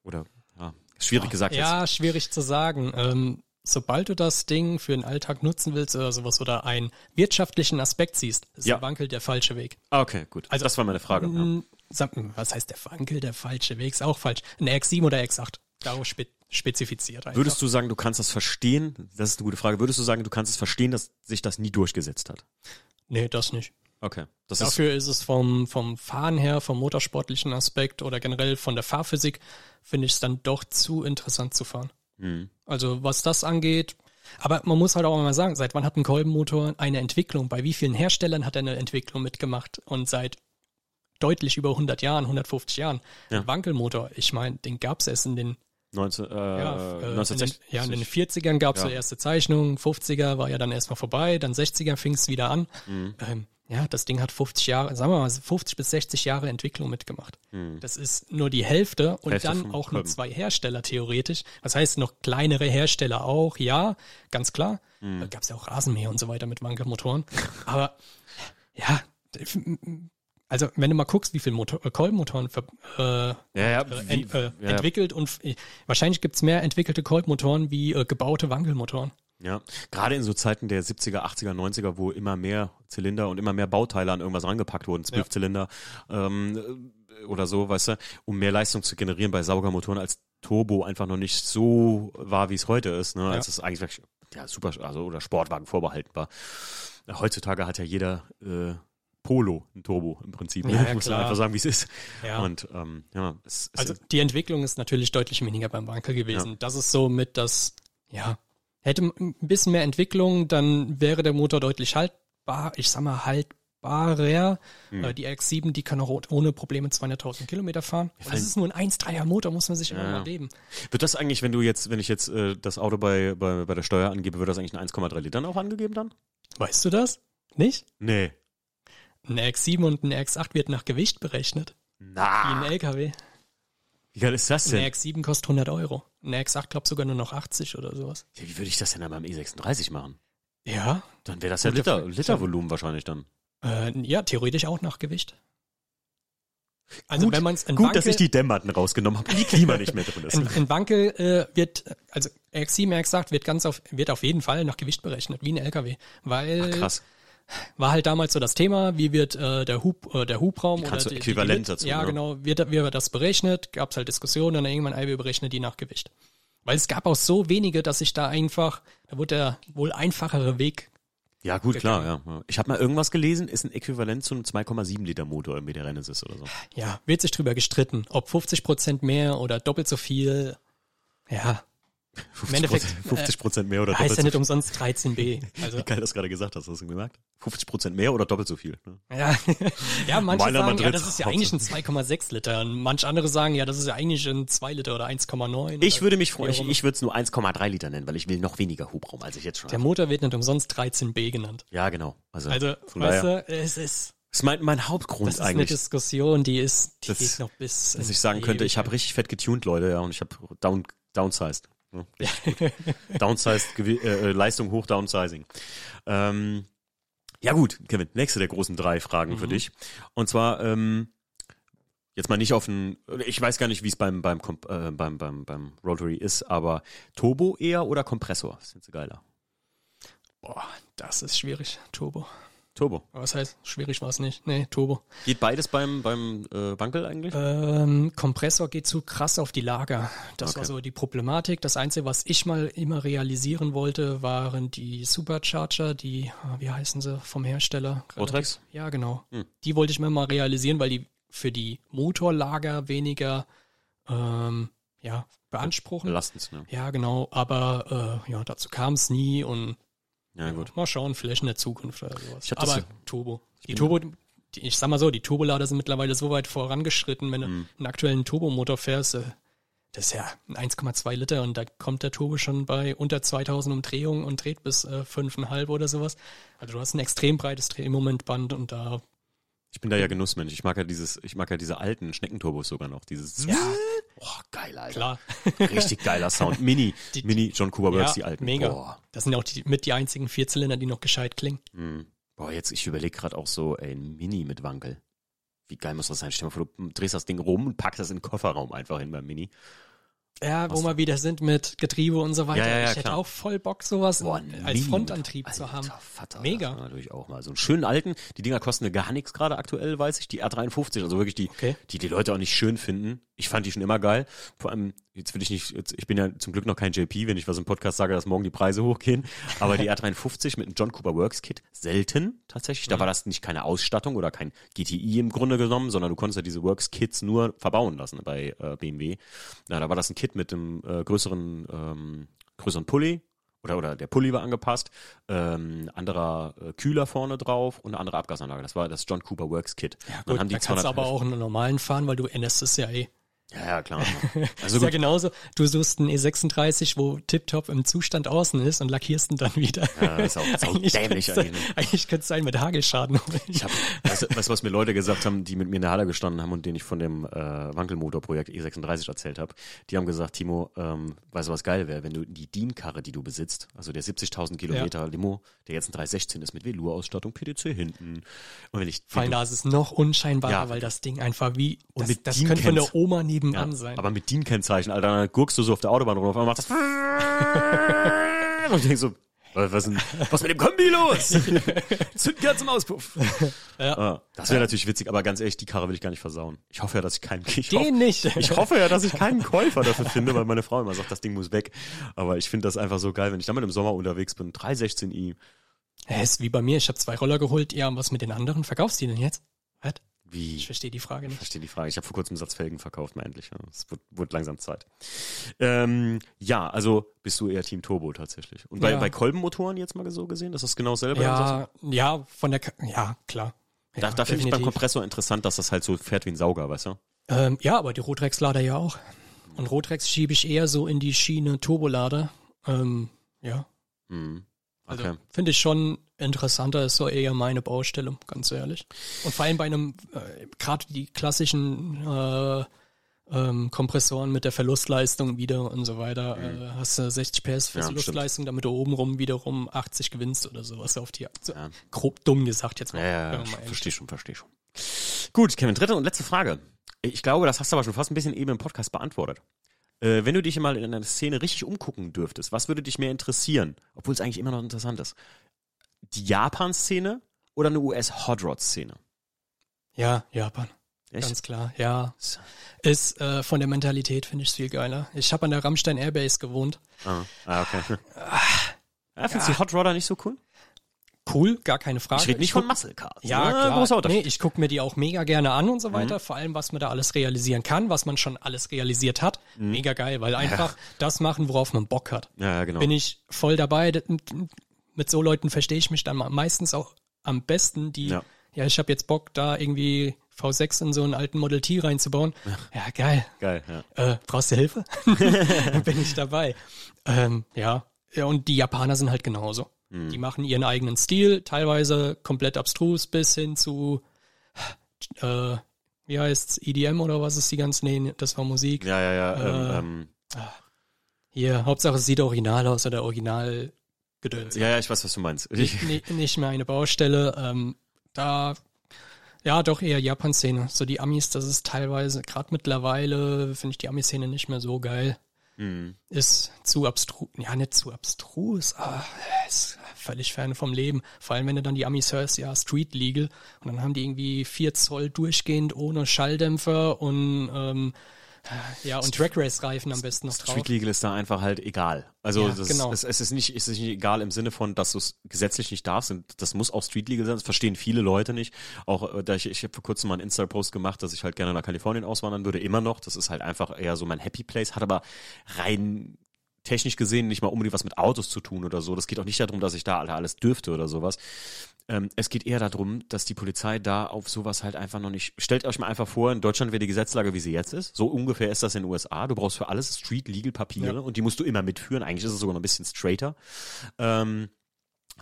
Oder ja, schwierig gesagt Ja, jetzt. schwierig zu sagen. Ähm, sobald du das Ding für den Alltag nutzen willst oder sowas oder einen wirtschaftlichen Aspekt siehst, ist Ja. der Wankel der falsche Weg. Ah, okay, gut. Also das war meine Frage. Ja. Mm, sag, was heißt der Wankel der falsche Weg? Ist auch falsch. Ein RX7 oder X8. Darauf spe spezifiziert einfach. Würdest du sagen, du kannst das verstehen? Das ist eine gute Frage. Würdest du sagen, du kannst es verstehen, dass sich das nie durchgesetzt hat? Nee, das nicht. Okay. Das ist, Dafür ist es vom, vom Fahren her, vom motorsportlichen Aspekt oder generell von der Fahrphysik, finde ich es dann doch zu interessant zu fahren. Hm. Also was das angeht, aber man muss halt auch mal sagen, seit wann hat ein Kolbenmotor eine Entwicklung? Bei wie vielen Herstellern hat er eine Entwicklung mitgemacht? Und seit deutlich über 100 Jahren, 150 Jahren. Ja. Wankelmotor, ich meine, den gab es erst in den 19, äh, ja, äh, in den, 1960. ja, in den 40ern gab es Ja. so erste Zeichnungen, 50er war ja dann erstmal vorbei, dann 60er fing es wieder an. Mhm. Ähm, ja, das Ding hat 50 Jahre, sagen wir mal 50 bis 60 Jahre Entwicklung mitgemacht. Mhm. Das ist nur die Hälfte und Hälfte dann auch nur zwei Hersteller theoretisch. Das heißt, noch kleinere Hersteller auch, ja, ganz klar. Mhm. Da gab es ja auch Rasenmäher und so weiter mit Wankelmotoren. Aber ja, also wenn du mal guckst, wie viele Motor, äh, Kolbenmotoren ver, äh, Ja, ja, äh, wie, ent, äh, ja, entwickelt und äh, wahrscheinlich gibt's mehr entwickelte Kolbmotoren wie äh, gebaute Wankelmotoren. ja. Gerade in so Zeiten der 70er, 80er, 90er, wo immer mehr Zylinder und immer mehr Bauteile an irgendwas rangepackt wurden, zwölf Ja. Zylinder ähm, oder so, weißt du, um mehr Leistung zu generieren bei Saugermotoren als Turbo einfach noch nicht so war, wie es heute ist, ne? Als es eigentlich wirklich, ja super, also oder Sportwagen vorbehalten war. Heutzutage hat ja jeder äh, Polo ein Turbo im Prinzip. Ja, ja, Muss man klar. einfach sagen, wie es ist. Ja. Und ähm, ja, es, es Also die Entwicklung ist natürlich deutlich weniger beim Wankel gewesen. Ja. Das ist so mit das, ja, hätte ein bisschen mehr Entwicklung, dann wäre der Motor deutlich haltbar, ich sag mal haltbarer. Hm. Die RX-7, die kann auch ohne Probleme 200.000 Kilometer fahren. Und das ist nur ein 1,3er Motor, muss man sich immer mal leben. Wird das eigentlich, wenn du jetzt, wenn ich jetzt äh, das Auto bei, bei, bei der Steuer angebe, wird das eigentlich ein 1,3 Litern auch angegeben dann? Weißt du das? Nicht? Nee. Ein RX-7 und ein RX-8 wird nach Gewicht berechnet. Wie Na, ein LKW. wie geil ist das Ein denn? RX-7 kostet 100 Euro. Ein RX-8 glaubt sogar nur noch 80 oder sowas. Ja, wie würde ich das denn dann beim E36 machen? Ja, Dann wäre das ja Liter. Litervolumen wahrscheinlich dann. Äh, ja, theoretisch auch nach Gewicht. Also Gut, wenn man es in Gut, Wankel, dass ich die Dämmmatten rausgenommen habe die Klima nicht mehr drin ist. [LAUGHS] in, in Wankel äh, wird, also RX7, RX8 wird ganz auf, wird auf jeden Fall nach Gewicht berechnet, wie ein LKW. Weil Krass. War halt damals so das Thema, wie wird äh, der Hub, äh, der Hubraum oder du die, äquivalent die, dazu, Ja, ne? genau, wird, wie wird das berechnet? Gab es halt Diskussionen und dann irgendwann, ey, wir berechnen die nach Gewicht. Weil es gab auch so wenige, dass ich da einfach, da wurde der wohl einfachere Weg Ja, gut, klar, ja. ja. Ich habe mal irgendwas gelesen, ist ein Äquivalent zu einem 2,7 Liter Motor irgendwie der Renesis oder so. ja, wird sich drüber gestritten, ob 50 Prozent mehr oder doppelt so viel. Ja, 50 Endeffekt, 50 Prozent mehr oder heißt doppelt ja so nicht umsonst 13b. Also, Wie geil das gerade gesagt hast, hast du gemerkt? 50 Prozent mehr oder doppelt so viel. Ne? ja, [LAUGHS] ja manche Meiner sagen, ja, das ist ja eigentlich ein 2,6 Liter. Und manche andere sagen, ja, das ist ja eigentlich ein 2 Liter oder 1,9. Ich oder würde mich freuen, ich, ich würde es nur 1,3 Liter nennen, weil ich will noch weniger Hubraum, als ich jetzt schon Der habe. Motor wird nicht umsonst 13b genannt. Ja, genau. Also, Also, weißt du, es ist, das ist mein, mein Hauptgrund das ist eine eigentlich, Diskussion, die ist, die Das- geht noch bis. dass ich sagen könnte, ich habe richtig fett getuned, Leute, ja, und ich habe down, downsized. Ne? Downsized, äh, äh, Leistung hoch, downsizing. Ähm, ja gut, Kevin, nächste der großen drei Fragen Mhm. für dich. Und zwar, ähm, jetzt mal nicht auf ein, ich weiß gar nicht, wie es beim, beim, äh, beim, beim, beim Rotary ist, aber Turbo eher oder Kompressor? Findest du geiler? Boah, das ist schwierig. Turbo. Turbo. Was heißt, schwierig war es nicht. Nee, Turbo. Geht beides beim, beim äh, Wankel eigentlich? Ähm, Kompressor geht zu krass auf die Lager. Das war Okay. so die Problematik. Das Einzige, was ich mal immer realisieren wollte, waren die Supercharger, die, ah, wie heißen sie, vom Hersteller? Rotrex? Ja, genau. Hm. Die wollte ich mir mal realisieren, weil die für die Motorlager weniger ähm, ja, beanspruchen. Belastend, ne? Ja, genau. Aber äh, ja, dazu kam es nie und Ja, gut. Mal schauen, vielleicht in der Zukunft oder sowas. Ich Aber Turbo. Die Turbo, die, ich sag mal so, die Turbolader sind mittlerweile so weit vorangeschritten, wenn du Mhm. einen aktuellen Turbomotor fährst, äh, das ist ja ein 1,2 Liter und da kommt der Turbo schon bei unter 2000 Umdrehungen und dreht bis äh, 5,5 oder sowas. Also du hast ein extrem breites Drehmomentband und da Ich bin da ja Genussmensch. Ich mag ja dieses, ich mag ja diese alten Schneckenturbos sogar noch. Dieses. Ja. Oh, geil, Alter. Klar. Richtig geiler Sound. [LAUGHS] Mini, Die- Mini John Cooper Works, ja, die alten. mega. Boah. Das sind auch die, mit die einzigen Vierzylinder, die noch gescheit klingen. Hm. Boah, jetzt, ich überlege gerade auch so, ey, ein Mini mit Wankel. Wie geil muss das sein? Stell dir mal vor, du drehst das Ding rum und packst das in den Kofferraum einfach hin beim Mini. Ja, wo wir wieder sind mit Getriebe und so weiter. Ja, ja, ja, ich hätte klar. auch voll Bock, sowas Boah, als Mini Frontantrieb mit- zu haben. Alter Vater, Mega. Natürlich auch mal so einen schönen alten. Die Dinger kosten ja gar nichts gerade aktuell, weiß ich. Die R53, also wirklich die, Okay. die die Leute auch nicht schön finden. Ich fand die schon immer geil. Vor allem, jetzt will ich nicht, jetzt, ich bin ja zum Glück noch kein JP, wenn ich was im Podcast sage, dass morgen die Preise hochgehen. Aber die [LAUGHS] R53 mit einem John Cooper Works Kit, selten tatsächlich. Mhm. Da war das nicht keine Ausstattung oder kein GTI im Grunde genommen, sondern du konntest ja diese Works Kits nur verbauen lassen bei äh, BMW. Na, da war das ein Kit mit einem äh, größeren, ähm, größeren Pulli, oder, oder der Pulli war angepasst, ähm, anderer äh, Kühler vorne drauf und eine andere Abgasanlage. Das war das John Cooper Works Kit. Ja, Dann gut, haben die da kannst du 200 aber auch einen normalen fahren, weil du änderst es ja eh. Ja, ja, klar. [LAUGHS] Also ist ja genauso, du suchst einen E36, wo tiptop im Zustand außen ist und lackierst ihn dann wieder. ja, das ist auch, ist auch eigentlich dämlich könnte eigentlich. eigentlich könnte es sein mit Hagelschaden. Ich hab, weißt, du, was mir Leute gesagt haben, die mit mir in der Halle gestanden haben und denen ich von dem äh, Wankelmotorprojekt E36 erzählt habe? Die haben gesagt, Timo, ähm, weißt du, was geil wäre, wenn du die DIN-Karre, die du besitzt, also der 70.000 Kilometer Limo, der jetzt ein 316 ist mit Velour-Ausstattung, PDC hinten. Und wenn ich Vor allem da ist es noch unscheinbarer, Ja. weil das Ding einfach wie, Und das, das könnte von der Oma nebenan ja, sein. aber mit DIN-Kennzeichen, Alter, dann gurkst du so auf der Autobahn rum, auf einmal macht das [LAUGHS] und ich denk so, was, denn, was mit dem Kombi los? [LAUGHS] Zündkerzen im Auspuff. Ja. Ah, das wäre natürlich witzig, aber ganz ehrlich, die Karre will ich gar nicht versauen. Ich hoffe ja, dass ich keinen, ich hoffe, Den nicht. ich hoffe ja, dass ich keinen Käufer dafür finde, weil meine Frau immer sagt, das Ding muss weg. Aber ich finde das einfach so geil, wenn ich damit im Sommer unterwegs bin. 316i. Ja, ist wie bei mir, ich habe zwei Roller geholt, ja, und was mit den anderen? Verkaufst du die denn jetzt? Was? Wie? Ich verstehe die Frage Ich nicht. verstehe die Frage. Ich habe vor kurzem einen Satz Felgen verkauft, mal endlich. Es wird, wird langsam Zeit. Ähm, ja, also bist du eher Team Turbo tatsächlich. Und bei, Ja. bei Kolbenmotoren jetzt mal so gesehen, das ist genau. Ansonsten- Ja, ja, von der, ja, klar. Da, ja, da finde ich beim. Kompressor interessant, dass das halt so fährt wie ein Sauger, weißt du? Ähm, ja, aber die Rotrex-Lader ja auch. Und Rotrex schiebe ich eher so in die Schiene Turbolader. Ähm, ja, Mhm. Also Okay. finde ich schon interessanter, ist so eher meine Baustelle, ganz ehrlich. Und vor allem bei einem, äh, gerade die klassischen äh, ähm, Kompressoren mit der Verlustleistung wieder und so weiter, äh, hast du 60 PS Mhm. Ja, Verlustleistung, damit du obenrum wiederum 80 gewinnst oder sowas auf die, so, Ja. grob dumm gesagt jetzt mal. Ja, ja, verstehe schon, verstehe schon. Gut, Kevin, dritte und letzte Frage. Ich glaube, das hast du aber schon fast ein bisschen eben im Podcast beantwortet. Äh, wenn du dich mal in einer Szene richtig umgucken dürftest, was würde dich mehr interessieren? Obwohl es eigentlich immer noch interessant ist. Die Japan-Szene oder eine US-Hot Rod-Szene? Ja, Japan. Echt? Ganz klar, ja. Ist äh, von der Mentalität finde ich viel geiler. Ich habe an der Rammstein Airbase gewohnt. Ah, ah okay. Ja, findest du die Hot Rodder nicht so cool? Cool, gar keine Frage. Ich rede nicht von guck- Muscle Cars. Ja, ne? klar. Nee, ich gucke mir die auch mega gerne an und so weiter. Vor allem, was man da alles realisieren kann, was man schon alles realisiert hat. Mega geil, weil einfach das machen, worauf man Bock hat. Ja, ja, genau. Bin ich voll dabei. Mit so Leuten verstehe ich mich dann meistens auch am besten, die, Ja. ja, ich habe jetzt Bock, da irgendwie V6 in so einen alten Model T reinzubauen. Ja, geil. Geil, ja. Äh, brauchst du Hilfe? [LAUGHS] [LAUGHS] Bin ich dabei. Ähm, ja. ja, und die Japaner sind halt genauso. Mhm. Die machen ihren eigenen Stil, teilweise komplett abstrus bis hin zu, äh, wie heißt's, EDM oder was ist die ganze, nee, das war Musik. Ja, ja, ja. Äh, ähm, ähm, Hier, Hauptsache es sieht original aus oder original gedöns. ja, ja, ich weiß, was du meinst. Ich, [LAUGHS] Nicht, nicht mehr eine Baustelle. Ähm, da, ja, doch eher Japan-Szene. So die Amis, das ist teilweise, gerade mittlerweile finde ich die Ami-Szene nicht mehr so geil. hm. Ist zu abstrus, ja, nicht zu abstrus, aber ist völlig fern vom Leben. Vor allem, wenn du dann die Amis hörst, ja, Street Legal. Und dann haben die irgendwie 4 Zoll durchgehend ohne Schalldämpfer und, ähm, ja, und Track Race Reifen am besten noch drauf. Street Legal ist da einfach halt egal. Also Ja, das, genau. es, es ist nicht, es ist nicht egal im Sinne von, dass du es gesetzlich nicht darfst. Und das muss auch Street Legal sein. Das verstehen viele Leute nicht. Auch äh, da ich, ich habe vor kurzem mal einen Insta-Post gemacht, dass ich halt gerne nach Kalifornien auswandern würde. Immer noch. Das ist halt einfach eher so mein Happy Place. Hat aber rein technisch gesehen nicht mal unbedingt was mit Autos zu tun oder so. Das geht auch nicht darum, dass ich da alles dürfte oder sowas. Ähm, es geht eher darum, dass die Polizei da auf sowas halt einfach noch nicht. Stellt euch mal einfach vor, in Deutschland wäre die Gesetzlage, wie sie jetzt ist. So ungefähr ist das in den USA. Du brauchst für alles Street Legal Papiere Ja. und die musst du immer mitführen. Eigentlich ist es sogar noch ein bisschen straighter. Ähm,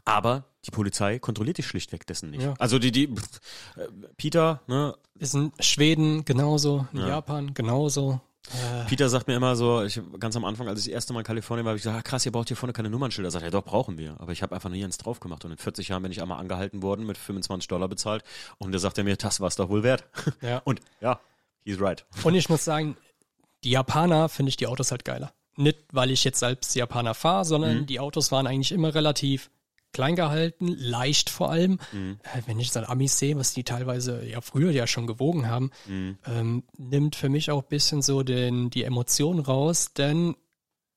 Aber die Polizei kontrolliert dich schlichtweg dessen nicht. Ja. Also die, die, pff, äh, Peter, ne, Ist in Schweden genauso, in Japan genauso. Äh, Peter sagt mir immer so, ich, ganz am Anfang, als ich das erste Mal in Kalifornien war, habe ich gesagt, ah, krass, ihr braucht hier vorne keine Nummernschilder. Sagt er, doch, brauchen wir. Aber ich habe einfach nie eins drauf gemacht. Und in 40 Jahren bin ich einmal angehalten worden, mit 25 Dollar bezahlt. Und da sagt er mir, das war's doch wohl wert. [LAUGHS] Ja. Und ja, he's right. Und ich muss sagen, die Japaner finde ich die Autos halt geiler. Nicht, weil ich jetzt selbst Japaner fahre, sondern die Autos waren eigentlich immer relativ klein gehalten, leicht vor allem. Äh, wenn ich dann Amis sehe, was die teilweise ja früher ja schon gewogen haben, ähm, nimmt für mich auch ein bisschen so den, die Emotion raus, denn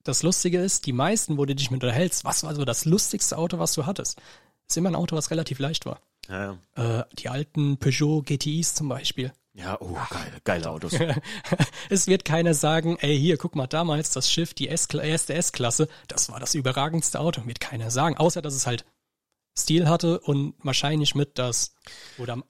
das Lustige ist, die meisten, wo du dich mit unterhältst, was war so das lustigste Auto, was du hattest? Ist immer ein Auto, was relativ leicht war. Ja, ja. Äh, die alten Peugeot GTIs zum Beispiel. Ja oh, geil, geile Autos. [LAUGHS] es wird keiner sagen, ey, hier, guck mal, damals das Schiff, die S erste S-Klasse, das war das überragendste Auto. Wird keiner sagen, außer dass es halt Stil hatte und wahrscheinlich mit das, oder am,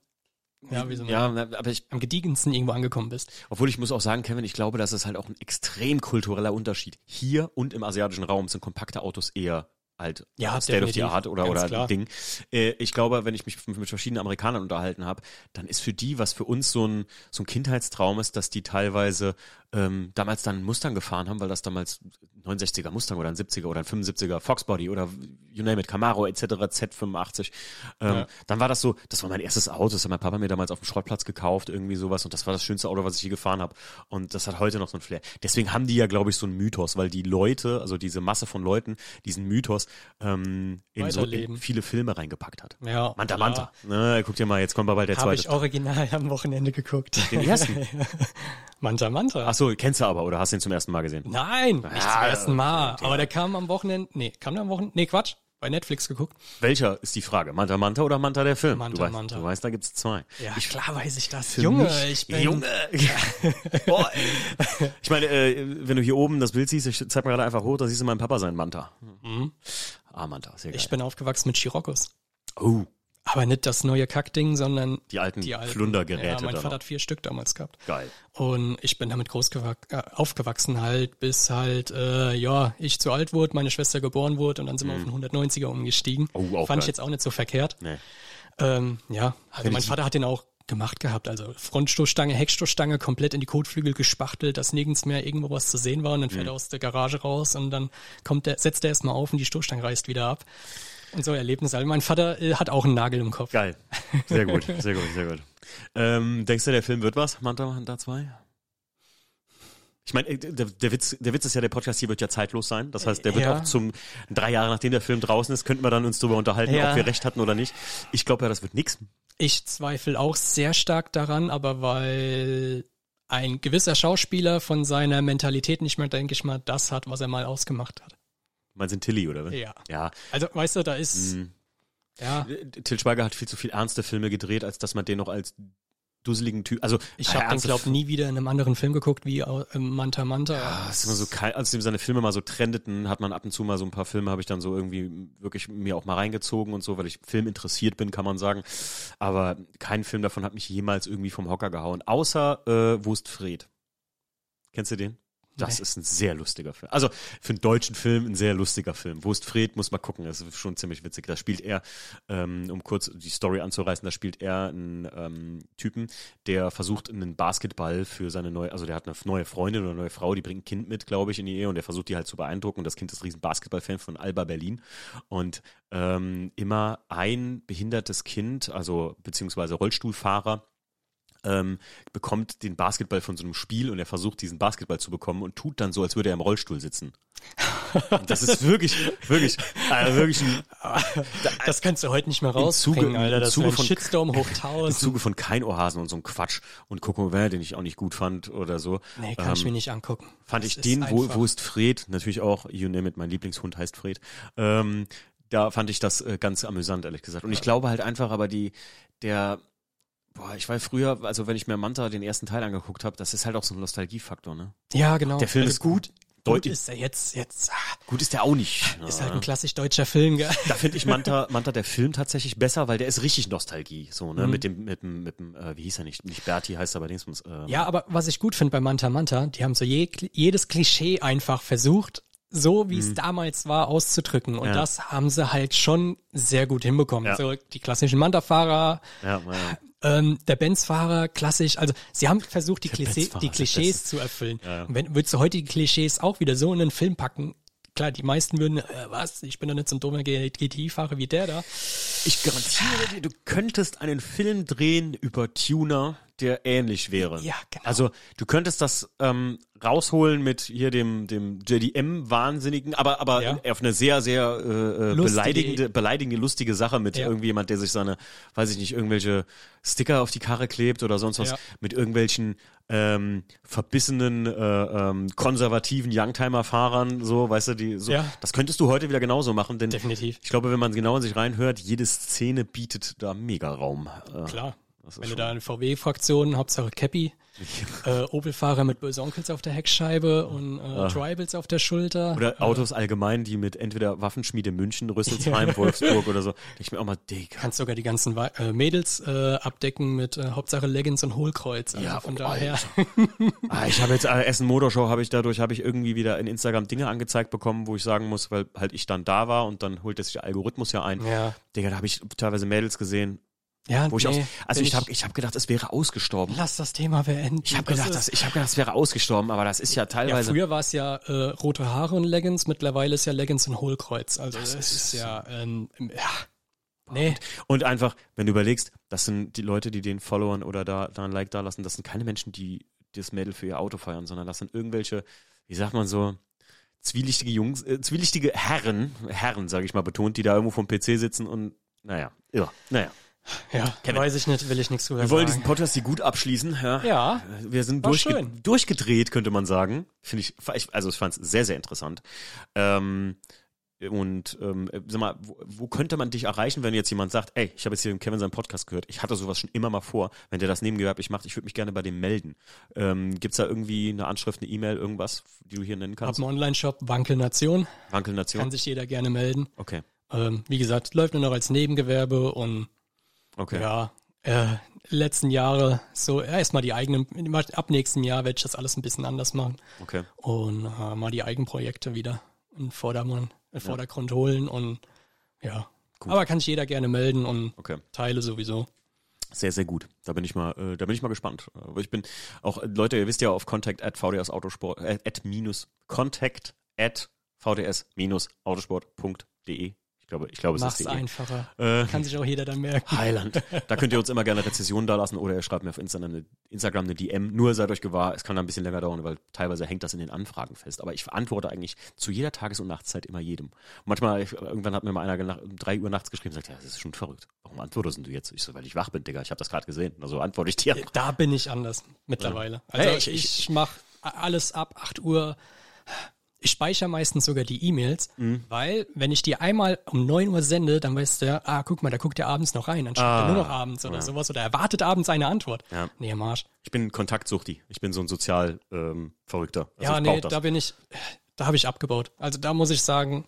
ja, wie so Ja, aber ich, am gediegensten irgendwo angekommen bist. obwohl ich muss auch sagen, Kevin, ich glaube, das ist halt auch ein extrem kultureller Unterschied. Hier und im asiatischen Raum sind kompakte Autos eher halt Ja, State of the definitiv. Art oder, Ganz oder klar. Ding. Äh, ich glaube, wenn ich mich mit verschiedenen Amerikanern unterhalten habe, dann ist für die, was für uns so ein, so ein Kindheitstraum ist, dass die teilweise ähm, damals dann Mustang gefahren haben, weil das damals 69er Mustang oder ein 70er oder ein 75er Foxbody oder you name it, Camaro etc. Z85. Ähm, Ja. Dann war das so, das war mein erstes Auto, das hat mein Papa mir damals auf dem Schrottplatz gekauft, irgendwie sowas und das war das schönste Auto, was ich je gefahren habe und das hat heute noch so ein Flair. Deswegen haben die ja, glaube ich, so einen Mythos, weil die Leute, also diese Masse von Leuten, diesen Mythos ähm, in so in viele Filme reingepackt hat. Ja, Manta klar. Manta. Ne, guck dir mal, jetzt kommt bald der Habe zweite. ich original am Wochenende geguckt. Den ersten. [LAUGHS] Manta Manta. Ach so, kennst du aber oder hast du ihn zum ersten Mal gesehen? Nein, nicht zum Ah, ersten Mal. Aber der kam am Wochenende, nee, kam der am Wochenende, nee, Quatsch, bei Netflix geguckt. Welcher ist die Frage? Manta Manta oder Manta der Film? Manta du weißt, Manta. Du weißt, da gibt's zwei. Ja, klar weiß ich das. Junge, mich- ich bin, Junge. [LAUGHS] Boah, ey. ich meine, äh, wenn du hier oben das Bild siehst, ich zeig mal gerade einfach hoch, da siehst du meinen Papa sein Manta. Ah, Manta, sehr geil. ich bin aufgewachsen mit Chiroccos. oh, Aber nicht das neue Kackding, sondern die alten, die alten. Flundergeräte. Ja, mein Vater hat vier Stück damals gehabt. Geil. Und ich bin damit groß äh, aufgewachsen halt, bis halt, äh, ja, ich zu alt wurde, meine Schwester geboren wurde und dann sind wir auf den 190er umgestiegen. Mhm. Oh, auch Fand ich geil. jetzt auch nicht so verkehrt. Nee. Ähm, ja, also mein Vater hat den auch gemacht gehabt. Also Frontstoßstange, Heckstoßstange komplett in die Kotflügel gespachtelt, dass nirgends mehr irgendwo was zu sehen war und dann Mhm. fährt er aus der Garage raus und dann kommt der, setzt er erstmal auf und die Stoßstange reißt wieder ab. Und so Erlebnisse. Also mein Vater äh, hat auch einen Nagel im Kopf. Geil. Sehr gut, [LAUGHS] sehr gut, sehr gut. Ähm, denkst du, der Film wird was? Manta Manta 2? Ich meine, äh, der, der, Witz, der Witz ist ja, der Podcast hier wird ja zeitlos sein. Das heißt, der wird Ja. auch zum drei Jahre nachdem der Film draußen ist, könnten wir dann uns darüber unterhalten, Ja. ob wir recht hatten oder nicht. Ich glaube ja, das wird nix. Ich zweifle auch sehr stark daran, aber weil ein gewisser Schauspieler von seiner Mentalität nicht mehr, denke ich mal, das hat, was er mal ausgemacht hat. Meinst du Tilly, oder? was? Ja. Ja. Also, weißt du, da ist, Mhm. ja, Till Schweiger hat viel zu viel ernste Filme gedreht, als dass man den noch als dusseligen Typ, also ich ja, habe den, ernste glaub nie wieder in einem anderen Film geguckt wie äh, Manta Manta. Ah, ist immer so kalt, als seine Filme mal so trendeten, hat man ab und zu mal so ein paar Filme, habe ich dann so irgendwie wirklich mir auch mal reingezogen und so, weil ich Film interessiert bin, kann man sagen. Aber kein Film davon hat mich jemals irgendwie vom Hocker gehauen, außer äh, Wust Fred. Kennst du den? Das Nee. ist ein sehr lustiger Film. Also für einen deutschen Film ein sehr lustiger Film. Wust Fred muss mal gucken, das ist schon ziemlich witzig. Da spielt er, ähm, um kurz die Story anzureißen, da spielt er einen ähm, Typen, der versucht einen Basketball für seine neue, also der hat eine neue Freundin oder eine neue Frau, die bringt ein Kind mit, glaube ich, in die Ehe und der versucht die halt zu beeindrucken und das Kind ist ein riesen Basketballfan von Alba Berlin und ähm, immer ein behindertes Kind, also beziehungsweise Rollstuhlfahrer, ähm, bekommt den Basketball von so einem Spiel und er versucht diesen Basketball zu bekommen und tut dann so, als würde er im Rollstuhl sitzen. Und das ist wirklich, wirklich, äh, wirklich ein, Das kannst du heute nicht mehr Zuge- rausbringen, Alter. im Das Zuge ist ein von- Shitstorm hoch im 1000. Zuge von kein Ohrhasen und so ein Quatsch und gucken wir, den ich auch nicht gut fand oder so. Nee, kann ich Ähm, mir nicht angucken. Fand Das ich den, wo, wo ist Fred, natürlich auch, you name it, mein Lieblingshund heißt Fred, ähm, da fand ich das äh, ganz amüsant, ehrlich gesagt. Und ich glaube halt einfach, aber die, der, boah, ich war früher, also wenn ich mir Manta den ersten Teil angeguckt habe, das ist halt auch so ein Nostalgiefaktor, ne? Ja, genau. Der Film Also ist gut. Gut Deutlich, ist er jetzt, jetzt, ah, gut ist der auch nicht. [LAUGHS] ist Ja. halt ein klassisch deutscher Film, gell? Da finde ich Manta, [LAUGHS] Manta der Film tatsächlich besser, weil der ist richtig Nostalgie, so, Mhm. ne, mit dem, mit dem, mit dem, äh, wie hieß er nicht, nicht Berti heißt er aber Dingsbums, äh, Ja, aber was ich gut finde bei Manta Manta, die haben so je, jedes Klischee einfach versucht, so, wie es damals war, auszudrücken. Und Ja. das haben sie halt schon sehr gut hinbekommen. Ja. So die klassischen Manta-Fahrer, Ja, ja. Ähm, der Benz-Fahrer, klassisch. Also sie haben versucht, die, Klischee, die Klischees zu erfüllen. Ja, ja. Und wenn würdest du heute die Klischees auch wieder so in einen Film packen, klar, die meisten würden, äh, was, ich bin doch nicht so ein dummer GTI-Fahrer wie der da. Ich garantiere dir, du könntest einen Film drehen über Tuner, der ähnlich wäre. Ja, genau. Also du könntest das ähm, rausholen mit hier dem dem JDM-Wahnsinnigen, aber aber Ja. auf eine sehr sehr äh, äh, Lustige- beleidigende beleidigende lustige Sache mit Ja. irgendwie jemand, der sich seine, weiß ich nicht, irgendwelche Sticker auf die Karre klebt oder sonst was, Ja. mit irgendwelchen ähm, verbissenen äh, ähm, konservativen Youngtimer-Fahrern, so, weißt du, die so. Ja. Das könntest du heute wieder genauso machen, denn Definitiv. ich glaube, wenn man genau in sich reinhört, jede Szene bietet da mega Raum. Äh, Klar. Wenn du da eine VW-Fraktion, Hauptsache Cappy, [LAUGHS] äh, Opel-Fahrer mit böse Onkels auf der Heckscheibe und äh, Tribals auf der Schulter. Ah. Oder Autos allgemein, die mit entweder Waffenschmiede München, Rüsselsheim, [LAUGHS] Wolfsburg oder so. Ich mir auch mal, Digga. kannst sogar die ganzen Wei- äh, Mädels äh, abdecken mit äh, Hauptsache Leggings und Hohlkreuz. Also Ja, von daher. Ah, ich habe jetzt äh, Essen Motorshow, habe ich dadurch, habe ich irgendwie wieder in Instagram Dinge angezeigt bekommen, wo ich sagen muss, weil halt ich dann da war und dann holt es sich der Algorithmus ja ein. Ja. Digga, da habe ich teilweise Mädels gesehen, Ja, wo ich nee, auch, also ich habe ich hab gedacht, es wäre ausgestorben. Lass das Thema beenden. Ich habe gedacht, das, ich habe gedacht, es wäre ausgestorben, aber das ist ja ja, teilweise. früher war es ja äh, rote Haare und Leggings, mittlerweile ist ja Leggings und Hohlkreuz. Also Das das, ist- ist, ja, ähm, ja, nee, Und einfach, wenn du überlegst, das sind die Leute, die den Followern oder da, da ein Like da lassen, das sind keine Menschen, die das Mädel für ihr Auto feiern, sondern das sind irgendwelche, wie sagt man so, zwielichtige Jungs, äh, zwielichtige Herren, Herren, sage ich mal betont, die da irgendwo vom PC sitzen und naja, ja, naja. Ja, Kevin. weiß ich nicht, will ich nichts drüber Wir wollen sagen. diesen Podcast hier gut abschließen. Ja. Ja, Wir sind War durchge schön. durchgedreht, könnte man sagen. Finde ich, also ich fand es sehr, sehr interessant. Ähm, und ähm, sag mal, wo, wo könnte man dich erreichen, wenn jetzt jemand sagt, ey, ich habe jetzt hier im Kevin seinen Podcast gehört, ich hatte sowas schon immer mal vor, wenn der das nebengewerblich macht, ich würde mich gerne bei dem melden. Ähm, gibt's da irgendwie eine Anschrift, eine E-Mail, irgendwas, die du hier nennen hab kannst? einen Online-Shop, Wankel Nation, Wankel Nation? kann sich jeder gerne melden. Okay, Ähm, wie gesagt, läuft nur noch als Nebengewerbe und okay. ja, äh, letzten Jahre so erstmal die eigenen, ab nächstem Jahr werde ich das alles ein bisschen anders machen okay. und äh, mal die Eigenprojekte wieder in Vordermann, in Vordergrund holen und ja. Aber kann sich jeder gerne melden und Okay. Teile sowieso. Sehr, sehr gut. Da bin ich mal, äh, da bin ich mal gespannt. Aber ich bin auch, Leute, ihr wisst ja auf contact at vds autosport, äh, at minus, contact at vds minus autosport.de. Ich glaube, ich glaube, es Mach's ist de. einfacher. Äh, Kann sich auch jeder dann merken. Heiland. [LAUGHS] Da könnt ihr uns immer gerne Rezessionen da lassen oder ihr schreibt mir auf Instagram eine, Instagram eine DM. Nur seid euch gewahr, es kann ein bisschen länger dauern, weil teilweise hängt das in den Anfragen fest. Aber ich antworte eigentlich zu jeder Tages- und Nachtszeit immer jedem. Manchmal, ich, irgendwann hat mir mal einer um drei Uhr nachts geschrieben und sagt, ja, das ist schon verrückt. Warum antwortest du jetzt? Ich so, weil ich wach bin, Digga. Ich habe das gerade gesehen. Also antworte ich dir. Da bin ich anders mittlerweile. Also Hey, ich, ich- ich, mache alles ab 8 Uhr. Ich speichere meistens sogar die E-Mails, Mhm. weil wenn ich die einmal um 9 Uhr sende, dann weißt du ja, ah, guck mal, da guckt er abends noch rein, dann schreibt er Ah, nur noch abends oder sowas oder erwartet abends eine Antwort. Ja. Nee, am Arsch. Ich bin Kontaktsuchti. Ich bin so ein sozial ähm, Verrückter. Also ja, nee, da bin ich, da habe ich abgebaut. Also da muss ich sagen,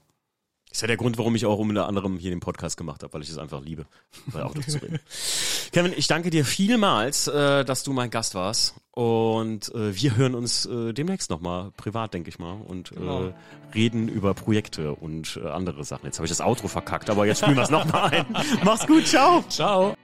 ist ja der Grund, warum ich auch unter anderem hier den Podcast gemacht habe, weil ich es einfach liebe, bei Autos zu reden. [LAUGHS] Kevin, ich danke dir vielmals, äh, dass du mein Gast warst. Und äh, wir hören uns äh, demnächst nochmal, privat, denke ich mal, und Genau. äh, reden über Projekte und äh, andere Sachen. Jetzt habe ich das Outro verkackt, aber jetzt spielen wir es nochmal ein. [LAUGHS] Mach's gut, ciao. ciao.